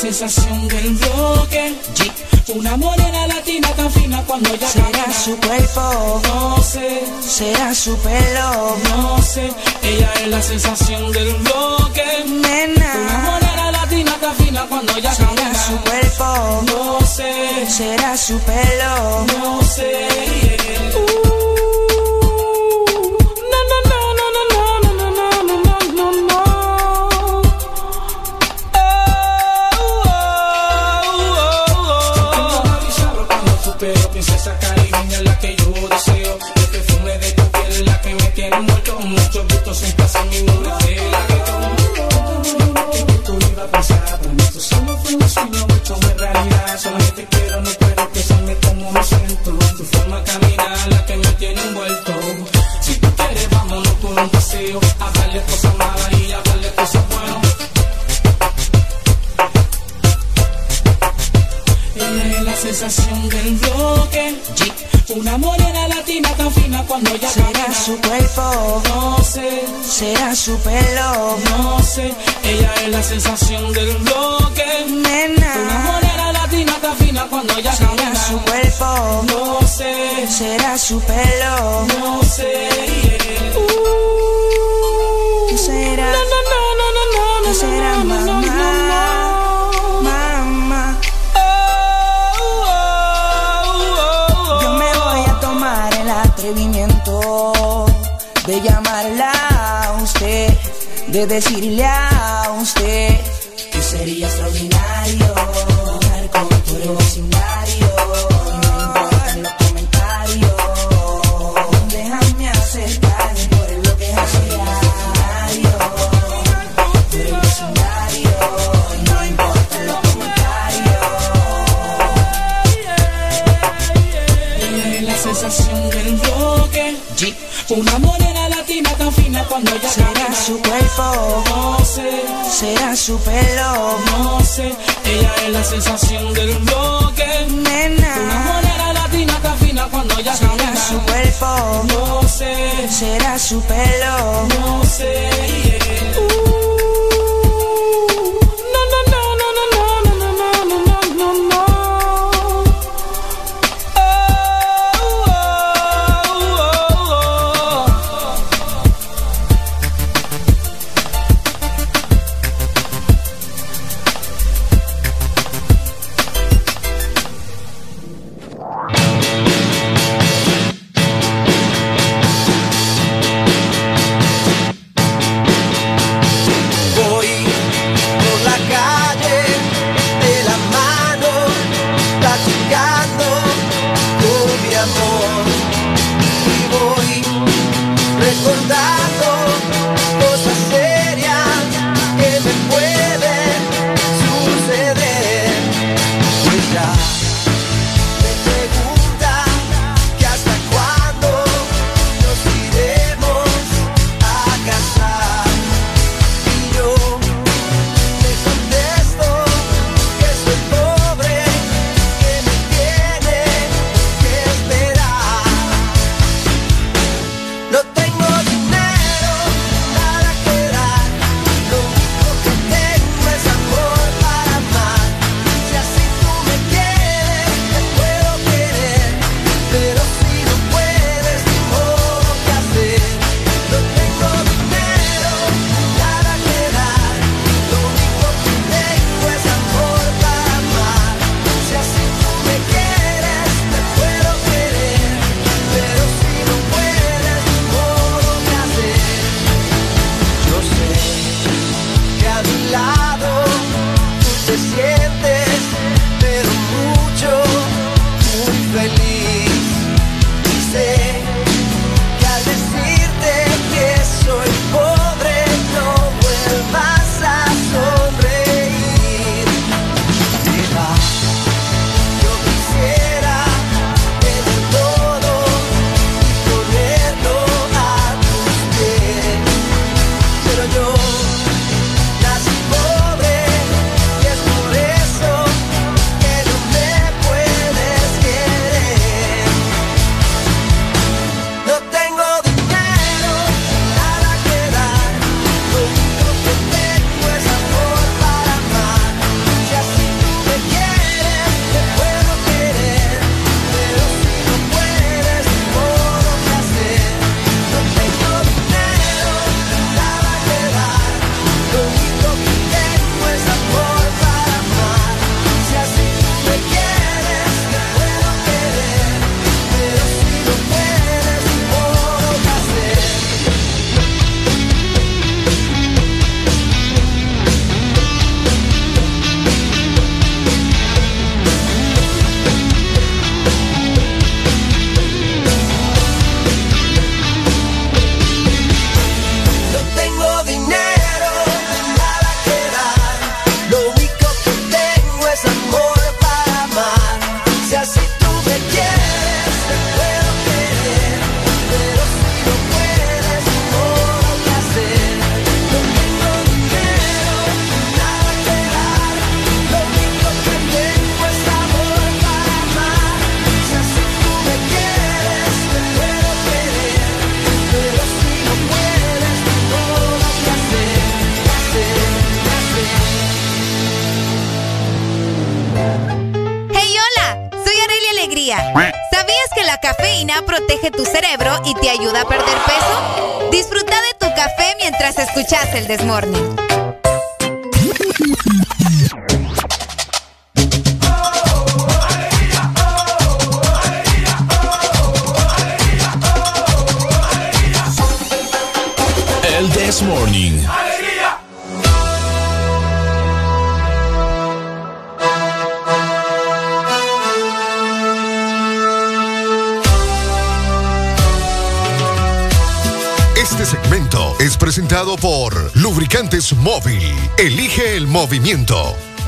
sensación del bloque. Una morena latina tan fina cuando ya Será su cuerpo, no sé. Será su pelo, no sé. Ella es la sensación del bloque. Nena. Una morena latina tan fina cuando ya Será su cuerpo, no sé. Será su pelo, no sé. Tengo muchos, gustos sin casa ninguno de su pelo. No sé, ella es la sensación del bloque. Nena, una morena latina está fina cuando ella camina. su cuerpo. No sé, será su pelo. de decirle a usted No sé. Será su pelo. No sé.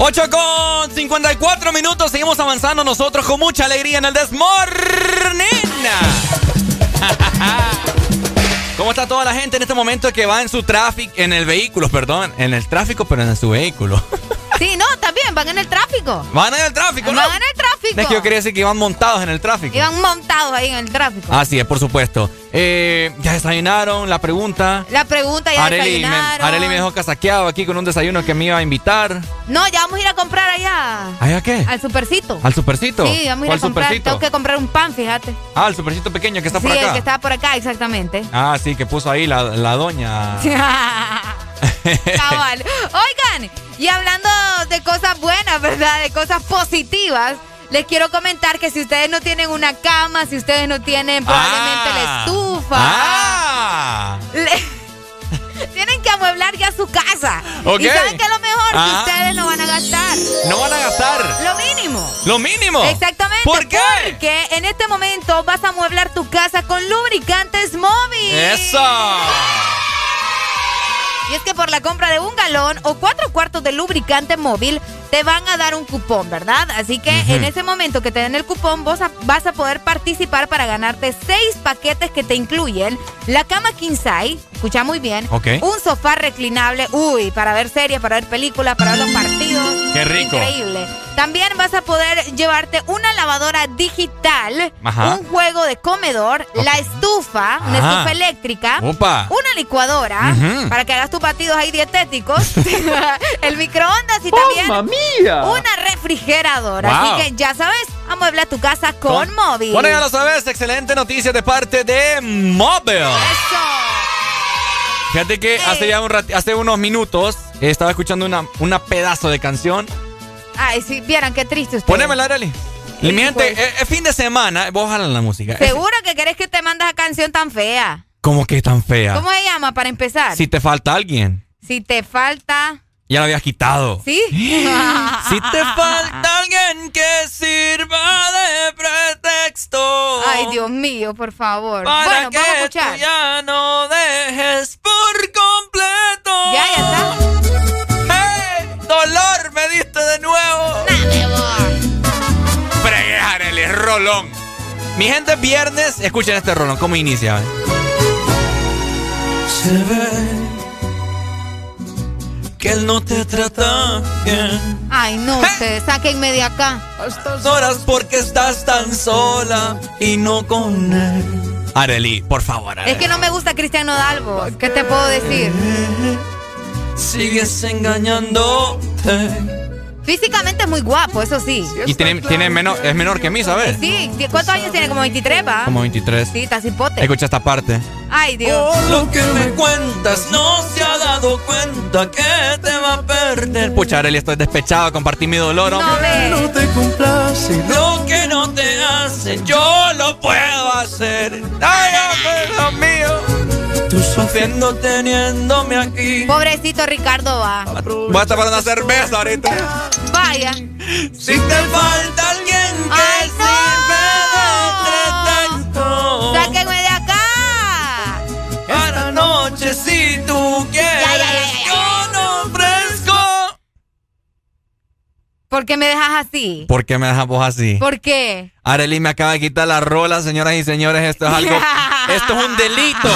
8 con 54 minutos, seguimos avanzando nosotros con mucha alegría en el Desmorning. ¿Cómo está toda la gente en este momento que va en su tráfico, en el vehículo, perdón, en el tráfico, pero en su vehículo? Sí, no, también van en el tráfico. Van en el tráfico, ¿no? Van en el tráfico. Es que yo quería decir que iban montados en el tráfico. Iban montados ahí en el tráfico. Así es, por supuesto. Eh, ya desayunaron, la pregunta. La pregunta ya Areli me, desayunaron. Areli me dejó casaqueado aquí con un desayuno que me iba a invitar. No, ya vamos a ir a comprar allá. ¿Allá qué? Al supercito. ¿Al supercito? Sí, vamos a ir a ¿Cuál comprar. supercito? Tengo que comprar un pan, fíjate. Ah, el supercito pequeño que está sí, por el acá. que estaba por acá, exactamente. Ah, sí, que puso ahí la, la doña. Cabal. Oigan, y hablando de cosas buenas, ¿verdad? De cosas positivas. Les quiero comentar que si ustedes no tienen una cama, si ustedes no tienen probablemente la Ah. estufa, Ah. le- tienen que amueblar ya su casa. Y saben que lo mejor Ah. que ustedes no. No van a gastar. Lo mínimo. Lo mínimo. Exactamente. ¿Por qué? Porque en este momento vas a amueblar tu casa con lubricantes móvil. Eso. Y es que por la compra de un galón o cuatro cuartos de lubricante móvil te van a dar un cupón, ¿verdad? Así que en ese momento que te den el cupón, vos a- vas a poder participar para ganarte seis paquetes que te incluyen la cama king size, escucha muy bien, Ok. un sofá reclinable, uy, para ver series, para ver películas, para ver los partidos. Qué rico. Increíble. También vas a poder llevarte una lavadora digital, Ajá. un juego de comedor, la estufa, una Ajá. estufa eléctrica, Opa. una licuadora para que hagas tus batidos ahí dietéticos, el microondas y también mía! una refrigeradora. Wow. Así que ya sabes, amuebla tu casa con, móvil. Bueno, ya lo sabes, excelente noticia de parte de Móvil. Fíjate que hace ya un rat- hace unos minutos eh, estaba escuchando una, una pedazo de canción. Ay, si vieran qué triste usted. Ponémela, Arely. Mi gente, es, fin de semana, vos jala la música. Seguro que querés que te mandes esa canción tan fea. ¿Cómo que tan fea? ¿Cómo se llama para empezar? Si te falta alguien, Si te falta. Ya la habías quitado. ¿Sí? Si te falta alguien que sirva de pretexto. Ay, Dios mío, por favor. Para bueno, que vamos a escuchar. tú ya no dejes por completo. Ya, ya está. ¡Hey! ¡Dolor me diste de nuevo! Fregué, Arely, rolón. Mi gente, viernes, escuchen este rolón, ¿cómo inicia? eh? Se ve que él no te trata bien. Ay, no, ustedes, sáquenme de acá. A estas horas porque estás tan sola y no con él. Arely, por favor, Es que no me gusta Cristiano Dalbo. ¿Qué te puedo decir? Sigues engañándote. Físicamente es muy guapo, eso sí. Y tiene, tiene menor, es menor que mí, ¿sabes? Sí, ¿cuántos años tiene? Como 23, ¿va? Como 23. Sí, está cipote. Escucha esta parte. Ay, Dios. Por lo que me cuentas, no se ha dado cuenta que te va a perder. Pucha, Arely, estoy despechado, compartí mi dolor, hombre. No. No te complace lo que no te hace, yo lo puedo hacer. Ay, Dios mío. Sufriendo teniéndome aquí. Pobrecito Ricardo va. Voy a estar para una cerveza ahorita. Vaya. Si te falta alguien que Ay, sirve de pretexto. ¡Sáquenme de acá! Esta noche si tú quieres, Ya, ya, ya, ya, ya. yo no ofrezco. ¿Por qué me dejas así? ¿Por qué me dejas vos así? ¿Por qué? Arely me acaba de quitar la rola, señoras y señores. Esto es algo. esto es un delito.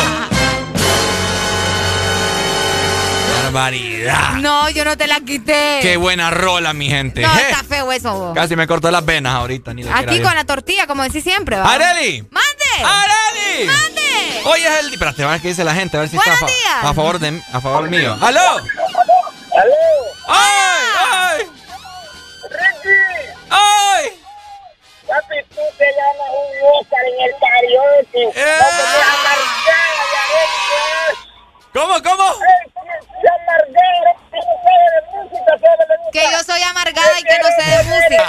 No, yo no te la quité. ¡Qué buena rola, mi gente! No, está feo eso. Vos. Casi me cortó las venas ahorita. Ni Aquí con la tortilla, como decís siempre. ¿va? ¡Areli! ¡Mande! ¡Areli! ¡Mande! Hoy es el... Espérate, a ver qué dice la gente, a ver si está a, favor de, a favor mío. ¡Aló! ¡Aló! ¡Ay! ¡Ay! ¡Ricky! ¡Ay! Papi, tú te llamas un Oscar en el karaoke. ¡Eh! Te ¿Cómo, cómo? Que yo soy amargada y que no sé de música.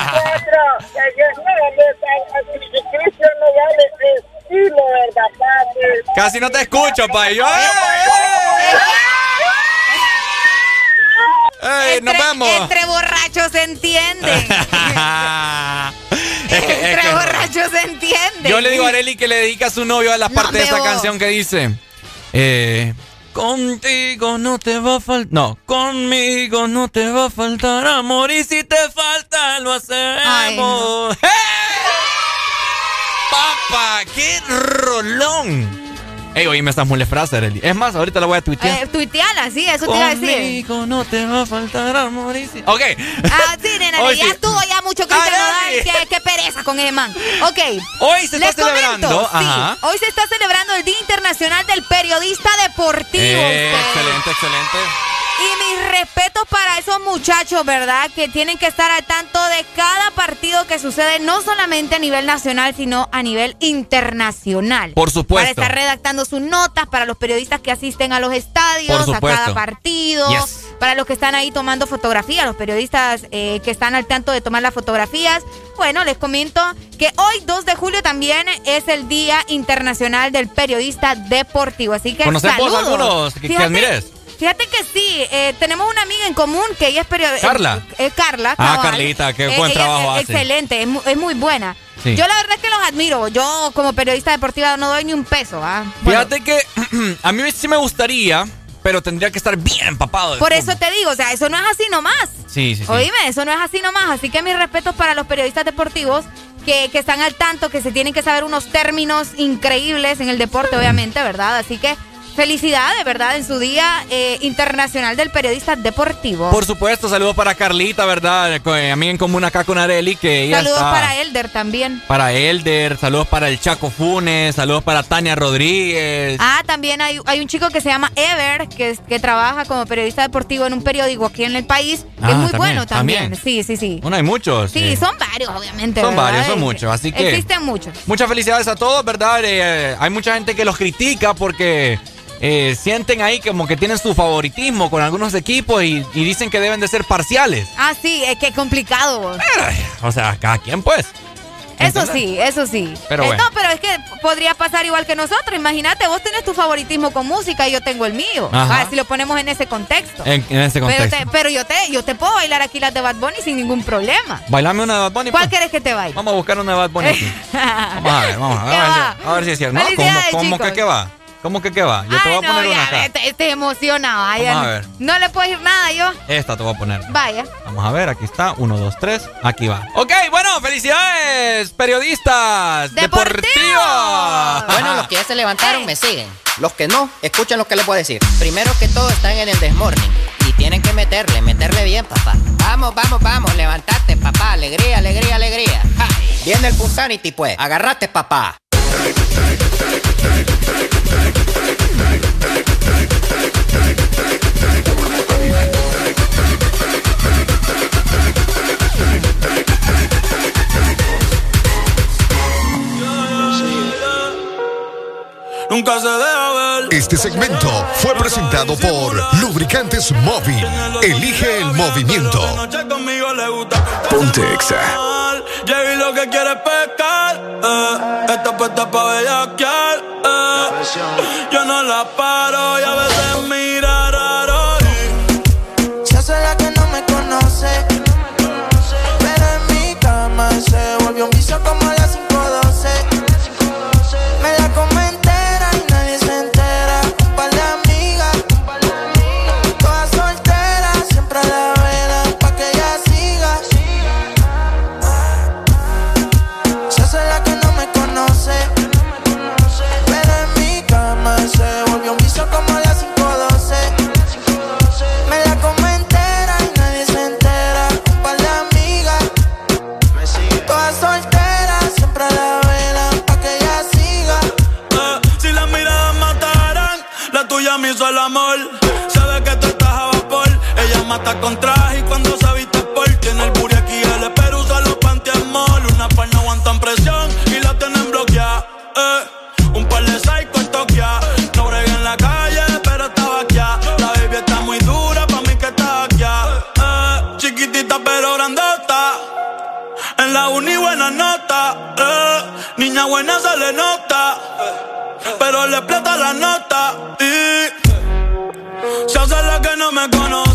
Casi no te escucho, pa. Yo, ¡Ey, nos vemos! Entre borrachos se entiende. entre borrachos se entiende. Yo le digo a Areli que le dedica a su novio a la no, parte de esa canción que dice. Eh, contigo no te va a faltar. No, conmigo no te va a faltar amor. Y si te falta, lo hacemos. ¡Eh! ¡Papá! ¡Qué rolón! Ey, oíme estas mules frases, Areli. Es más, ahorita la voy a tuitear. Eh, tuiteala, sí, eso te iba a decir. No te va a faltar amor. Y. Ok. Ah, sí, nena, Hoy ya sí. estuvo ya mucho Cristian. Nodal. Qué, qué pereza con ese man. Ok. Hoy se está comento, celebrando, sí, hoy se está celebrando el Día Internacional del Periodista Deportivo. Eh, excelente, excelente. Y mis respetos para esos muchachos, ¿verdad? Que tienen que estar al tanto de cada partido que sucede, no solamente a nivel nacional, sino a nivel internacional. Por supuesto. Para estar redactando sus notas, para los periodistas que asisten a los estadios, a cada partido, Yes. para los que están ahí tomando fotografías, los periodistas eh, que están al tanto de tomar las fotografías. Bueno, les comento que hoy, 2 de julio, también es el Día Internacional del Periodista Deportivo. Así que ¿Conocemos saludos. algunos que- que admires? Fíjate que sí, eh, tenemos una amiga en común que ella es periodista. ¿Carla? Carla. Ah. Carlita, qué Eh, buen trabajo hace. Excelente, es, mu- es muy buena. Sí. Yo la verdad es que los admiro. Yo como periodista deportiva no doy ni un peso. ¿ah? Bueno, Fíjate que a mí sí me gustaría, pero tendría que estar bien empapado. de por eso te digo, o sea, eso no es así nomás. Sí, sí, sí. Oíme, eso no es así nomás. Así que mis respetos para los periodistas deportivos que, que están al tanto, que se tienen que saber unos términos increíbles en el deporte, obviamente, ¿verdad? Así que felicidades, ¿verdad? En su Día eh, Internacional del Periodista Deportivo. Por supuesto, saludos para Carlita, ¿verdad? Eh, A mí en común acá con Areli, que ella Saludos está- para Elder también. Para Elder, saludos para el Chaco Funes, saludos para Tania Rodríguez. Ah, también hay, hay un chico que se llama Ever, que, que trabaja como periodista deportivo en un periódico aquí en el país, que Ah, es muy también, bueno también. también. Sí, sí, sí. Bueno, hay muchos. Sí, eh. son varios, obviamente. Son ¿verdad? varios, son muchos, así que- Existen muchos. Muchas felicidades a todos, ¿verdad? Eh, hay mucha gente que los critica porque eh, sienten ahí como que tienen su favoritismo con algunos equipos y, y dicen que deben de ser parciales. Ah, sí, es que es complicado. vos. O sea, cada quien pues. Eso ¿Entendés? sí, eso sí. Pero Eh, bueno. No, pero es que podría pasar igual que nosotros. Imagínate, vos tenés tu favoritismo con música y yo tengo el mío. Ajá. Si lo ponemos en ese contexto. En, en ese pero, contexto. te- pero yo te, yo te puedo bailar aquí las de Bad Bunny sin ningún problema. Bailame una de Bad Bunny. ¿Cuál pues. querés que te baile? Vamos a buscar una de Bad Bunny. aquí. Vamos a ver, vamos a ver. ¿Qué A ver, si, a ver si es cierto. ¿No? ¿Cómo, cómo que qué va? ¿Cómo que qué va? Yo te voy a poner no, una acá. Este, este emocionado. ay, Vamos ya a ver. No le puedo decir nada yo. Esta te voy a poner. Vaya. Vamos a ver, aquí está. Uno, dos, tres. Aquí va. Ok, bueno, felicidades, periodistas deportivos. Bueno, los que ya se levantaron me siguen. Los que no, escuchen lo que les voy a decir. Primero que todo están en el desmorning. Y tienen que meterle, meterle bien, papá. Vamos, vamos, vamos, levantate, papá. Alegría, alegría, alegría. Ja. Viene el Punsanity, pues. Agarrate, papá. Nunca se deja ver. Este segmento fue presentado por Lubricantes Móvil. Elige el movimiento. Ponte Exa. Llegué lo que quiere es pescar. Eh. Esta puesta pa' bellaquear. Eh. Yo no la paro y a veces mira con y cuando se viste porque en el buri aquí el espero usa los panties mall. Una par no aguantan presión y la tienen bloqueada. Eh. Un par de psycho en Tokia. No bregué en la calle, pero estaba aquí. La baby está muy dura, pa' mí que está aquí. Eh. Chiquitita pero grandota. En la uni buena nota. Eh. Niña buena se le nota. Pero le explota la nota. Y se hace la que no me conoce.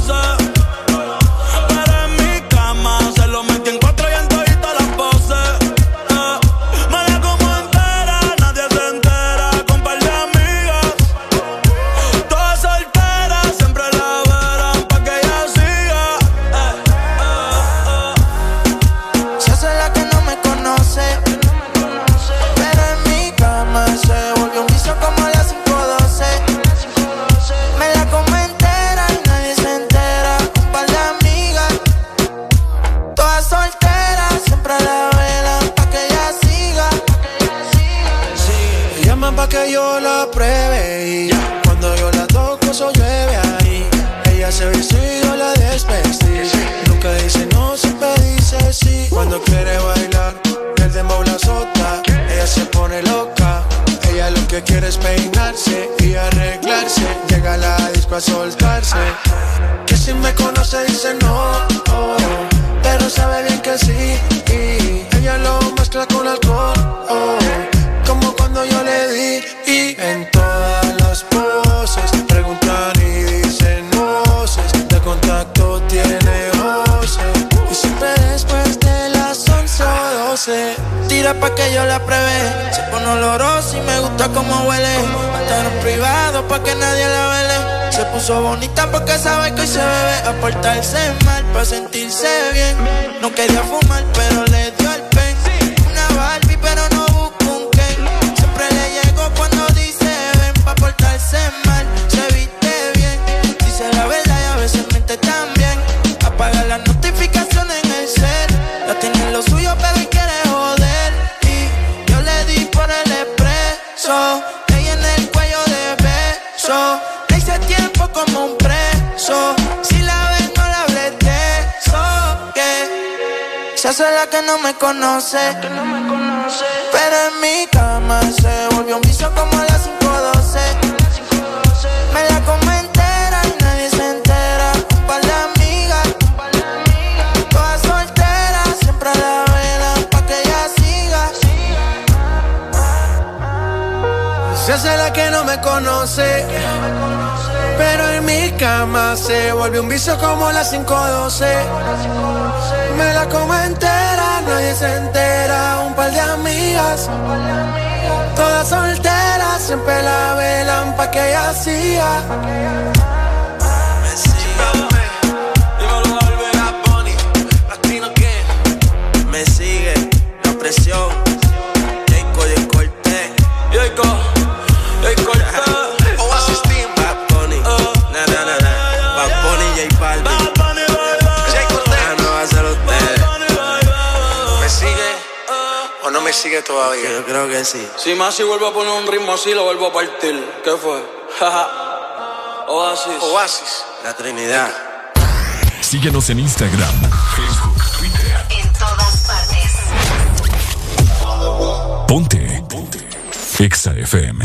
Cuando quiere bailar, el dembow la azota. Ella se pone loca. Ella lo que quiere es peinarse y arreglarse. Llega a la disco a soltarse. Que si me conoce dice no, oh, pero sabe bien que sí. Pa' que yo la pruebe Se pone olorosa y me gusta como huele. Estar en privado pa' que nadie la vele. Se puso bonita porque sabe que hoy se bebe. A portarse mal pa' sentirse bien. No quería fumar pero le Que se hace la que no me conoce. Pero en mi cama se volvió un vicio como a las 5.12 Me la como entera y nadie se entera. Un par de amigas Todas solteras, siempre la velan pa' que ella siga. Se hace la que no me conoce. Pero en mi cama se vuelve un vicio como las 512. Me la como entera, nadie se entera. Un par de amigas. Todas solteras, siempre la velan pa' que ella siga. Que sí. Si más si vuelvo a poner un ritmo así, lo vuelvo a partir. ¿Qué fue? Oasis. Oasis. La Trinidad. Síguenos en Instagram, Facebook, Twitter. En todas partes. Ponte. Ponte. Exa FM.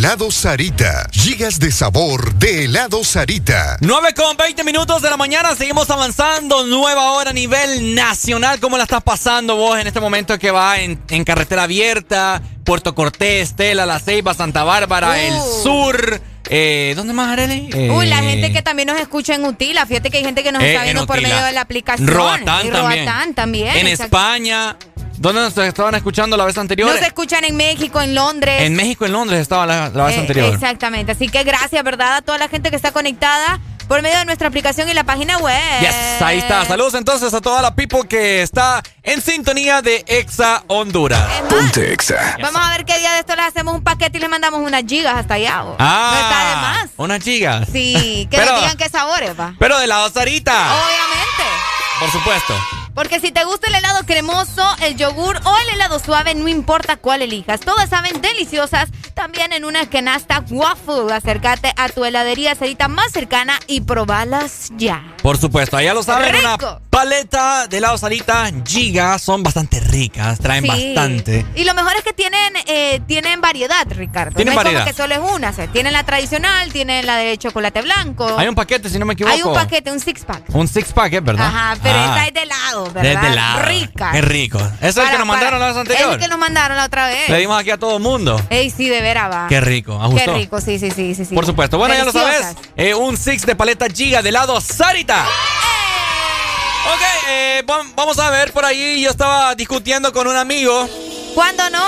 Helado Sarita. Gigas de sabor de Helado Sarita. 9 con 20 minutos de la mañana, seguimos avanzando. Nueva hora a nivel nacional. ¿Cómo la estás pasando vos en este momento que va en, en carretera abierta? Puerto Cortés, Tela, La Ceiba, Santa Bárbara, El Uh. Sur. Eh, ¿Dónde más, Arely? Eh, Uy, la gente que también nos escucha en Utila. Fíjate que hay gente que nos Eh, está en viendo por medio de la aplicación. Roatán y también. Roatán también. En. España. ¿Dónde nos estaban escuchando la vez anterior? Nos escuchan en México, en Londres. En México, en Londres estaba la, la vez Eh, anterior. Exactamente. Así que gracias, ¿verdad? A toda la gente que está conectada por medio de nuestra aplicación y la página web. Yes, ahí está. Saludos entonces a toda la people que está en sintonía de Exa Honduras. Ponte Exa. Vamos a ver qué día de esto les hacemos un paquete y les mandamos unas gigas hasta allá. ¿o? Ah, No está de más. Unas gigas. Sí, que Pero- nos digan qué sabores, va. Pero de la Sarita. Obviamente. Por supuesto. Porque si te gusta el helado cremoso, el yogur o el helado suave, no importa cuál elijas. Todas saben deliciosas. También en una canasta waffle. Acércate a tu heladería Sarita más cercana y probalas ya. Por supuesto, allá lo saben, Rico. una paleta de helado Sarita Giga son bastante ricas, traen Sí. bastante. Y lo mejor es que tienen, eh, tienen variedad, Ricardo. Tienen no es variedad. como que solo es una. o sea, tienen la tradicional, tienen la de chocolate blanco. Hay un paquete, si no me equivoco. Hay un paquete, un six pack. Un six pack, ¿es verdad? Ajá, pero Ah, esta es de helado, ¿verdad? es de helado. Rica. Qué rico. Eso es el que nos mandaron la vez anterior. Es el que nos mandaron la otra vez. Le dimos aquí a todo el mundo. Ey, sí, de veras va. Qué rico, ¿a Qué rico, sí, sí, sí, sí. sí. Por supuesto. Bueno, ya lo sabes. eh, un six de paleta Giga de helado Sarita. Ok, eh, vam- vamos a ver por ahí. Yo estaba discutiendo con un amigo. ¿Cuándo no?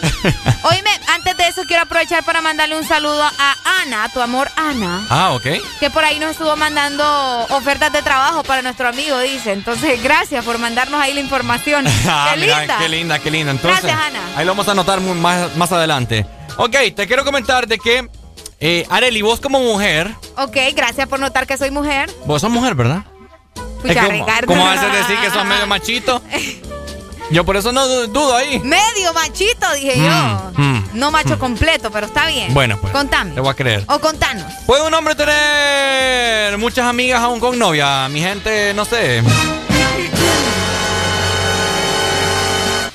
Oíme, antes de eso quiero aprovechar para mandarle un saludo a Ana, tu amor Ana, Ah, ok. que por ahí nos estuvo mandando ofertas de trabajo para nuestro amigo, dice. Entonces, gracias por mandarnos ahí la información. Ah, ¡Qué mira, linda! qué linda, qué linda. Entonces, Gracias, Ana. Ahí lo vamos a anotar más, más adelante. Ok, te quiero comentar de que, eh, Areli, vos como mujer, Ok, gracias por notar que soy mujer. vos sos mujer, ¿verdad? Pucha, Es como- Ricardo. ¿Cómo vas a decir que sos medio machito? Yo por eso no du- dudo ahí. Medio machito, dije Mm, yo. mm, No macho completo, pero está bien. Bueno, pues. Contame. Te voy a creer. O contanos. ¿Puede un hombre tener muchas amigas aún con novia? Mi gente, no sé.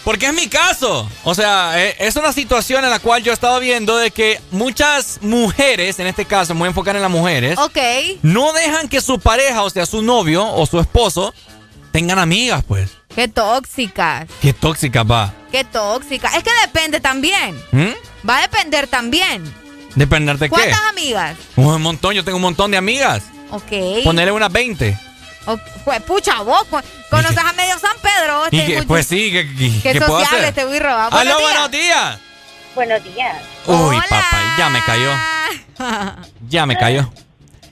Porque es mi caso. O sea, eh, es una situación en la cual yo he estado viendo de que muchas mujeres, en este caso, me voy a enfocar en las mujeres, Ok. no dejan que su pareja, o sea, su novio o su esposo, tengan amigas, pues. Qué tóxicas. Qué tóxica va. Qué tóxica. Es que depende también. ¿Mm? Va a depender también. ¿Depender de qué? ¿Cuántas amigas? Un montón, yo tengo un montón de amigas. Ok. Ponerle unas 20. O- pues, pucha, vos co- conoces a medio San Pedro. Y este que, mucho- pues sí, ¿qué, qué- Qué qué puedo sociable hacer? este birro. ¡Aló, Buenos días. buenos días! Buenos días. Uy, papá, ya me cayó. Ya me cayó.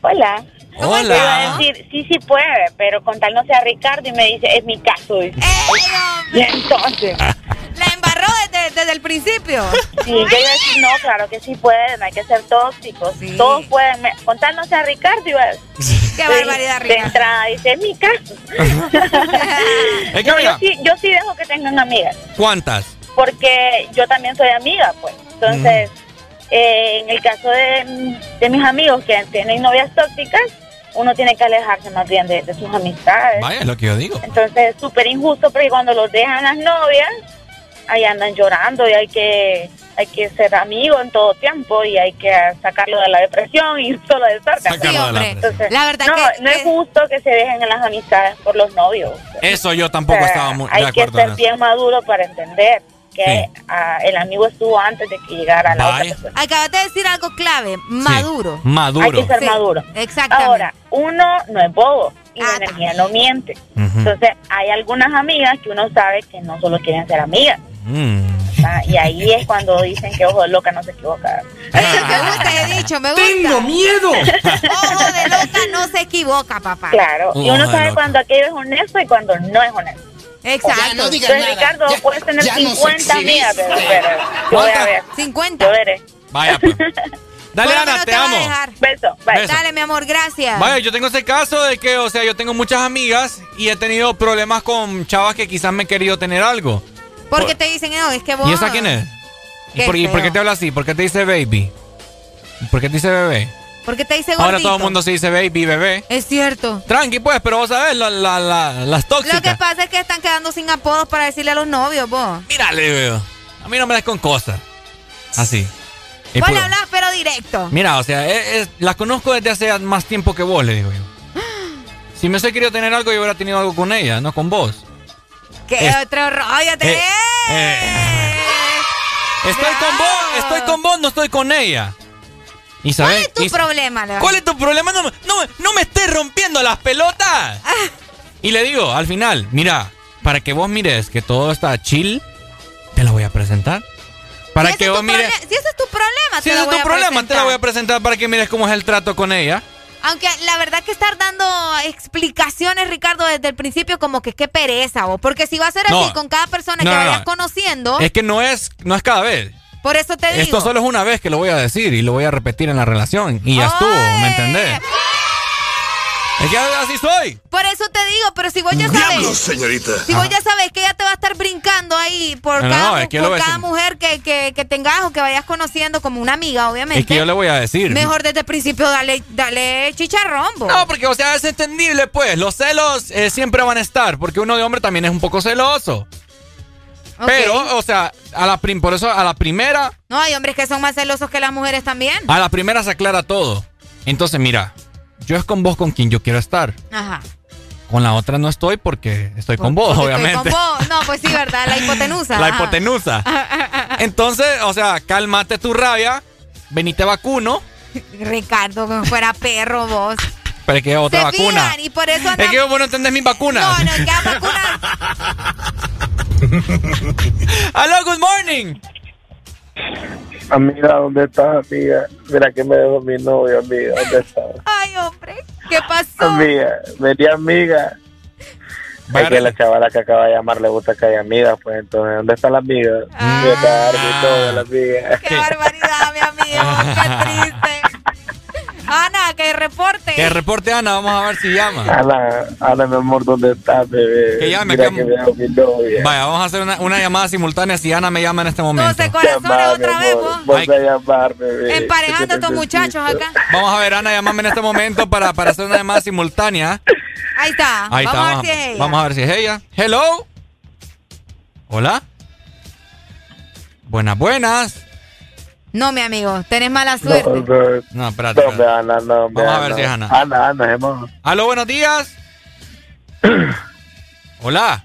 Hola. Hola. Le iba a decir, sí, sí puede, pero con tal no sea Ricardo y me dice, es mi caso. y entonces, La embarró desde, desde el principio. sí, yo iba a decir, no, claro que sí puede, no hay que ser tóxicos. Todos pueden, me- con tal no sea Ricardo, iba a Qué barbaridad, De Ricardo. entrada dice, es mi caso. Es que yo, mira, sí, yo sí dejo que tengan amigas, ¿cuántas? porque yo también soy amiga, pues. Entonces, eh, en el caso de, de mis amigos que tienen novias tóxicas, uno tiene que alejarse más bien de, de sus amistades. Vaya, es lo que yo digo. Entonces es súper injusto porque cuando los dejan las novias, ahí andan llorando y hay que hay que ser amigos en todo tiempo y hay que sacarlo de la depresión y solo de de la hombre. Entonces, La verdad no, que- no es justo que se dejen en las amistades por los novios. Eso yo tampoco O sea, estaba muy de hay que acuerdo en ser bien maduro para entender que ah, el amigo estuvo antes de que llegara la Vaya. otra persona. Acabas de decir algo clave. Maduro. Maduro. Hay que ser Sí, maduro. Exactamente. Ahora, uno no es bobo y Ah, la energía no miente. Entonces, hay algunas amigas que uno sabe que no solo quieren ser amigas. Mm. Ah, y ahí es cuando dicen que ojo de loca no se equivoca. me gusta, he dicho, me gusta. ¡Tengo miedo! Ojo de loca no se equivoca, papá. Claro, y uno sabe cuando aquello es honesto y cuando no es honesto. Exacto. No digas Entonces, nada. Ricardo, Ya- puedes tener ya no se 50 amigas, pero, pero yo voy a ver. 50. Yo veré. Vaya, pues. Dale, Ana, menos te a amo. dejar. Beso, bye. Dale, mi amor, gracias. Vaya, yo tengo ese caso de que, o sea, yo tengo muchas amigas y he tenido problemas con chavas que quizás me he querido tener algo. Porque te dicen, no, es que vos. ¿Y esa quién es? ¿Y por, y por qué te habla así? ¿Por qué te dice baby? ¿Por qué te dice bebé? Porque te dice gordito. Ahora todo el mundo se dice baby, bebé. Es cierto. Tranqui, pues, pero vos sabés, la- la- la- las Lo que tóxicas. pasa es que están quedando sin apodos para decirle a los novios, vos. Mírale, veo. A mí no me das con cosas. Así. Y Vos le puro- hablas, pero directo. Mira, o sea, es- es- la conozco desde hace más tiempo que vos, le digo yo. Si me hubiese querido tener algo, yo hubiera tenido algo con ella, no con vos. ¿Qué Es- otro rollo te Eh, eh. Estoy con vos, estoy con vos, no estoy con ella. ¿Y ¿Cuál es tu problema, Leo? ¿Cuál es tu problema? No, me- no, me- no me estés rompiendo las pelotas. Ah. Y le digo, al final, mira, para que vos mires que todo está chill, te la voy a presentar. Para Si que vos mires... Si ese es tu problema, Si te ese lo es voy tu a problema, te la voy a presentar para que mires cómo es el trato con ella. Aunque la verdad que estar dando explicaciones, Ricardo, desde el principio, como que qué pereza, vos. Porque si va a ser No. así con cada persona No, que vayas no. conociendo, Es que no es, no es cada vez. por eso te digo. Esto solo es una vez que lo voy a decir y lo voy a repetir en la relación. Y ya estuvo, ¿me entendés? Es que así soy. Por eso te digo, pero si vos ya sabes. señorita. Si vos ya sabes que ella te va a estar brincando ahí por No, cada, no, es que por mujer que, que, que tengas o que vayas conociendo como una amiga, obviamente. Es que yo le voy a decir. Mejor desde el principio dale, dale chicharrón, vos. No, porque, o sea, es entendible, pues. Los celos eh, siempre van a estar, porque uno de hombre también es un poco celoso. Pero, o sea, a la prim- por eso a la primera, No, hay hombres que son más celosos que las mujeres también. a la primera se aclara todo. Entonces, mira, yo es con vos con quien yo quiero estar. Ajá. Con la otra no estoy porque estoy con vos, estoy obviamente. con vos. No, pues sí, ¿verdad? La hipotenusa. La ajá. hipotenusa. Entonces, o sea, cálmate tu rabia, venite vacuno, Ricardo, como fuera perro vos. pero es que otra Se vacuna. fijan, y por eso Es que vos no entendés mis vacunas. No, no, es que vacunas. Aló, good morning. Amiga, ¿dónde estás, amiga? Mira que me dejó mi novio, amiga. ¿Dónde estás? Ay, hombre, ¿qué pasó? Amiga, venía amiga. Es que la chavala que acaba de llamar le gusta que haya amigas, pues entonces, ¿dónde está la amiga? Voy a dar mi todo, la amiga. Qué barbaridad, mi amigo. Qué reporte. Que reporte Ana, vamos a ver si llama. Ana, Ana, mi amor, ¿dónde estás, bebé? Que llame, Mira que- que veo mi novia. Vaya, vamos a hacer una, una llamada simultánea si Ana me llama en este momento. 12 corazones Llamame, otra vez, vos. Vos a llamar, bebé. Emparejando a estos muchachos acá. Vamos a ver, Ana, llamame en este momento para, para hacer una llamada simultánea. Ahí está. Ahí Vamos está, a ver si es ella. vamos a ver si es ella. Hello. Hola. Buenas, buenas. No, mi amigo, tenés mala suerte. No, espérate. No, hombre, Ana, no, hombre, Vamos a ver si es Ana. Ana, Ana, hermano. Aló, buenos días. Hola.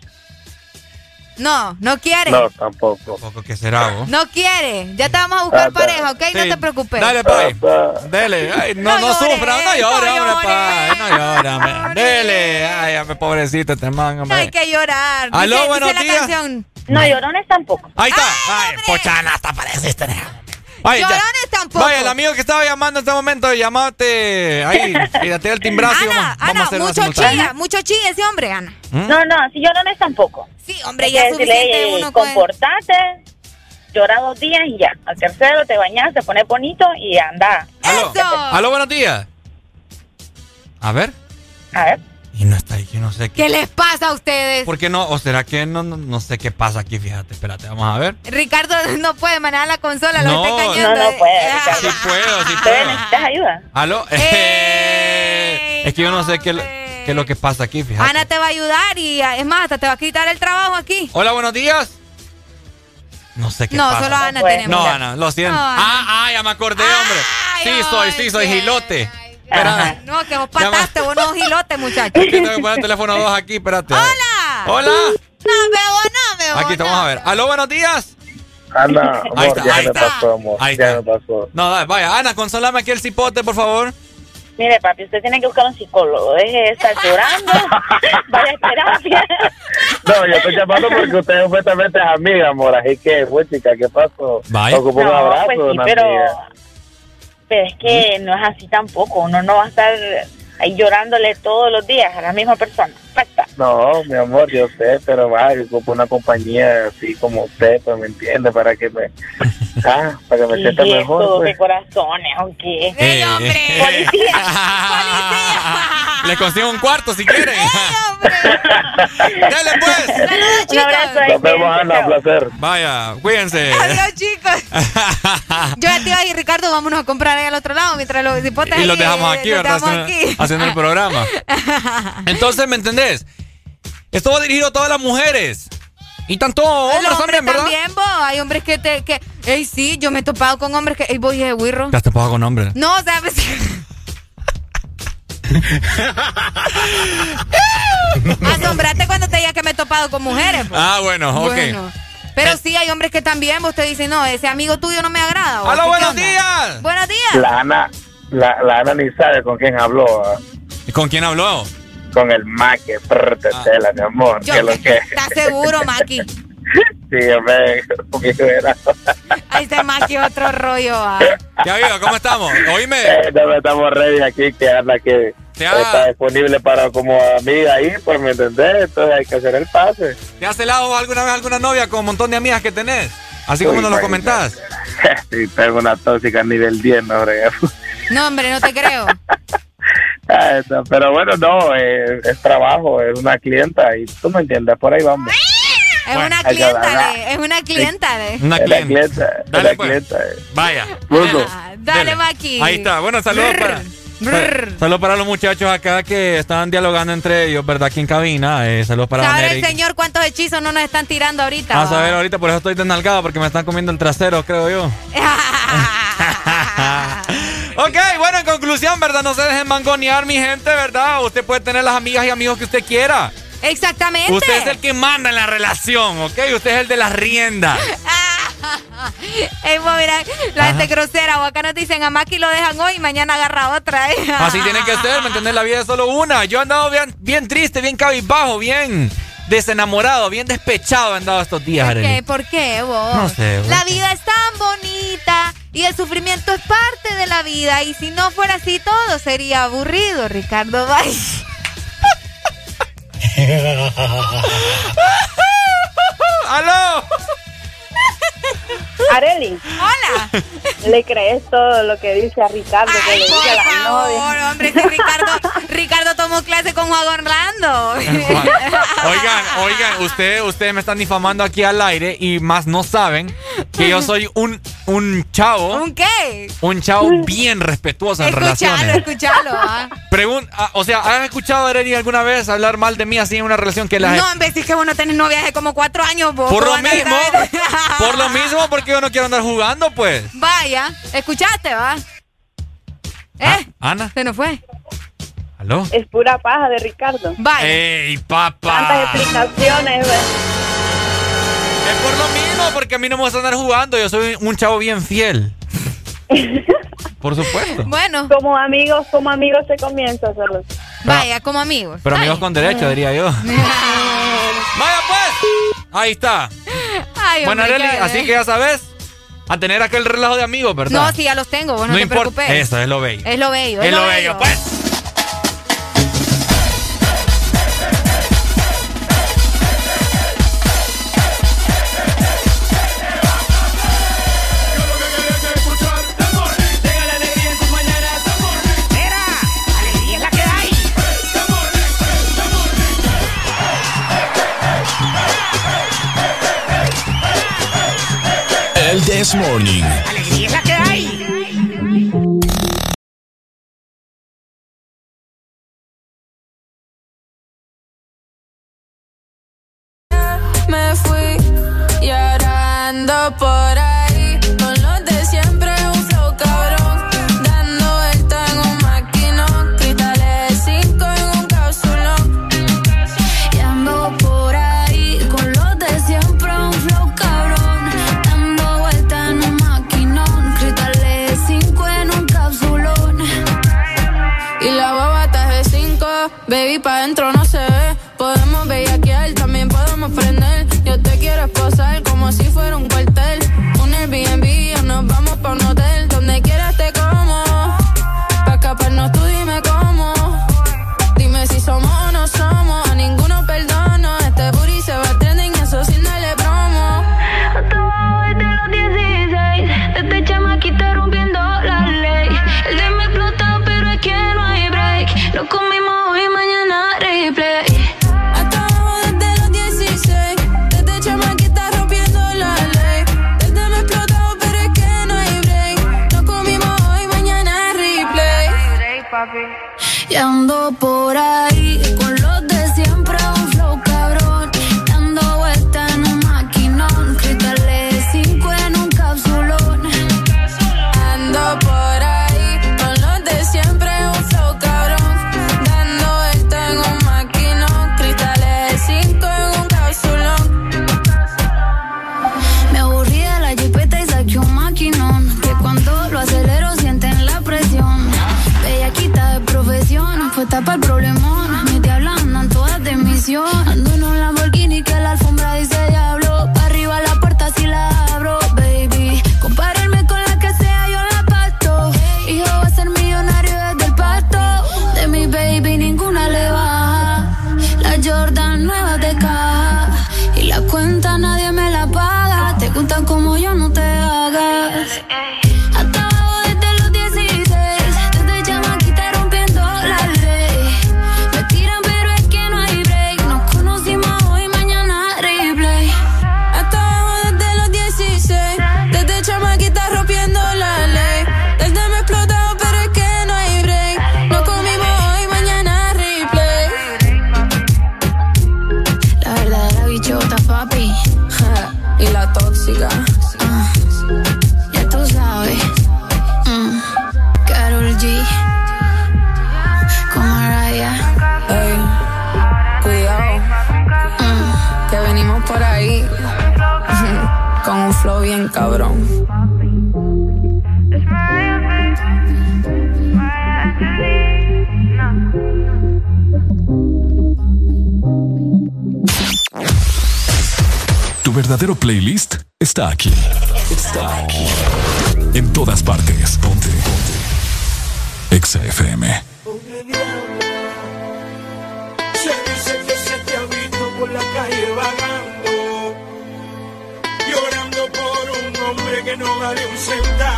No, no quiere. No, tampoco. ¿Qué será vos? No quiere. Ya te vamos a buscar Ah, pareja, ¿ok? No te preocupes. Dale, pay. Dele. Ay, no, no, sufra. No llore, hombre, pay. No hombre. Dele. Ay, hombre, pobrecito este man, No hombre. hay que llorar. Aló, Dice- buenos dice la días. canción, No, llorones tampoco. Ahí está. Ay, pochana, hasta pareciste. Ay, ya. Llorones tampoco. Vaya, el amigo que estaba llamando en este momento, llamate ahí y date el timbrazo y vamos, vamos a Ana, hacer una mucho chilla, mucho chilla ese hombre, Ana. ¿Mm? No, no, si llorones tampoco. Sí, hombre, ya es suficiente eh, uno con... comportate, llora dos días y ya. Al tercero te bañas, te pones bonito y anda. Aló, aló, buenos días. A ver. A ver. Y no está ahí, que no sé qué. ¿Qué les pasa a ustedes? ¿Por qué no? ¿O será que no, no, no sé qué pasa aquí? Fíjate, espérate, vamos a ver. Ricardo no puede manejar la consola, lo No, está engañando. No, no puede, Ah. Ricardo. Sí puedo, sí ¿Te puedo. necesitas ayuda? ¿Aló? es que yo no sé qué, lo- qué es lo que pasa aquí, fíjate. Ana te va a ayudar y ah, es más, hasta te va a quitar el trabajo aquí. Hola, buenos días. No sé qué No, pasa. solo Ana tenemos. No, Ana, lo siento. No, Ana. ah, ah, ya me acordé, hombre. Sí, soy, sí, soy gilote. No, que vos pataste, vos no gilote, muchacho. Aquí tengo que poner el teléfono 2 aquí, espérate. ¡Hola! Hola. No, bebo, no, bebo. Aquí te vamos a ver. Aló, buenos días. Ana, amor, Ahí está, ya ahí me está. pasó, amor. Ahí ya está. me pasó. No, dale, vaya, Ana, consolame aquí el cipote, por favor. Mire, papi, usted tiene que buscar un psicólogo. Deje de estar llorando. Vaya a terapia. No, yo estoy llamando porque usted supuestamente es amiga, amor. Así que, pues, chica, ¿qué pasó? Vaya. Ocupo un No, abrazo pues de sí, una pero, amiga. Pero es que no es así tampoco. Uno no va a estar ahí llorándole todos los días a la misma persona. No, mi amor, yo sé, pero va, yo ocupo una compañía así como usted, pues, ¿me entiende? Para que me... Ah, para que me sienta ¿Y mejor, pues. de corazones o qué? Eh, Policía. Les consigo un cuarto si quieren. Dale, pues. Un abrazo. ahí, Nos vemos, Ana, un placer. Vaya, cuídense. Adiós, chicos. Yo a ir, Ricardo, vámonos a comprar ahí al otro lado mientras los hipotes Y los dejamos aquí, ¿verdad? dejamos Haciendo, aquí. haciendo el programa. Entonces, ¿me entendés? Esto va dirigido a todas las mujeres. Y tanto hombres Los hombres también, ¿verdad? también. Hay hombres que te. Que, ey, sí, yo me he topado con hombres que. Ey, voy de Wirro. ¿Te has topado con hombres? No, sabes. Asombrate cuando te diga que me he topado con mujeres. pues. Ah, bueno, ok. Bueno. Pero sí, hay hombres que también, vos te dicen, no, ese amigo tuyo no me agrada. ¿o ¡Aló, qué buenos días! Buenos días. La Ana, la, la Ana ni sabe con quién habló. ¿Y con quién habló? Con el maque, prr, de tela, mi amor. Yo- que lo que... ¿Estás seguro, Maki? Sí, hombre, porque era... Ahí está Maki, otro rollo. ah. ¿Qué ha habido? ¿Cómo estamos? Oíme. Eh, no, estamos ready aquí, que Ana que Te ha- está disponible para como amiga ahí, pues me entendés, entonces hay que hacer el pase. ¿Te has celado alguna vez alguna novia con un montón de amigas que tenés? Así como Uy, nos lo comentás. sí, tengo una tóxica a nivel 10, no, hombre. No, hombre, no te creo. Pero bueno, no, eh, es trabajo, es una clienta y tú me entiendes, por ahí vamos. Es Bueno, una clienta, de, es una clienta de. Una clienta. clienta, Dale, pues. clienta. Vaya. Ah, Dale. Maki. Ahí está. Bueno, saludos para, Brr. saludos para los muchachos acá que estaban dialogando entre ellos, ¿verdad? Aquí en cabina. Eh, saludos para Sabe el señor cuántos hechizos no nos están tirando ahorita. Vamos a va? ver ahorita, por eso estoy desnalgado, porque me están comiendo el trasero, creo yo. ok, bueno, en conclusión, ¿verdad? No se dejen mangonear, mi gente, ¿verdad? Usted puede tener las amigas y amigos que usted quiera. Exactamente. Usted es el que manda en la relación, ¿ok? Usted es el de las riendas. Ey, vos, mira, la Ajá. gente grosera, o acá nos dicen a Maki lo dejan hoy y mañana agarra otra. ¿eh? Así tiene que ser, ¿me entiendes? La vida es solo una. Yo he andado bien, bien triste, bien cabizbajo, bien desenamorado, bien despechado he andado estos días, ¿Por qué? ¿Por qué vos? No sé, vos. La vida es tan bonita y el sufrimiento es parte de la vida. Y si no fuera así todo, sería aburrido, Ricardo Valls. ¡Aló! Areli. Hola. ¿Le crees todo lo que dice a Ricardo? Ay, que le favor, novia? hombre, que Ricardo, Ricardo tomó clase con Juan Orlando. oigan, oigan, ustedes ustedes me están difamando aquí al aire y más no saben que yo soy un, un chavo. ¿Un qué? Un chavo bien respetuoso en escuchalo, relaciones. Escuchalo, ¿ah? Pregun ah, o sea, ¿has escuchado a Areli alguna vez hablar mal de mí así en una relación que la No, en vez es que vos no tenés noviaje como cuatro años, vos. Por lo mismo, por lo mismo porque yo no quiero andar jugando, pues. Vaya, escuchaste, va. Ah, ¿Eh? Ana. Se nos fue. ¿Aló? Es pura paja de Ricardo. Vaya. ¡Ey, papá! Tantas explicaciones. Es por lo mismo, porque a mí no me gusta andar jugando. Yo soy un chavo bien fiel. por supuesto. Bueno. Como amigos, como amigos se comienza, solo. Vaya, como amigos. Pero amigos con derecho, diría yo. ¡Vaya pues! Ahí está. Bueno, Arely, así que ya sabes. A tener aquel relajo de amigos, ¿verdad? No, sí, ya los tengo, vos no, te importa. preocupes. Eso es lo bello. Es lo bello. Es, es lo, lo pues. This Morning. Me fui llorando por ahí. ando por ahí. canción. flow bien cabrón. Tu verdadero playlist está aquí. Está aquí. En todas partes. Ponte. Ponte. Exa FM. Se dice que se te ha visto por la calle. que no vale un centavo.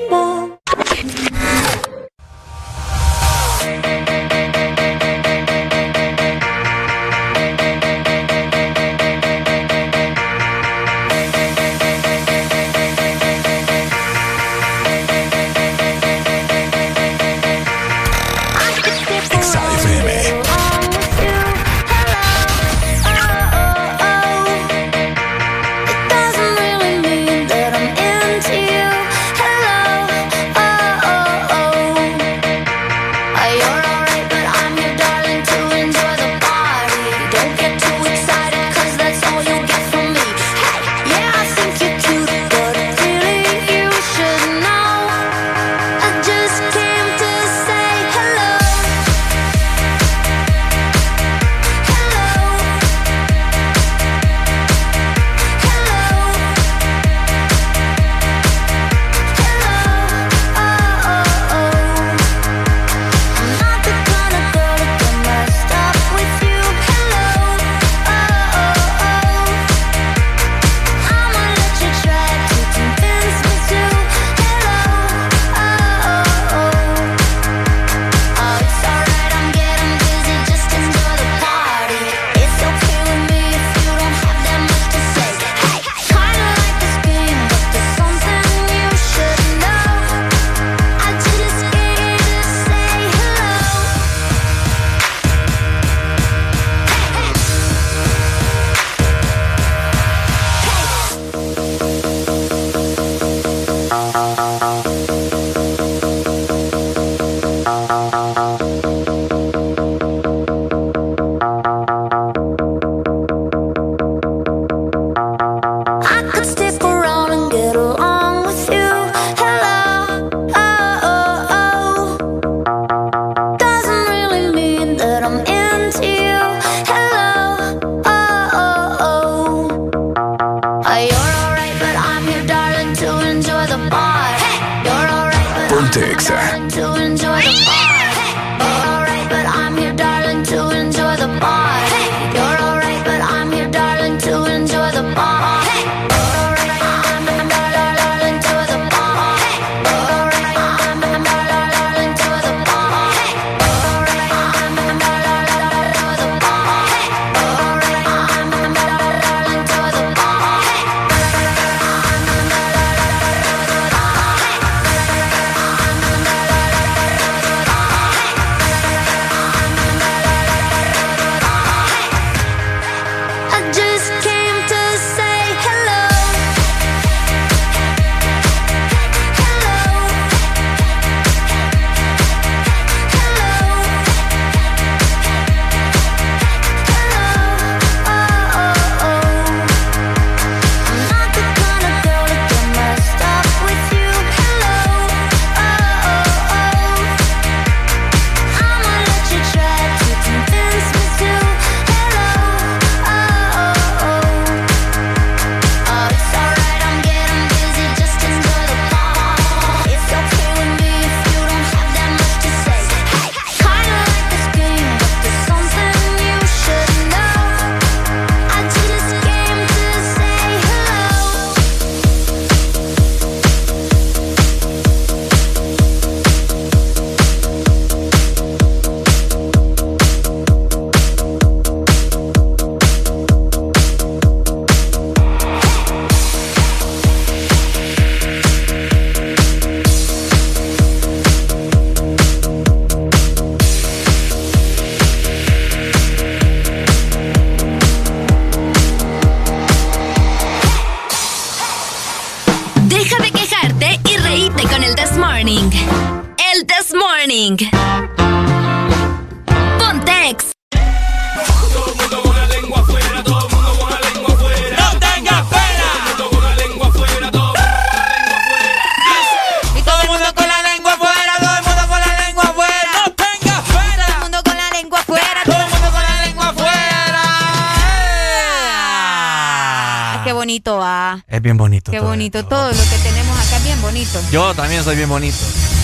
Bonito. Todo lo que tenemos acá es bien bonito. Yo también soy bien bonito.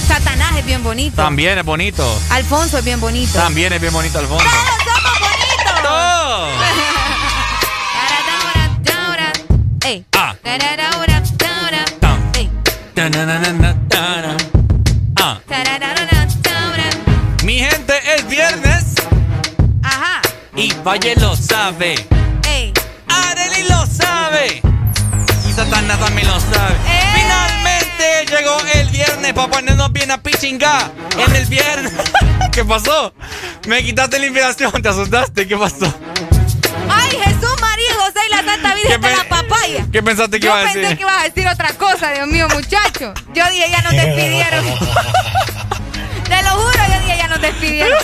Satanás es bien bonito. También es bonito. Alfonso es bien bonito. También es bien bonito Alfonso. ¡Todos somos bonitos! Ah. Ah. Mi gente, es viernes Ajá. y Valle lo sabe. Bien a pichingar. En el viernes. ¿Qué pasó? Me quitaste la inspiración, te asustaste. ¿Qué pasó? Ay, Jesús, María, José y la Santa Virgen ¿Qué de la papaya. ¿Qué pensaste que Yo iba a pensé decir? que ibas a decir otra cosa, Dios mío, muchacho. Yo dije, ya nos despidieron. Te lo juro, yo dije, ya nos despidieron.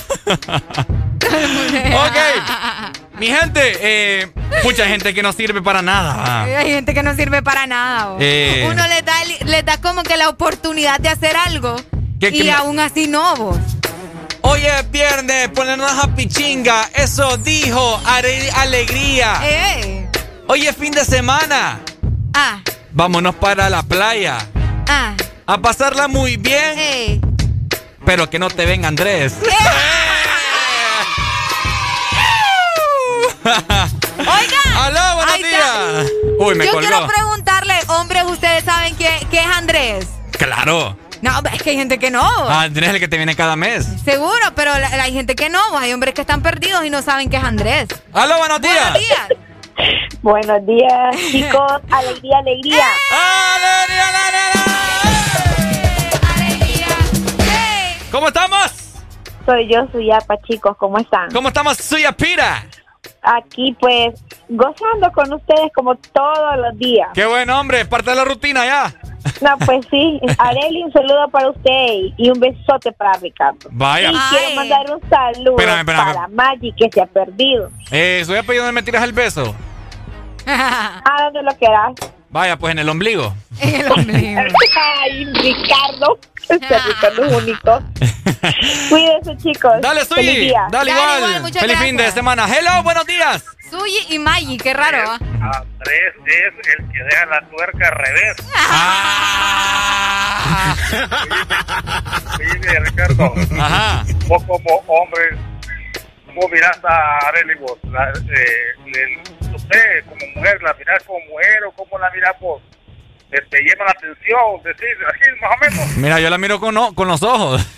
Ok. Mi gente, eh, mucha gente que no sirve para nada. Hay gente que no sirve para nada. Eh. Uno le da, le da como que la oportunidad de hacer algo. ¿Qué- y qué me- aún así no, vos. Hoy es viernes, ponernos a pichinga. Eso dijo Are- Alegría. Eh. Hoy es fin de semana. Ah, Vámonos para la playa. ah, A pasarla muy bien. eh. Pero que no te venga Andrés. Oiga. ¡Aló, buenos días! Uy, me Yo colgó. quiero Claro. No, es que hay gente que no. Andrés es el que te viene cada mes. Seguro, pero la- la- hay gente que no. Hay hombres que están perdidos y no saben qué es Andrés. ¡Aló, buenos días! Buenos días. Buenos días, chicos. Alegría, alegría. ¡Alegría, Alegría. Hey. ¿Cómo estamos? Soy yo, Suyapa, chicos. ¿Cómo están? ¿Cómo estamos, Suya Pira? Aquí, pues, gozando con ustedes como todos los días. Qué buen hombre, parte de la rutina ya. No, pues sí. Areli, un saludo para usted y un besote para Ricardo. Vaya. Y Ay. quiero mandar un saludo Espérame, espérame. para Maggie, que se ha perdido. Eh, soy apellido donde me tiras el beso. ¿A dónde lo quieras? Vaya, pues en el ombligo. En el ombligo. Ay, Ricardo. Este Ricardo es único. Cuídense, chicos. Dale, día. Dale, Dale, igual. Feliz fin de semana. Hello, buenos días. Suyi y Maggie, qué raro, ¿ah? Andrés es el que deja la tuerca al revés. Ah. Oye, Ricardo, Ajá. vos como hombre, ¿cómo mirás a Arely vos? La, eh, el- usted como mujer, ¿la mirás como mujer o cómo la mirás vos? ¿Te, te llama la atención? Decir, así más o menos. Mira, yo la miro con, con los ojos.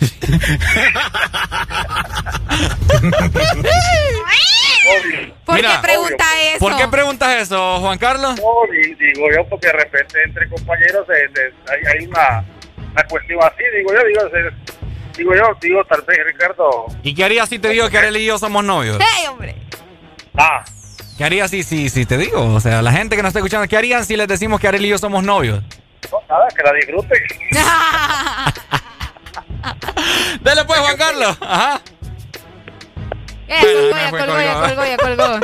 ¿Por Mira, qué pregunta eso? ¿Por qué preguntas eso, Juan Carlos? No, di- digo yo, porque de repente entre compañeros se- se- hay, hay una, una cuestión así, digo yo, digo, se- digo yo, digo tal vez Ricardo, ¿Y qué harías si te digo que Arely y yo somos novios? ¡Hey, hombre! ah, ¿Qué harías si, si, si te digo? O sea, la gente que nos está escuchando, ¿qué harían si les decimos que Arely y yo somos novios? no, nada, que la disfrute. Dale pues, Juan Carlos. Ajá. Eh, colgó, me ya fue, colgó, ya colgó. colgó, ya colgó.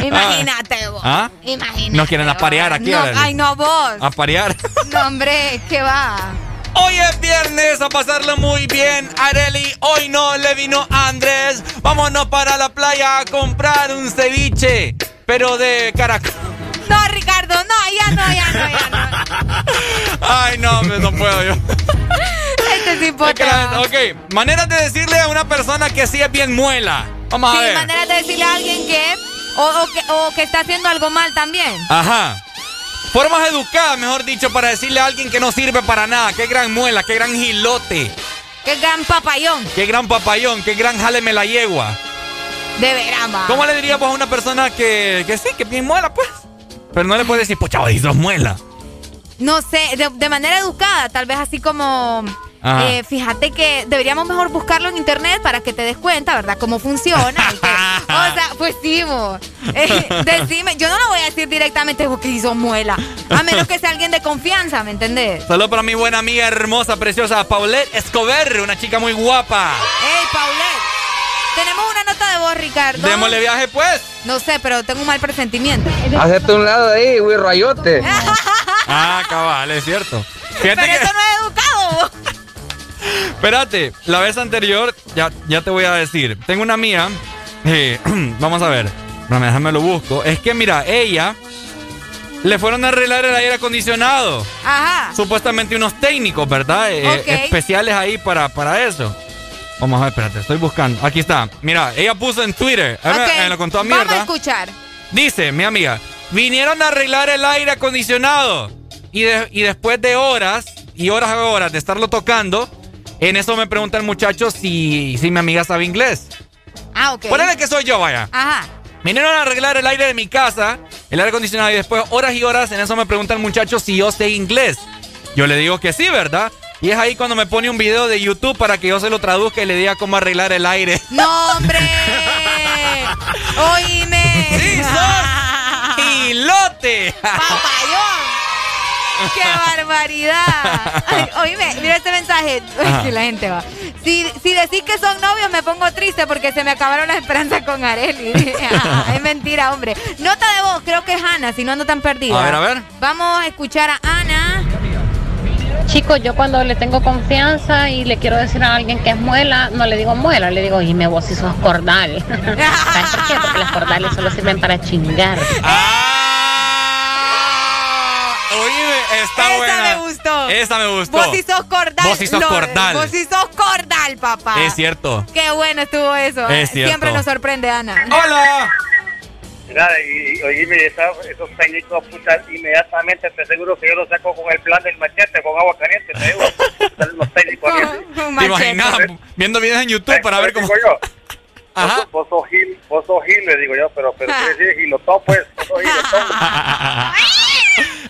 Imagínate vos. ¿Ah? Imagínate. Nos quieren aparear aquí, No, ay, no vos. A parear. No, hombre, ¿qué va? Hoy es viernes, a pasarlo muy bien. Areli, hoy no le vino Andrés. Vámonos para la playa a comprar un ceviche, pero de caracol. No, Ricardo, no, ya no, ya no, ya no. Ay, no, hombre, no puedo yo. Este hipote. ok, maneras de decirle a una persona que sí es bien muela. Vamos a Sí, ver. manera de decirle a alguien que o, o que o que está haciendo algo mal también. Ajá. Formas educadas, mejor dicho, para decirle a alguien que no sirve para nada. Qué gran muela, qué gran gilote, Qué gran papayón. qué gran papayón, qué gran jáleme la yegua. De va. ¿Cómo le diríamos a una persona que, que sí, que bien muela, pues? Pero no le puedes decir, pues chaval, sos muela. No sé, de, de manera educada, tal vez así como. Eh, fíjate que deberíamos mejor buscarlo en internet para que te des cuenta, ¿verdad? Cómo funciona. que- o sea, pues sí. Eh, decime, yo no lo voy a decir directamente porque hizo muela. A menos que sea alguien de confianza, ¿me entendés? Saludos para mi buena amiga hermosa, preciosa, Paulette Escobar, una chica muy guapa. Ey, Paulette. Tenemos una nota de voz, Ricardo. Démosle viaje, pues. No sé, pero tengo un mal presentimiento. Hacete un lado de ahí, güey, rayote. Ah, cabal, es cierto. Fíjate Pero que- eso no es educado. Espérate, la vez anterior, ya, ya te voy a decir. Tengo una amiga, eh, vamos a ver, espérame, déjame lo busco. Es que mira, ella le fueron a arreglar el aire acondicionado. Ajá. Supuestamente unos técnicos, ¿verdad? Eh, especiales ahí para, para eso. Vamos a ver, espérate, estoy buscando. Aquí está. Mira, ella puso en Twitter. Ella me- lo contó a mí, Vamos a escuchar. Dice, mi amiga, vinieron a arreglar el aire acondicionado y, de- y después de horas y horas y horas de estarlo tocando, en eso me pregunta el muchacho si, si mi amiga sabe inglés. Ah, ok. Ponele que soy yo, vaya. Ajá. Vinieron a arreglar el aire de mi casa, el aire acondicionado, y después horas y horas en eso me pregunta el muchacho si yo sé inglés. Yo le digo que sí, ¿verdad? Y es ahí cuando me pone un video de YouTube para que yo se lo traduzca y le diga cómo arreglar el aire. ¡No, hombre! ¡Oíme! ¡Sí, sos! ¡Pilote! ¡Papayón! ¡Qué barbaridad! Ay, oíme, mira este mensaje. Que la gente va. Si, si decís que son novios, me pongo triste porque se me acabaron las esperanzas con Areli. Ah, es mentira, hombre. Nota de voz, creo que es Ana, si no ando tan perdida. A ver, a ver. Vamos a escuchar a Ana. Chicos, yo cuando le tengo confianza y le quiero decir a alguien que es muela, no le digo muela, le digo, y me vos si sos cordal. ¿Sabes por qué? Porque las cordales solo sirven para chingar. Oíme, está Esa buena. me gustó. Esa me gustó. Vos sí sos cordal. Vos sí sos cordal. Vos sí sos cordal, papá. Es cierto. Qué bueno estuvo eso. Es cierto. Siempre nos sorprende, Ana. ¡Hola! Mira, y, y oíme, esos técnicos, puta, inmediatamente te aseguro que yo lo saco con el plan del machete, con agua caliente, te digo. Los técnicos. ¿Te imaginas viendo videos en YouTube para ver cómo... Yo. Ajá. Vos, vos sos Gil, vos sos Gil, le digo yo, pero, pero sí, sí, Gilotón, pues, vos sos Gilotón.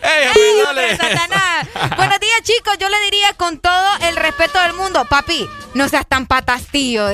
¡Ey, ¡Ey, dale! Satanás! Buenos días, chicos. Yo le diría con todo el respeto del mundo, papi, no seas tan patastillo.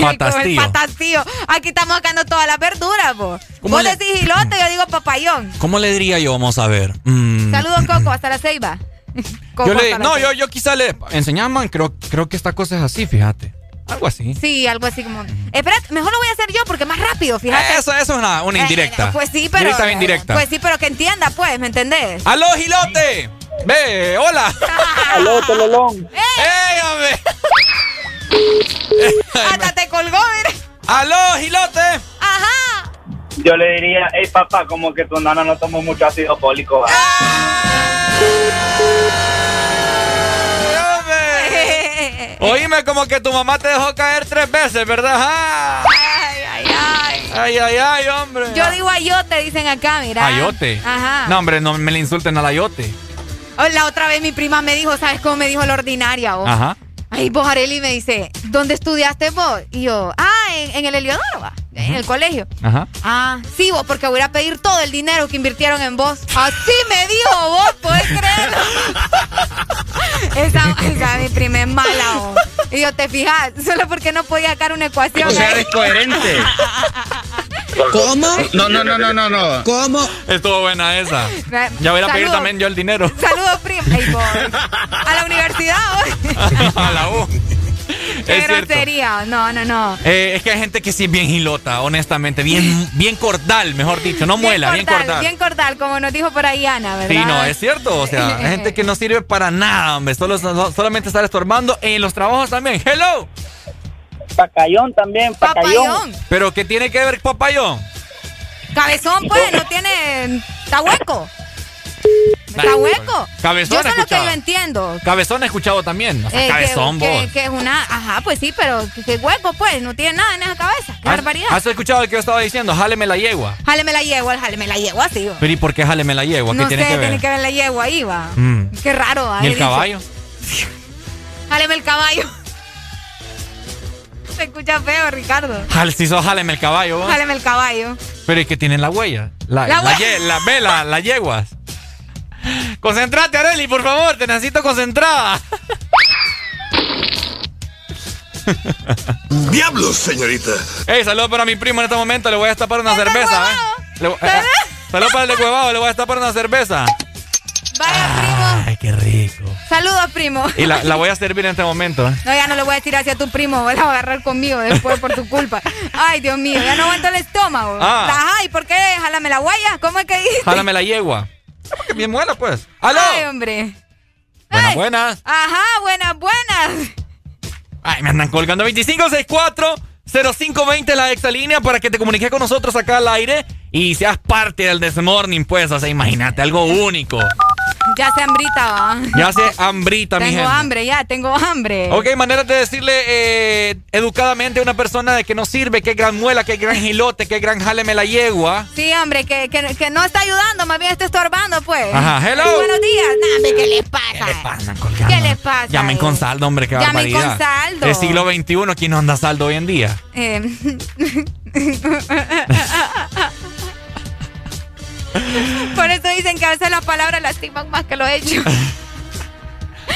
Patastillo. patastillo. Aquí estamos sacando todas las verduras, vos. ¿Cómo Vos le- decís gilote, yo digo papayón. ¿Cómo le diría yo? Vamos a ver. Mm, Saludos, Coco, hasta la ceiba. Coco, yo le, no, yo, yo quizá le enseñaban, creo, creo que esta cosa es así, fíjate. Algo así. Sí, algo así como. Espera, mejor lo voy a hacer yo porque es más rápido, fíjate. Eso, eso es una, una Eh, indirecta. pues sí, pero. Directa o indirecta. Pues sí, pero que entienda, pues, ¿me entendés? ¡Aló, Gilote! ¡Ve! ¡Hola! ¡Aló, Tololón! ¡Ey, hombre! Hasta te colgó, mire. ¡Aló, Gilote! Ajá. Yo le diría, hey papá, como que tu nana no tomó mucho ácido fólico. ¿va?" Oíme, como que tu mamá te dejó caer tres veces, ¿verdad? ¡Ah! Ay, ay, ay. ¡Ay, ay, ay, hombre! Yo digo ayote, dicen acá, mira. ¿Ayote? Ajá. No, hombre, no me le insulten al ayote. Oh, La otra vez mi prima me dijo, ¿sabes cómo me dijo la ordinaria? vos? Ajá. Ay, vos, Areli, me dice, ¿dónde estudiaste vos? Y yo, ah, en, en el Eliodoro, va, en el colegio. Ajá. Ah, sí, vos, porque voy a pedir todo el dinero que invirtieron en vos. Así me dijo vos, ¿podés creerlo? esa, esa mi prima es mala, vos. Y yo, ¿te fijas? Solo porque no podía sacar una ecuación. O sea, ahí. eres coherente. ¿Cómo? No, no, no, no, no, no. ¿Cómo? Estuvo buena esa. Ya voy a pedir también yo el dinero. Saludos, vos. A la universidad, vos. a la U. Qué Es cierto. No, no, no. Eh, es que hay gente que sí es bien gilota, honestamente. Bien, bien cordal, mejor dicho. No muela, bien cordal. Bien cordal, como nos dijo por ahí Ana, ¿verdad? Sí, no, es cierto. O sea, hay gente que no sirve para nada, hombre. Solo, solo- solamente estar estorbando en los trabajos también. ¡Hello! Pacayón también, pacayón. Papayón. ¿Pero qué tiene que ver papayón? Cabezón, pues, no tiene. Está hueco. Está hueco. Cabezón Yo eso es lo que yo entiendo. Cabezón he escuchado también. O sea, Eh, cabezón, que, vos. que, que es una. Ajá, pues sí, pero que, que hueco, pues, no tiene nada en esa cabeza. Qué ¿Has- barbaridad. ¿Has escuchado el que yo estaba diciendo? Jáleme la yegua. Jáleme la yegua, jáleme la yegua, va. Pero ¿y por qué jáleme la yegua? ¿Qué No sé, tiene que ver? tiene que ver la yegua ahí, va. Mm. Qué raro. ¿Y el dicho. caballo? Jáleme el caballo. Se escucha feo, Ricardo. Jal, si sos jáleme el caballo, vos. Jáleme el caballo. Pero ¿y qué tienen la huella? La, La la, ye- la yeguas. Concentrate, Areli, por favor. Te necesito concentrada. Diablos, señorita. Ey, saludos para mi primo en este momento. Le voy a destapar una cerveza, ¿eh? Le voy- eh, Saludos para el de Cuevado. Le voy a destapar una cerveza. Vaya, primo. Ay, qué rico. Saludos, primo. Y la, la voy a servir en este momento, ¿eh? No, ya no le voy a decir hacia tu primo, voy a agarrar conmigo después por tu culpa. Ay, Dios mío, ya no aguanto el estómago. Ah. Ajá, ¿y por qué? Jálame la guaya, ¿cómo es que dices? Jálame la yegua. Porque bien muela, pues. ¡Aló! Ay, hombre. Buenas, buenas. Ajá, buenas, buenas. Ay, me andan colgando 2564 0520 la exalínea para que te comuniques con nosotros acá al aire y seas parte del Desmorning, pues. O sea, imagínate, algo único. Ya se hambrita, va. Ya se hambrita, mi Tengo gente. hambre, ya, tengo hambre. Ok, manera de decirle eh, educadamente a una persona de que no sirve, que gran muela, que gran gilote, que gran jáleme la yegua. Sí, hombre, que, que, que no está ayudando, más bien está estorbando, pues. Ajá, hello. Buenos días. Nah, hombre, ¿qué les pasa? ¿Qué les pasa? Llamen con saldo, hombre, qué Llamen barbaridad. con saldo. Es siglo XXI, ¿quién no anda saldo hoy en día? Eh, Por eso dicen que a veces las palabras lastiman más que lo hecho.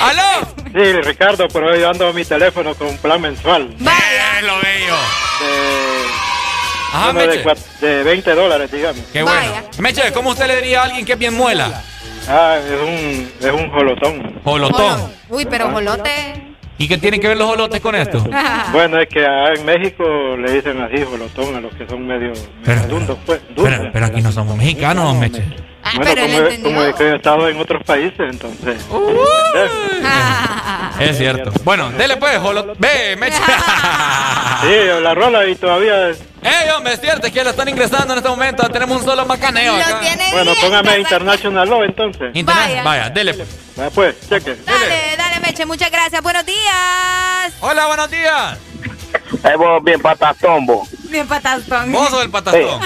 ¡Aló! Sí, Ricardo, pero yo ando mi teléfono con un plan mensual. ¡Vaya! lo bello! Ajá, Uno de, Meche. cua- de 20 dólares, digamos. Qué bueno. Meche, ¿cómo usted le diría a alguien que es bien muela? Ah, es un, es un jolotón. Jolotón. Uy, pero jolote. ¿Y qué tienen que ver los jolotes con esto? Bueno, es que allá en México le dicen así jolotón a los que son medio, medio dundos, pues. Pero, pero aquí no somos mexicanos, Meche. Bueno, como, como es que he estado en otros países, entonces. Es cierto. Bueno, dele pues, jolot... Ve, Meche. Sí, la rola y todavía. ¡Ey, hombre, es cierto! Es que la están ingresando en este momento. Tenemos un solo macaneo acá. Bueno, póngame International Law entonces. Internet, vaya, dele pues. Va, pues, cheque. Dale, dale, Meche, muchas gracias. Buenos días. Hola, buenos días. Ahí vos bien patatón, vos. Bien patastón. Vos sos el patastón.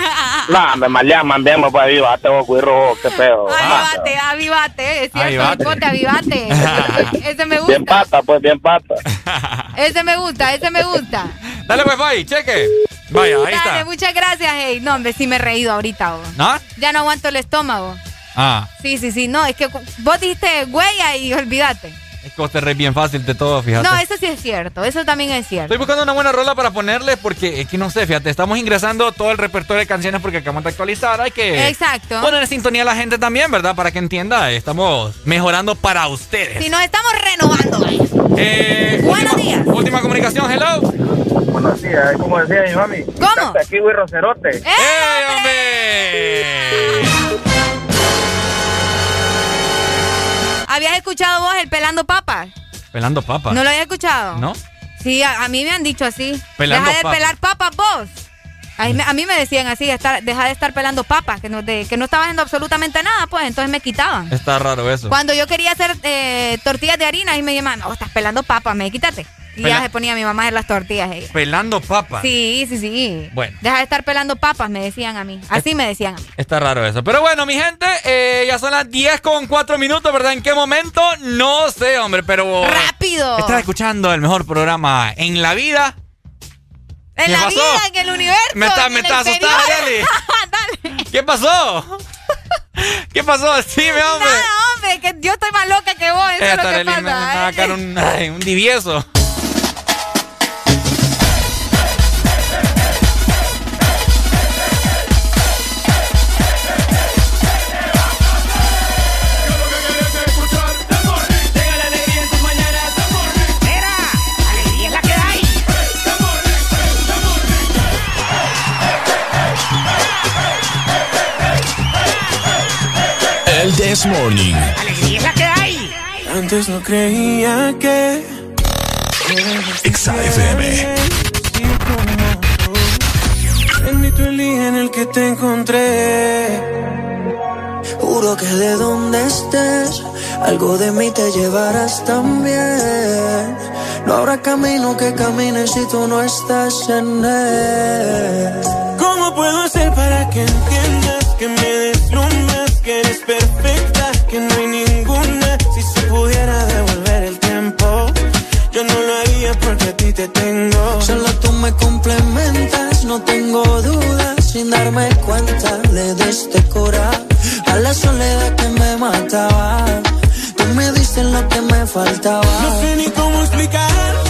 No, me maleaman bien, pues avivate vos, cuirro, qué pedo. Avivate, avivate, es cierto, hipote, avivate. Ese me Bien gusta, pata, pues, bien pata. ese me gusta, ese me gusta. Dale pues, bye, cheque. Vaya, ahí Dale, está. muchas gracias, hey. No, hombre, sí me he reído ahorita, vos. ¿No? Ya no aguanto el estómago. Ah, Sí, sí, sí, no, es que vos dijiste huella y olvídate. Es que vos te reís bien fácil de todo, fíjate. No, eso sí es cierto, eso también es cierto. Estoy buscando una buena rola para ponerle porque es que no sé, fíjate, estamos ingresando todo el repertorio de canciones porque acabamos de actualizar. Hay que Exacto. poner en sintonía a la gente también, ¿verdad? Para que entienda, estamos mejorando para ustedes. Si nos estamos renovando. Eh, Buenos última, días. Última comunicación, hello. Buenos días, ¿cómo decía mi mami? ¿Cómo? Aquí, güey, Rocerote. ¡Eh, hombre! ¿Habías escuchado vos el pelando papas? Pelando papas. ¿No lo habías escuchado? ¿No? Sí, a, a mí me han dicho así. Pelando deja de papas. pelar papas vos. A mí, me- a mí me decían así, estar, deja de estar pelando papas, que no, de- que no estaba haciendo absolutamente nada, pues entonces me quitaban. Está raro eso. Cuando yo quería hacer eh, tortillas de harina, y me llamaban, no, estás pelando papas, me quítate. Y Pela- ya se ponía mi mamá a hacer las tortillas. ella. Pelando papas. Sí, sí, sí. Bueno. Deja de estar pelando papas, me decían a mí. Así me decían a mí. Está raro eso. Pero bueno, mi gente, eh, ya son las 10 con 4 minutos, ¿verdad? ¿En qué momento? No sé, hombre, pero... ¡Rápido! Estás escuchando el mejor programa en la vida. En ¿Qué la pasó? vida, en el universo. Me está- en me está asustada. Arely. ¿Qué pasó? ¿Qué pasó? Dime, hombre. Nada, hombre, que yo estoy más loca que vos, eso es lo que Arely me, me pasa. va a sacar un, ay, un divieso. This Morning. Alegría es la que hay. Antes no creía que Exa FM. bendito el día en el que te encontré. Juro que de donde estés, algo de mí te llevarás también. No habrá camino que camine si tú no estás en él. ¿Cómo puedo hacer para que entiendas que me deslumbras, que eres perfecta, que no hay ninguna? Si se pudiera devolver el tiempo, yo no lo haría porque a ti te tengo. Solo tú me complementas, no tengo dudas. Sin darme cuenta, le diste cora a la soledad que me mataba. Tú me diste lo que me faltaba. No sé ni cómo explicar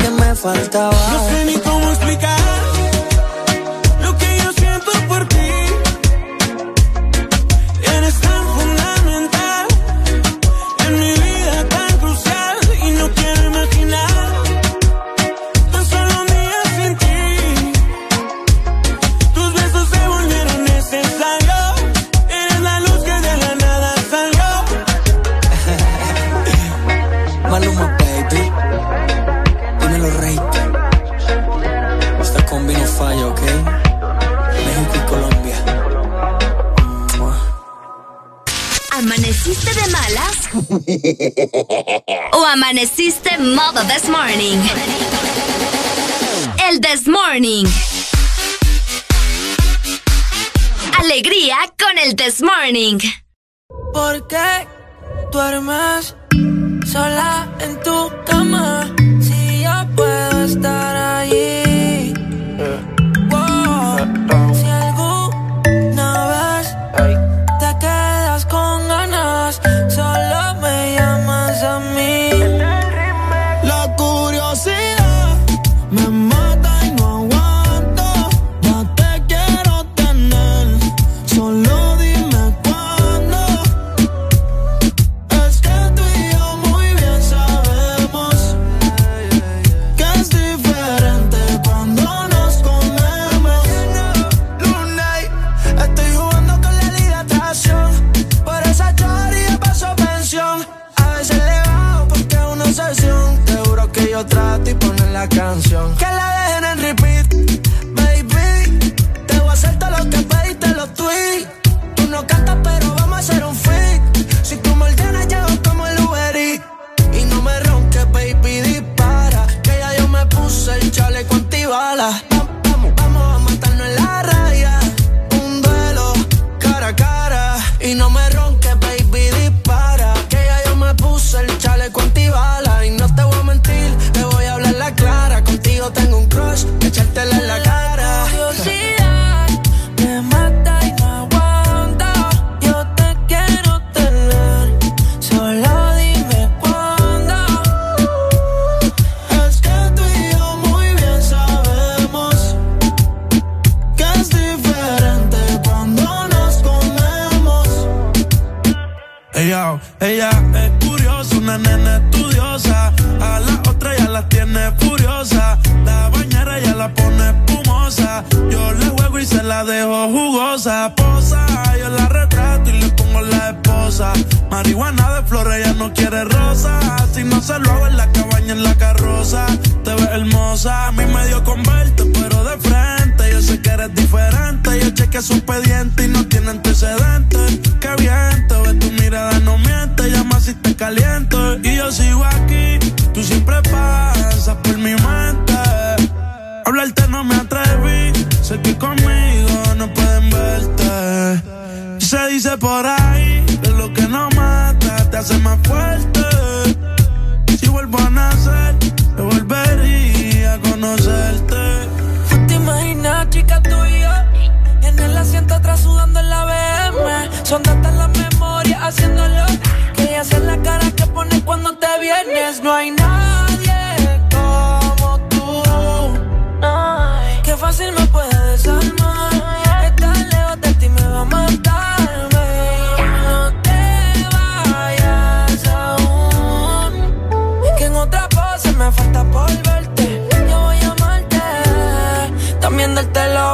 faltaba. No sé ni cómo explicar ¿Amaneciste de malas? ¿O amaneciste modo this morning? El this morning. Alegría con el this morning. ¿Por qué duermes sola en tu cama? Si yo puedo estar dollar. Ella, es curiosa, una nena estudiosa. A la otra ya la tiene furiosa. La bañera ya la pone espumosa. Yo le juego y se la dejo jugosa. Posa, yo la retrato y le pongo la esposa. Marihuana de flores, ella no quiere rosa. Si no se lo hago en la cabaña, en la carroza. Te ves hermosa, a mí me dio pero de frente. Yo sé que eres diferente. Yo chequeé su expediente y no tiene antecedentes. Qué bien, te ves tu mirada, no miente. Llama si te caliento. Y yo sigo aquí, tú siempre pasas por mi mente. Hablarte no me atreví, sé que conmigo. Se dice por ahí que lo que no mata te hace más fuerte. Si vuelvo a nacer, yo volvería a conocerte. ¿Te imaginas, chica, tú y yo? En el asiento atrás sudando en la BM. Son tantas las memorias haciéndolo. Que ella hace la cara que pone cuando te vienes. No hay nadie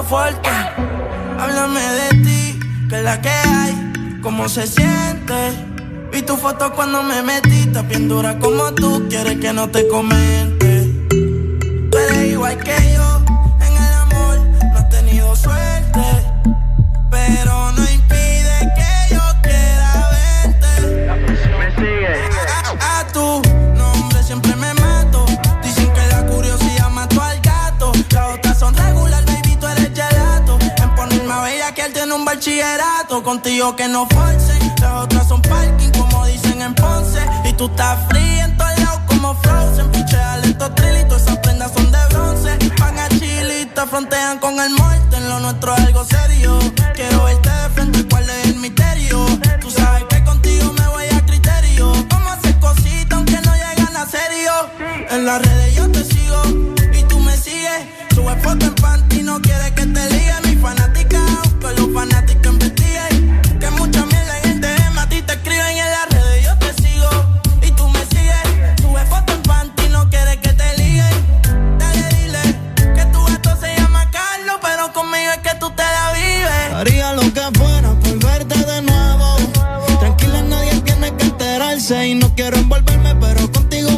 fuerte. Háblame de ti, que es la que hay, cómo se siente. Vi tu foto cuando me metiste, bien dura como tú, quieres que no te comente. Tú eres igual que yo, en el amor no has tenido suerte. Pero bachillerato. Contigo que no forcen. Las otras son parking, como dicen en Ponce. Y tú estás fría en todos lados como Frozen. Pichea lento trilito, esas prendas son de bronce. Van a chilita, frontean con el muerto. En lo nuestro es algo serio. Quiero verte de frente, cuál es el misterio. Tú sabes que contigo me voy a criterio. Vamos a hacer cositas aunque no llegan a serio. En las redes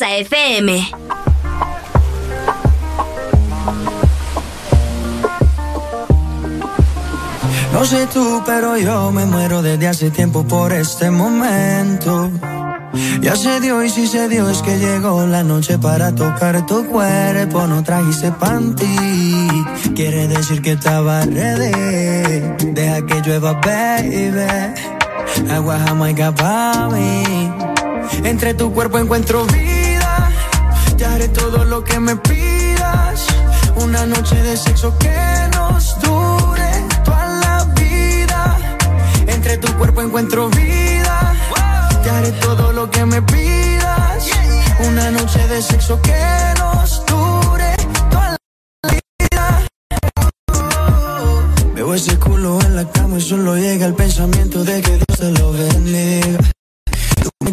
FM. No sé tú, pero yo me muero desde hace tiempo por este momento. Ya se dio y si se dio es que llegó la noche para tocar tu cuerpo. No trajiste panty, quiere decir que estaba ready. Deja que llueva, baby. Agua jamaica pa' mí. Entre tu cuerpo encuentro vida. Todo lo que me pidas. Una noche de sexo que nos dure toda la vida. Entre tu cuerpo encuentro vida. Te haré todo lo que me pidas. Una noche de sexo que nos dure toda la vida. Veo ese culo en la cama y solo llega el pensamiento de que Dios te lo bendiga. Tú me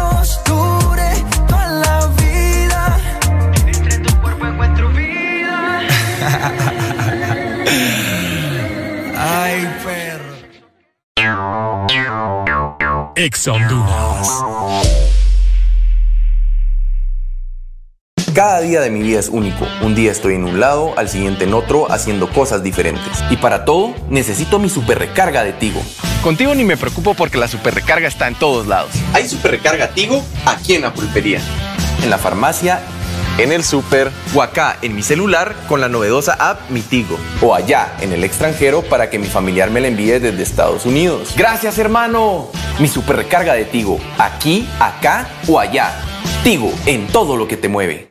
Ex Honduras. Cada día de mi vida es único. Un día estoy en un lado, al siguiente en otro, haciendo cosas diferentes. Y para todo, necesito mi super recarga de Tigo. Contigo ni me preocupo porque la super recarga está en todos lados. Hay super recarga Tigo aquí en la pulpería, en la farmacia, en el super o acá en mi celular con la novedosa app Mi Tigo. O allá en el extranjero para que mi familiar me la envíe desde Estados Unidos. Gracias, hermano. Mi super recarga de Tigo, aquí, acá o allá. Tigo en todo lo que te mueve.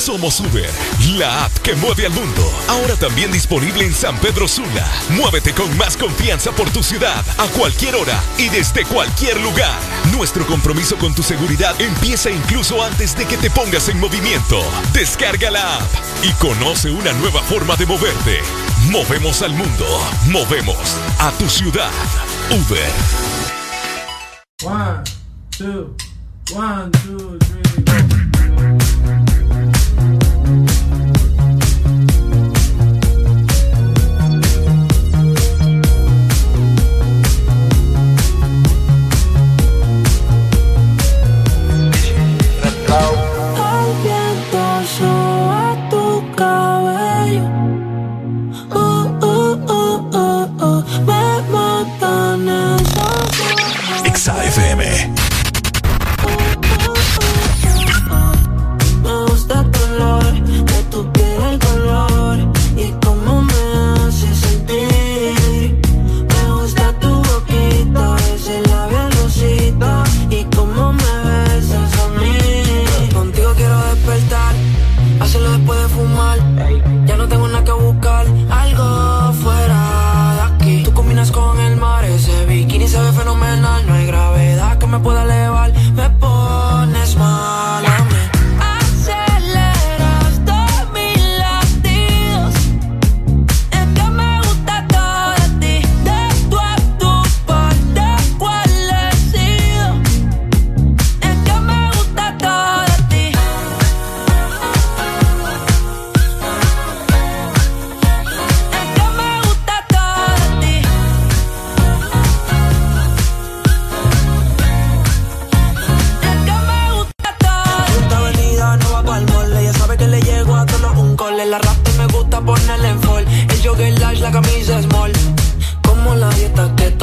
Somos Uber, la app que mueve al mundo. Ahora también disponible en San Pedro Sula. Muévete con más confianza por tu ciudad, a cualquier hora y desde cualquier lugar. Nuestro compromiso con tu seguridad empieza incluso antes de que te pongas en movimiento. Descarga la app y conoce una nueva forma de moverte. Movemos al mundo. Movemos a tu ciudad. Uber. One, two, one, two, three. El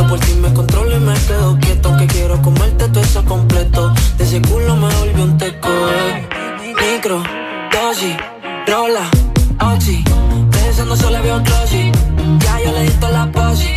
por ti me controlo y me quedo quieto. Que quiero comerte todo eso completo. De ese culo me volvió un teco. eh. Micro, dosis, rola, oxi. Pensando solo veo glossy. Ya yo le di toda la posi.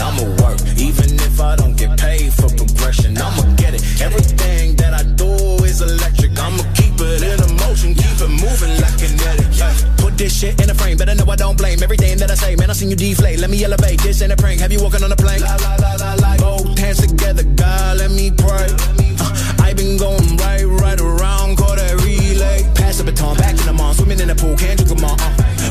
I'ma work, even if I don't get paid for progression. I'ma get it. Everything that I do is electric. I'ma keep it in a motion, keep it moving like kinetic. Yeah. Put this shit in a frame, better know I don't blame everything that I say. Man, I seen you deflate. Let me elevate. This ain't a prank. Have you walking on a plane? La, la, la, la, la. Both hands together, God, let me pray. Uh, I been going right, right around, call that relay. Pass the baton, back in the mall, swimming in the pool, can't you come on? Uh.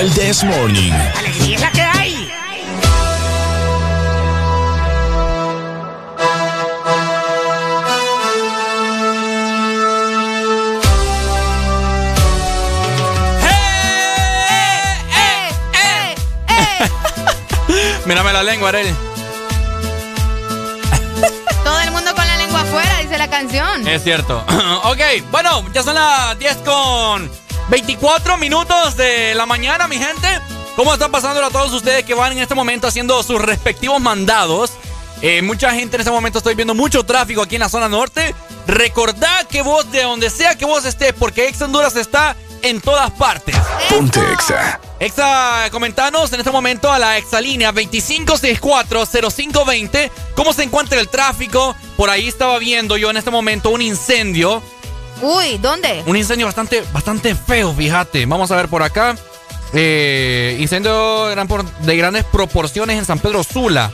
El This Morning. Lengua, Arel. Todo el mundo con la lengua afuera, dice la canción. Es cierto. ok, bueno, ya son las 10 con 24 minutos de la mañana, mi gente. ¿Cómo está pasándolo a todos ustedes que van en este momento haciendo sus respectivos mandados? Eh, mucha gente en este momento estoy viendo mucho tráfico aquí en la zona norte. Recordad que vos, de donde sea que vos estés, porque Ex Honduras está en todas partes. Ponte Exa. Exa, comentanos en este momento a la exalínea 25640520 cómo se encuentra el tráfico. Por ahí estaba viendo yo en este momento un incendio. Uy, ¿dónde? Un incendio bastante, bastante feo, fíjate. Vamos a ver por acá. Eh, incendio de grandes proporciones en San Pedro Sula.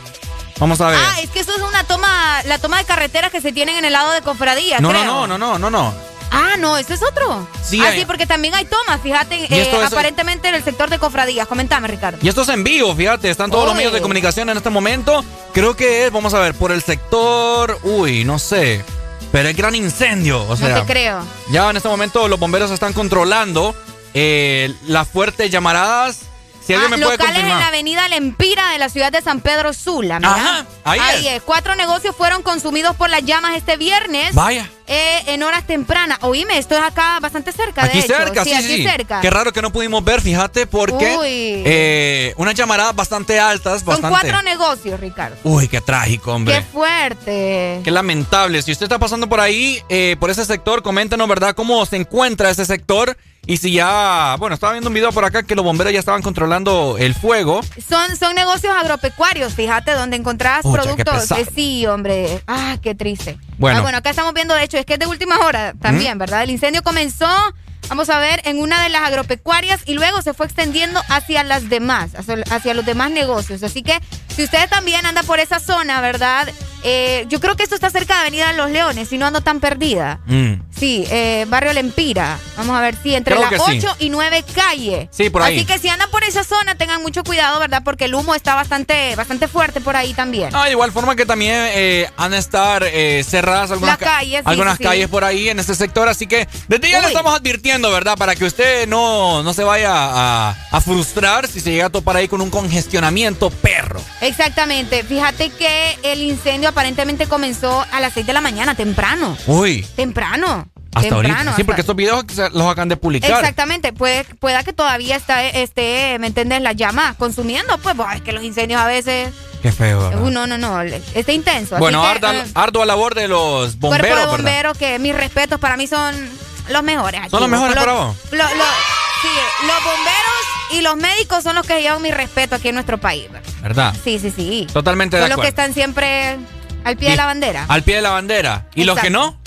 Vamos a ver. Ah, es que eso es una toma, la toma de carreteras que se tienen en el lado de Cofradía, no, creo. no, no, no, no, no, no. Ah, no, ese es otro. Sí, ah, hay- sí, porque también hay tomas, fíjate, eh, es- aparentemente en el sector de Cofradías. Comentame, Ricardo. Y esto es en vivo, fíjate, están todos los medios de comunicación en este momento. Creo que es, vamos a ver, por el sector, uy, no sé, pero es gran incendio, o sea, no te creo. ya en este momento los bomberos están controlando eh, las fuertes llamaradas. Si Ah, me puede locales en la avenida Lempira de la ciudad de San Pedro Sula. Ajá, ahí es. Cuatro negocios fueron consumidos por las llamas este viernes. Vaya. Eh, en horas tempranas. Oíme, esto es acá bastante cerca, Aquí de hecho. cerca, sí, aquí sí. cerca. Qué raro que no pudimos ver, fíjate, porque eh, unas llamaradas bastante altas, Son bastante. cuatro negocios, Ricardo. Uy, qué trágico, hombre. Qué fuerte. Qué lamentable. Si usted está pasando por ahí, eh, por ese sector, coméntenos, ¿verdad? ¿Cómo se encuentra ese sector? Y si ya, bueno, estaba viendo un video por acá que los bomberos ya estaban controlando el fuego. Son, son negocios agropecuarios, fíjate, donde encontrás productos. sí, hombre. Ah, qué triste. Bueno. Ah, bueno, acá estamos viendo, de hecho, es que es de última hora también. ¿verdad? El incendio comenzó, vamos a ver, en una de las agropecuarias y luego se fue extendiendo hacia las demás, hacia, los demás negocios. Así que si usted también anda por esa zona, ¿verdad? Eh, yo creo que esto está cerca de Avenida Los Leones, si no ando tan perdida. Mm. Sí, eh, barrio Lempira. Vamos a ver, sí, entre Creo las que sí. 8 y 9 calle. Sí, por ahí. Así que si andan por esa zona, tengan mucho cuidado, ¿verdad? Porque el humo está bastante, bastante fuerte por ahí también. Ah, igual forma que también eh, han de estar eh, cerradas algunas, Las calles, algunas sí, calles por ahí en este sector. Así que desde ya le Uy. estamos advirtiendo, ¿verdad? Para que usted no, no se vaya a, a frustrar si se llega a topar ahí con un congestionamiento perro. Exactamente. Fíjate que el incendio aparentemente comenzó a las 6 de la mañana, temprano. Uy, Temprano. hasta temprano, ahorita. Sí, hasta- porque estos videos los acaban de publicar. Exactamente, puede, pueda que todavía está, esté, ¿me entiendes? La llama consumiendo, pues, es que los incendios a veces Qué feo. No, no, no. Está intenso. así Bueno, que, eh, ardua labor de los cuerpo bomberos, de ¿verdad? bomberos que mis respetos para mí son los mejores. aquí, ¿Son los mejores Los- para vos? lo- lo- sí, los bomberos y los médicos son los que llevan mi respeto aquí en nuestro país. ¿verdad? Sí, sí, sí. Totalmente de Son los que acuerdo. están siempre al pie de la bandera. Al pie de la bandera. ¿Y los que no?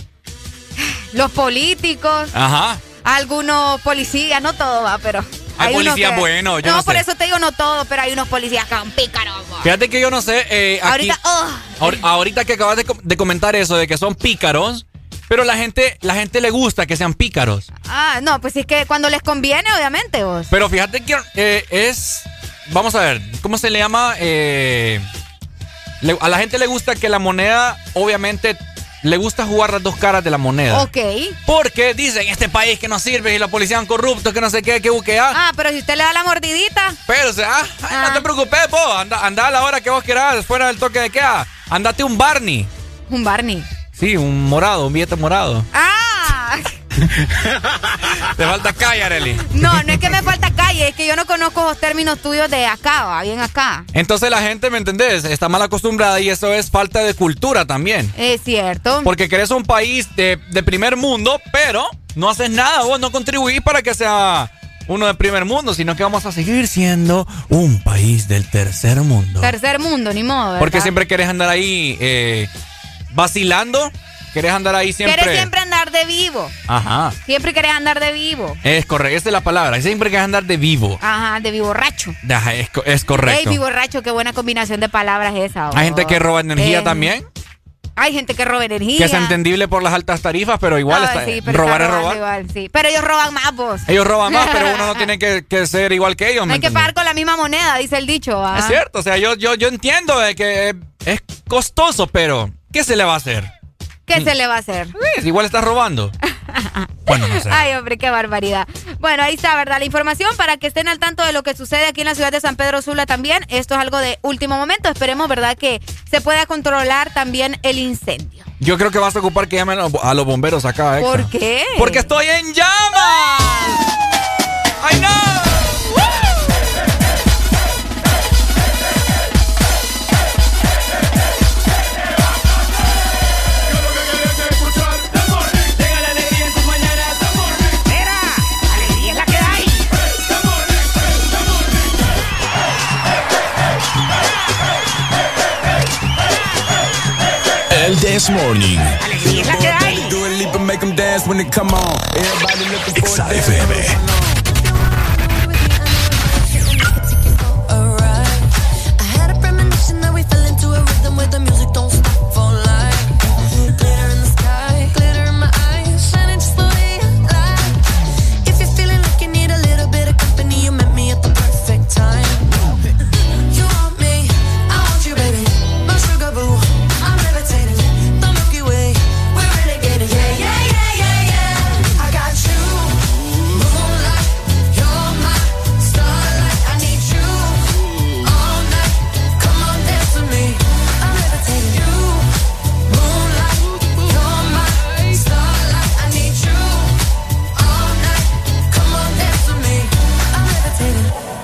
Los políticos, Ajá. algunos policías, no todo va, pero. Hay policías que- buenos, yo no, no por eso te digo no todo, pero hay unos policías que son pícaros. Fíjate que yo no sé. eh, aquí, Ahorita, oh, ahor- ahorita que acabas de comentar eso de que son pícaros, pero la gente, la gente le gusta que sean pícaros. ah, no, pues es que cuando les conviene, obviamente, vos. Pero fíjate que eh, es. Vamos a ver, ¿cómo se le llama? Eh, le- a la gente le gusta que la moneda, obviamente, le gusta jugar las dos caras de la moneda. Ok. Porque dicen, este país que no sirve y la policía son corruptos, que no sé qué, que buquea. Ah, pero si usted le da la mordidita. Pero, o sea, ah, no te preocupes, vos. Anda, anda a la hora que vos quieras, fuera del toque de queda. Andate un Barney. Un Barney. Sí, un morado, un billete morado. Ah, Te falta calle, Arely. no, no es que me falta calle, es que yo no conozco los términos tuyos de acá, va, bien acá. Entonces la gente, ¿me entendés? Está mal acostumbrada y eso es falta de cultura también. Es cierto. Porque querés un país de, de primer mundo, pero no haces nada, vos no contribuís para que sea uno de primer mundo, sino que vamos a seguir siendo un país del tercer mundo. Tercer mundo, ni modo. ¿verdad? Porque siempre querés andar ahí eh, vacilando, querés andar ahí siempre. Quieres siempre andar de vivo. Ajá. Siempre querés andar de vivo. Es correcto, esa es la palabra. Siempre querés andar de vivo. Ajá, de vivorracho. Ajá, es, es correcto. Ey, vivorracho, qué buena combinación de palabras esa. Hay gente que roba energía Eh, también, Hay gente que roba energía. que es entendible por las altas tarifas, pero igual está, sí, pero robar está es robar. robando igual, sí. Pero ellos roban más, vos. Ellos roban más, pero uno no tiene que, que ser igual que ellos. No ¿me hay que pagar con la misma moneda, dice el dicho. ¿ah? Es cierto, o sea, yo, yo, yo entiendo de que es costoso, pero ¿qué se le va a hacer? ¿Qué se le va a hacer? Igual estás robando. bueno, no sé. Ay, hombre, qué barbaridad. Bueno, ahí está, ¿verdad? La información para que estén al tanto de lo que sucede aquí en la ciudad de San Pedro Sula también. Esto es algo de último momento. Esperemos, ¿verdad? Que se pueda controlar también el incendio. Yo creo que vas a ocupar que llamen a los- bomberos acá, extra. ¿Por qué? Porque estoy en llamas. ¡Ay, no! This Morning. Alegría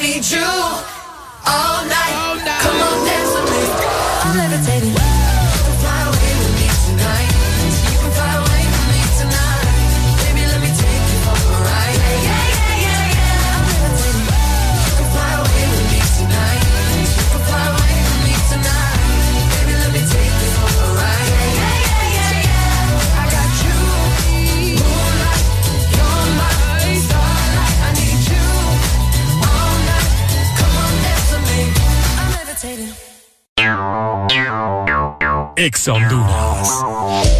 need you all night. Ex Honduras.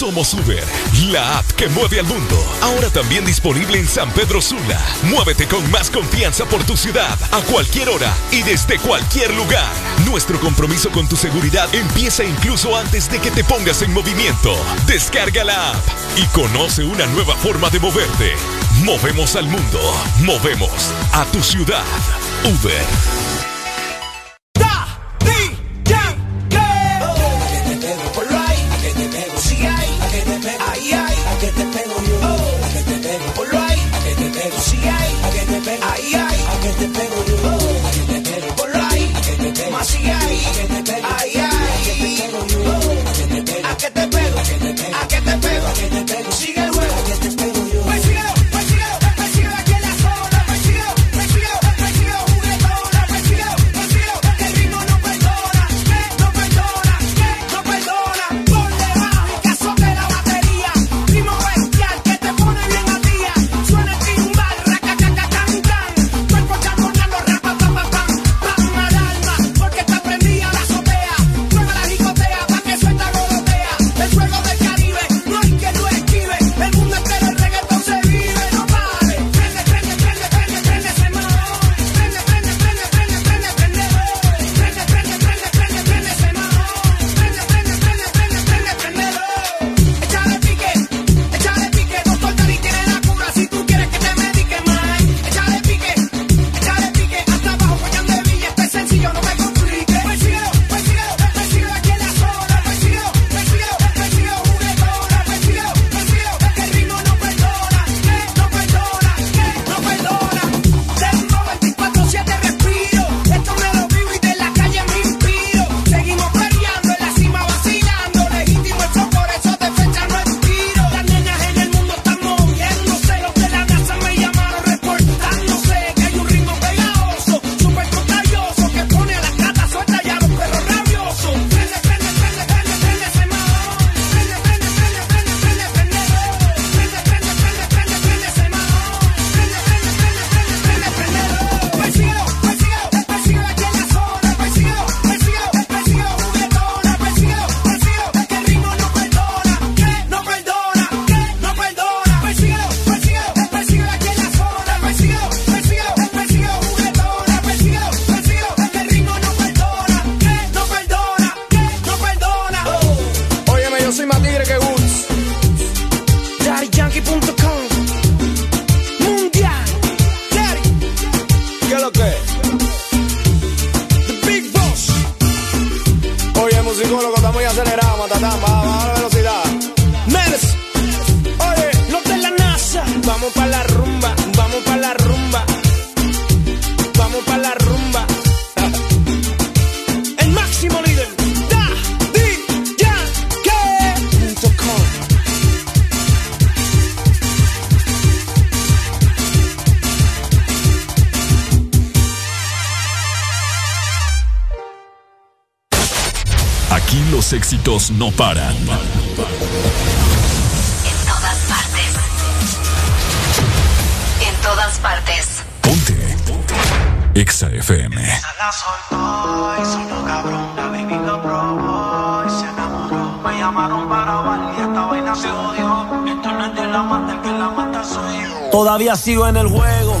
Somos Uber, la app que mueve al mundo. Ahora también disponible en San Pedro Sula. Muévete con más confianza por tu ciudad, a cualquier hora y desde cualquier lugar. Nuestro compromiso con tu seguridad empieza incluso antes de que te pongas en movimiento. Descarga la app y conoce una nueva forma de moverte. Movemos al mundo, movemos a tu ciudad. Uber. No paran. En todas partes. En todas partes. Ponte. Exa FM. La soltó y sonó cabrón, la baby lo probó y se enamoró. Me llamaron para bailar y esta vaina se odió. Esto no es de la mata, el que la mata soy yo. Todavía sigo en el juego.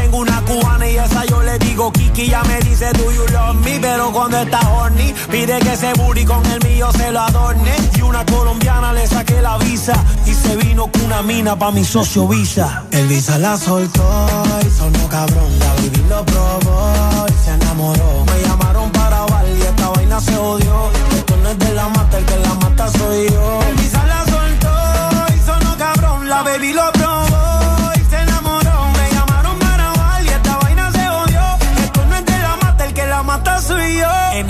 Una cubana y esa yo le digo Kiki. Ya me dice do you love me. Pero cuando está horny pide que ese booty con el mío se lo adorne. Y una colombiana le saqué la visa. Y se vino con una mina pa' mi socio Visa. El Visa la soltó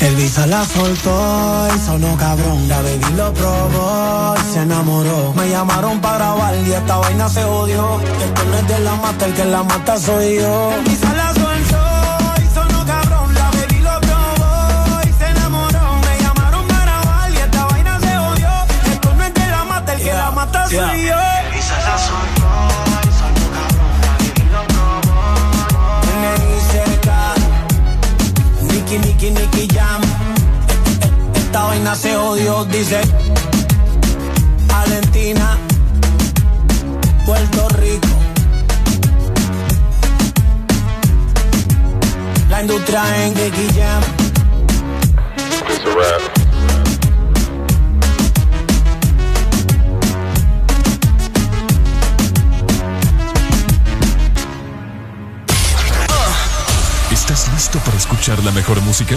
El Visa la soltó y sonó cabrón. La baby lo probó y se enamoró. Me llamaron para grabar y esta vaina se odió. Esto no es de la mata, el que la mata soy yo. El Visa la soltó y sonó cabrón. La baby lo probó y se enamoró. Me llamaron para grabar y esta vaina se odió. Esto no es de la mata, el que la mata soy yo. Se odió, dice. Valentina, Puerto Rico. La industria en Jam. ¿Estás listo para escuchar la mejor música?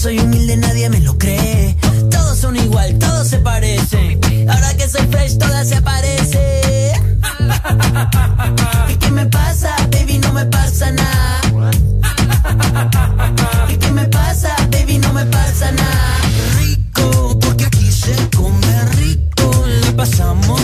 Soy humilde, nadie me lo cree. Todos son igual, todos se parecen. Ahora que soy fresh, todas se aparecen. ¿Y qué me pasa, baby? No me pasa nada. ¿Y qué me pasa, baby? No me pasa nada. Rico, porque aquí se come rico. Le pasamos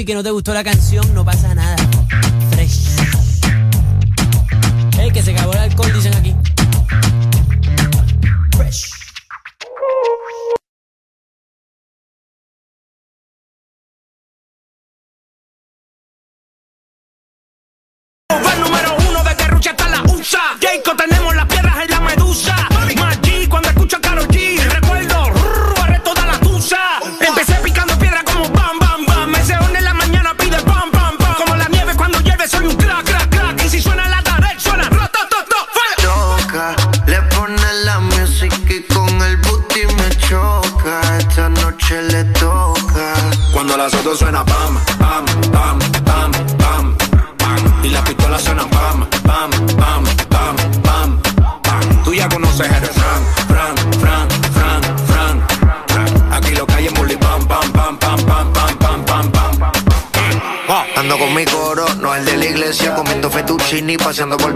papi, que no te gustó la canción, no pasa nada.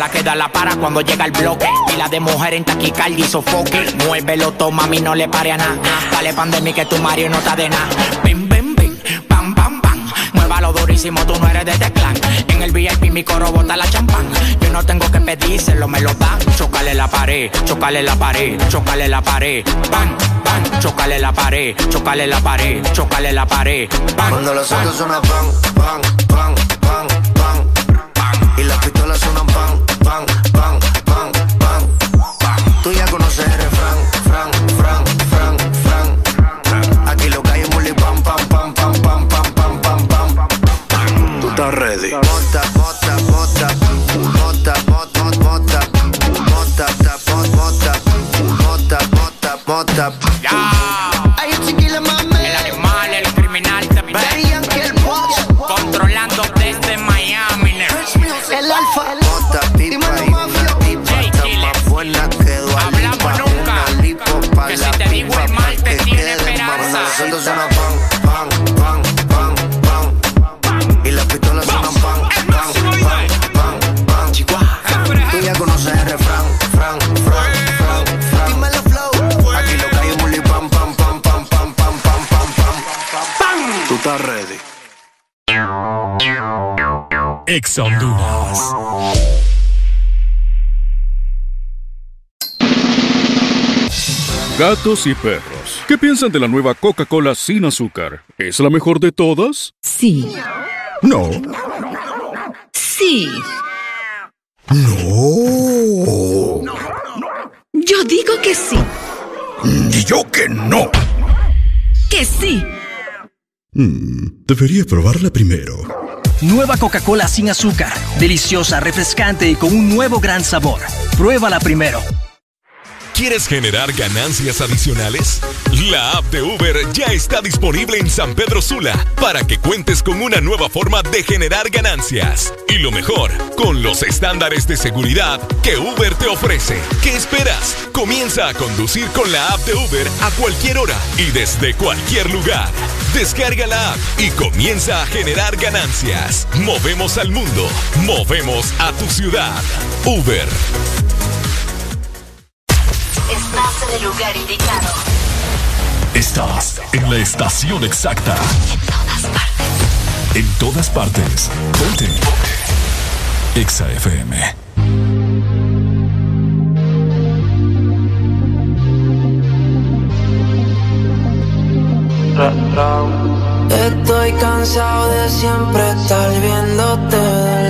La que da la para cuando llega el bloque. Y la de mujer en taquicardia y sofoque. Muévelo, toma, mami, no le pare a nada. Dale pandemia que tu Mario no está de nada. Bim, bim, bim, pam, pam, pam. Muévalo durísimo, tú no eres de teclán. En el VIP mi coro bota la champán. Yo no tengo que pedírselo, me lo dan. Chocale la pared, chocale la pared, chocale la pared. Pan, pan, chocale la pared, chocale la pared, chocale la pared. Cuando los autos suenan pan, pan, pan. Y las pistolas suenan up. Ex Honduras. Gatos y perros. ¿Qué piensan de la nueva Coca-Cola sin azúcar? ¿Es la mejor de todas? Sí. No. Sí. No. Yo digo que sí. Y yo que no. Que sí. Mm, debería probarla primero. Nueva Coca-Cola sin azúcar. Deliciosa, refrescante y con un nuevo gran sabor. Pruébala primero. ¿Quieres generar ganancias adicionales? La app de Uber ya está disponible en San Pedro Sula para que cuentes con una nueva forma de generar ganancias. Y lo mejor, con los estándares de seguridad que Uber te ofrece. ¿Qué esperas? Comienza a conducir con la app de Uber a cualquier hora y desde cualquier lugar. Descarga la app y comienza a generar ganancias. Movemos al mundo, movemos a tu ciudad. Uber. Estás en el lugar indicado. Estás en la estación exacta. En todas partes. Ponte. Exa FM. Estoy cansado de siempre estar viéndote.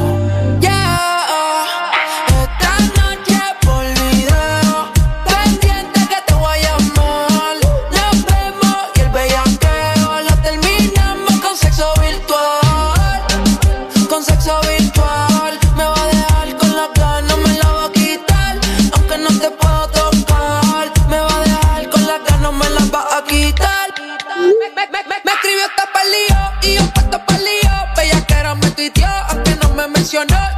funcionó.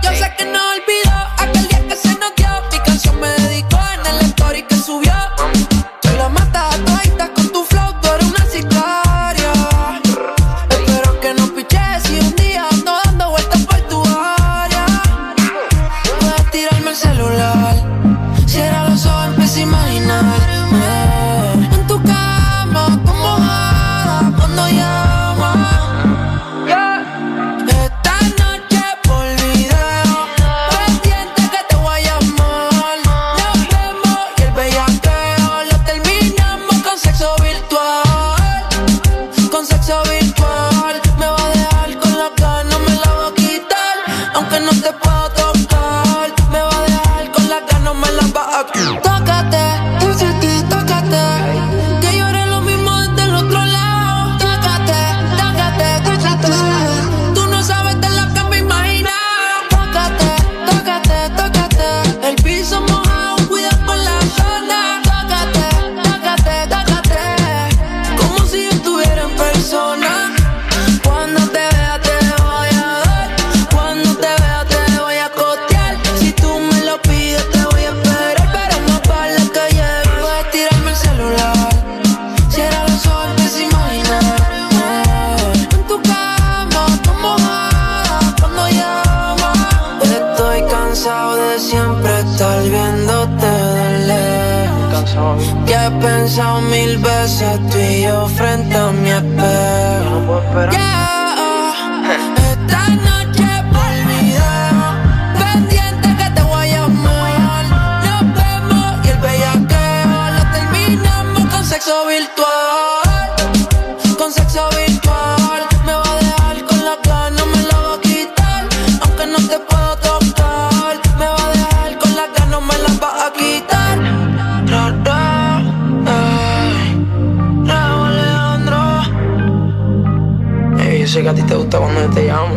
te gusta cuando yo te llamo.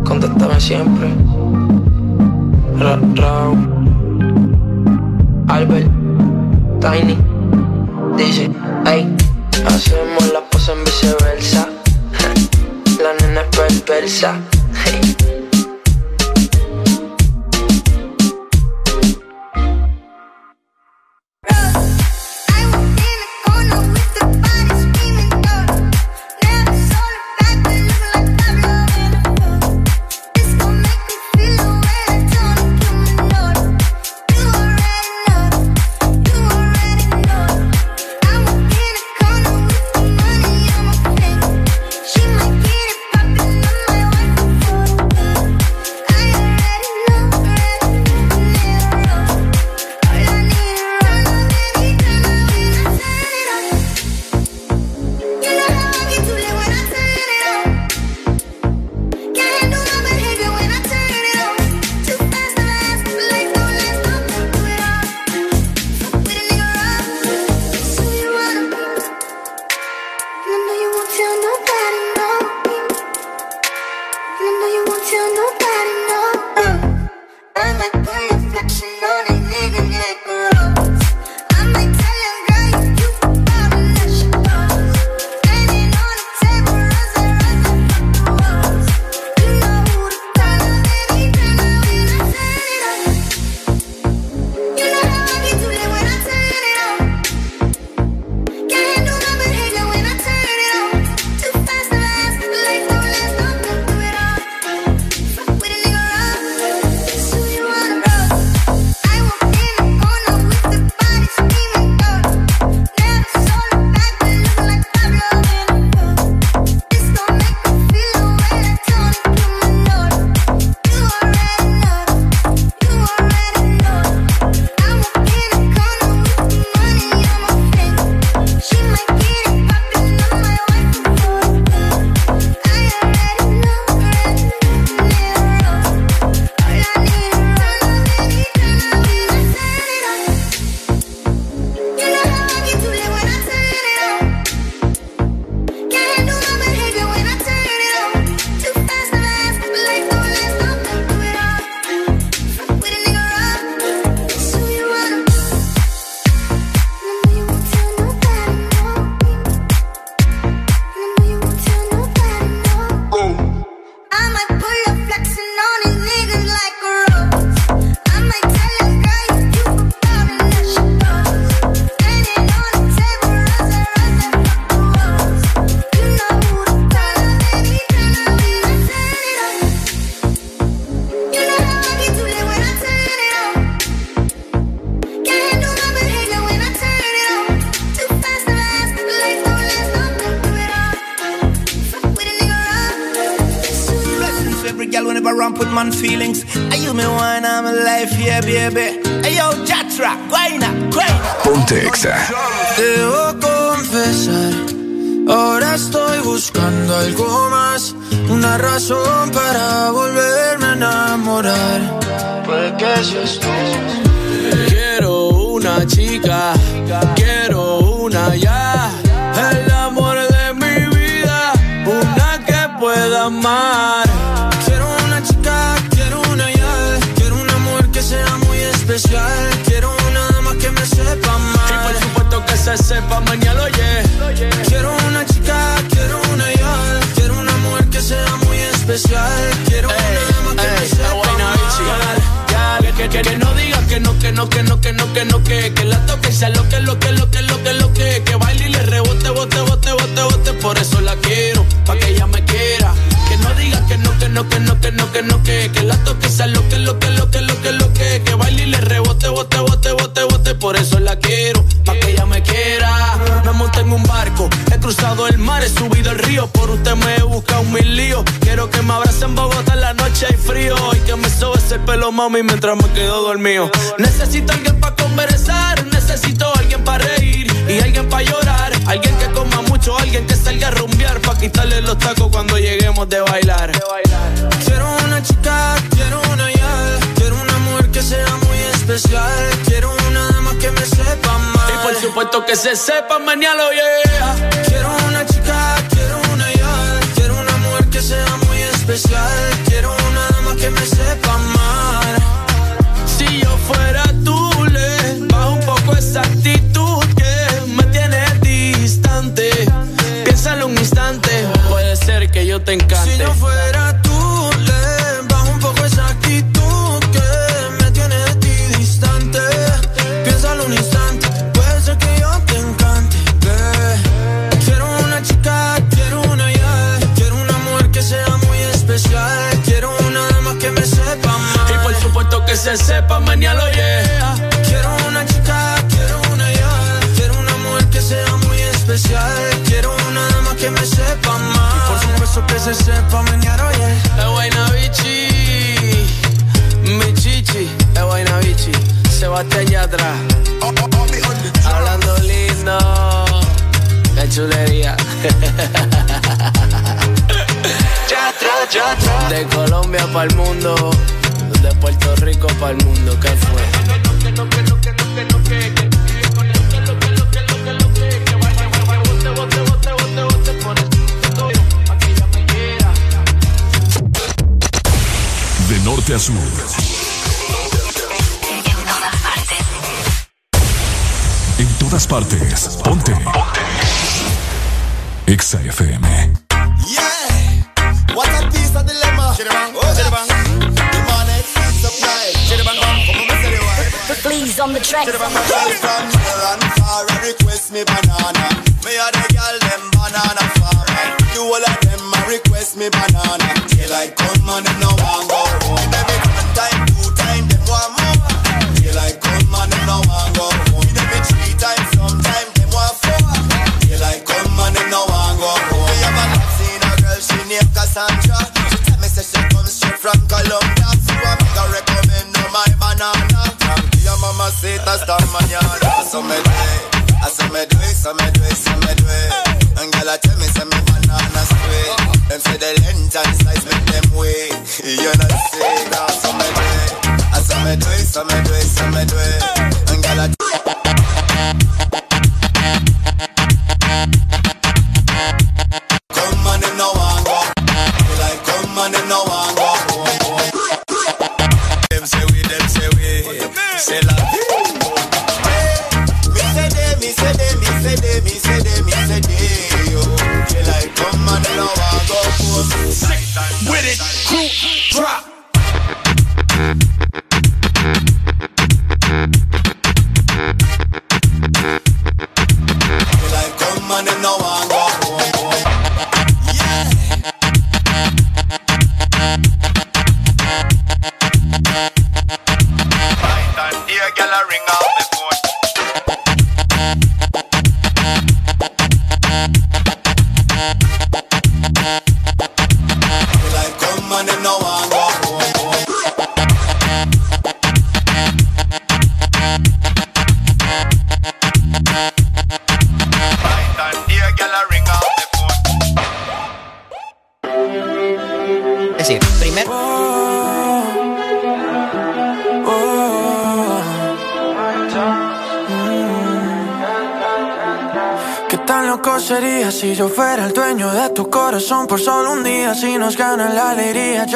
Contéstame siempre. Ra, ra.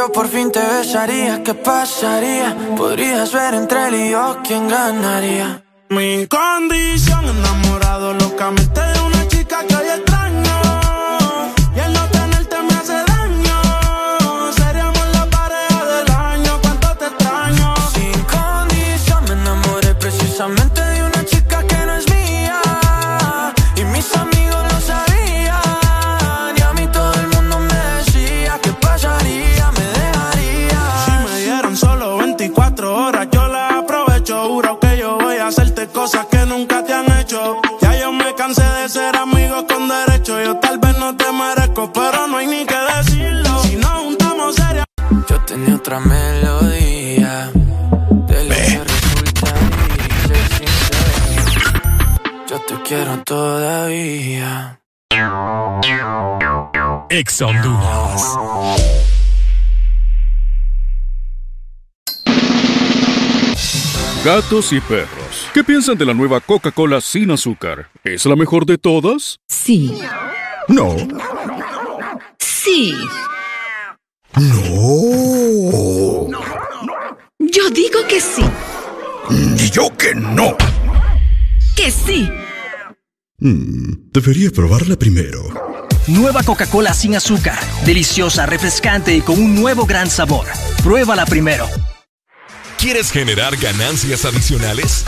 Yo por fin te besaría. ¿Qué pasaría? Podrías ver entre él y yo quién ganaría. Gatos y perros. ¿Qué piensan de la nueva Coca-Cola sin azúcar? ¿Es la mejor de todas? Sí. No. Sí. No. Yo digo que sí. Y yo que no. Que sí. Mm, debería probarla primero. Nueva Coca-Cola sin azúcar. Deliciosa, refrescante y con un nuevo gran sabor. Pruébala primero. ¿Quieres generar ganancias adicionales?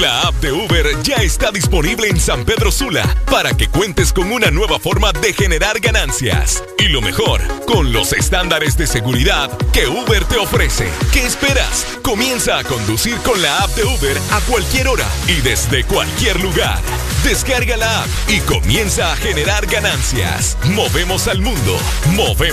La app de Uber ya está disponible en San Pedro Sula para que cuentes con una nueva forma de generar ganancias. Y lo mejor, con los estándares de seguridad que Uber te ofrece. ¿Qué esperas? Comienza a conducir con la app de Uber a cualquier hora y desde cualquier lugar. Descarga la app y comienza a generar ganancias. Movemos al mundo. Movemos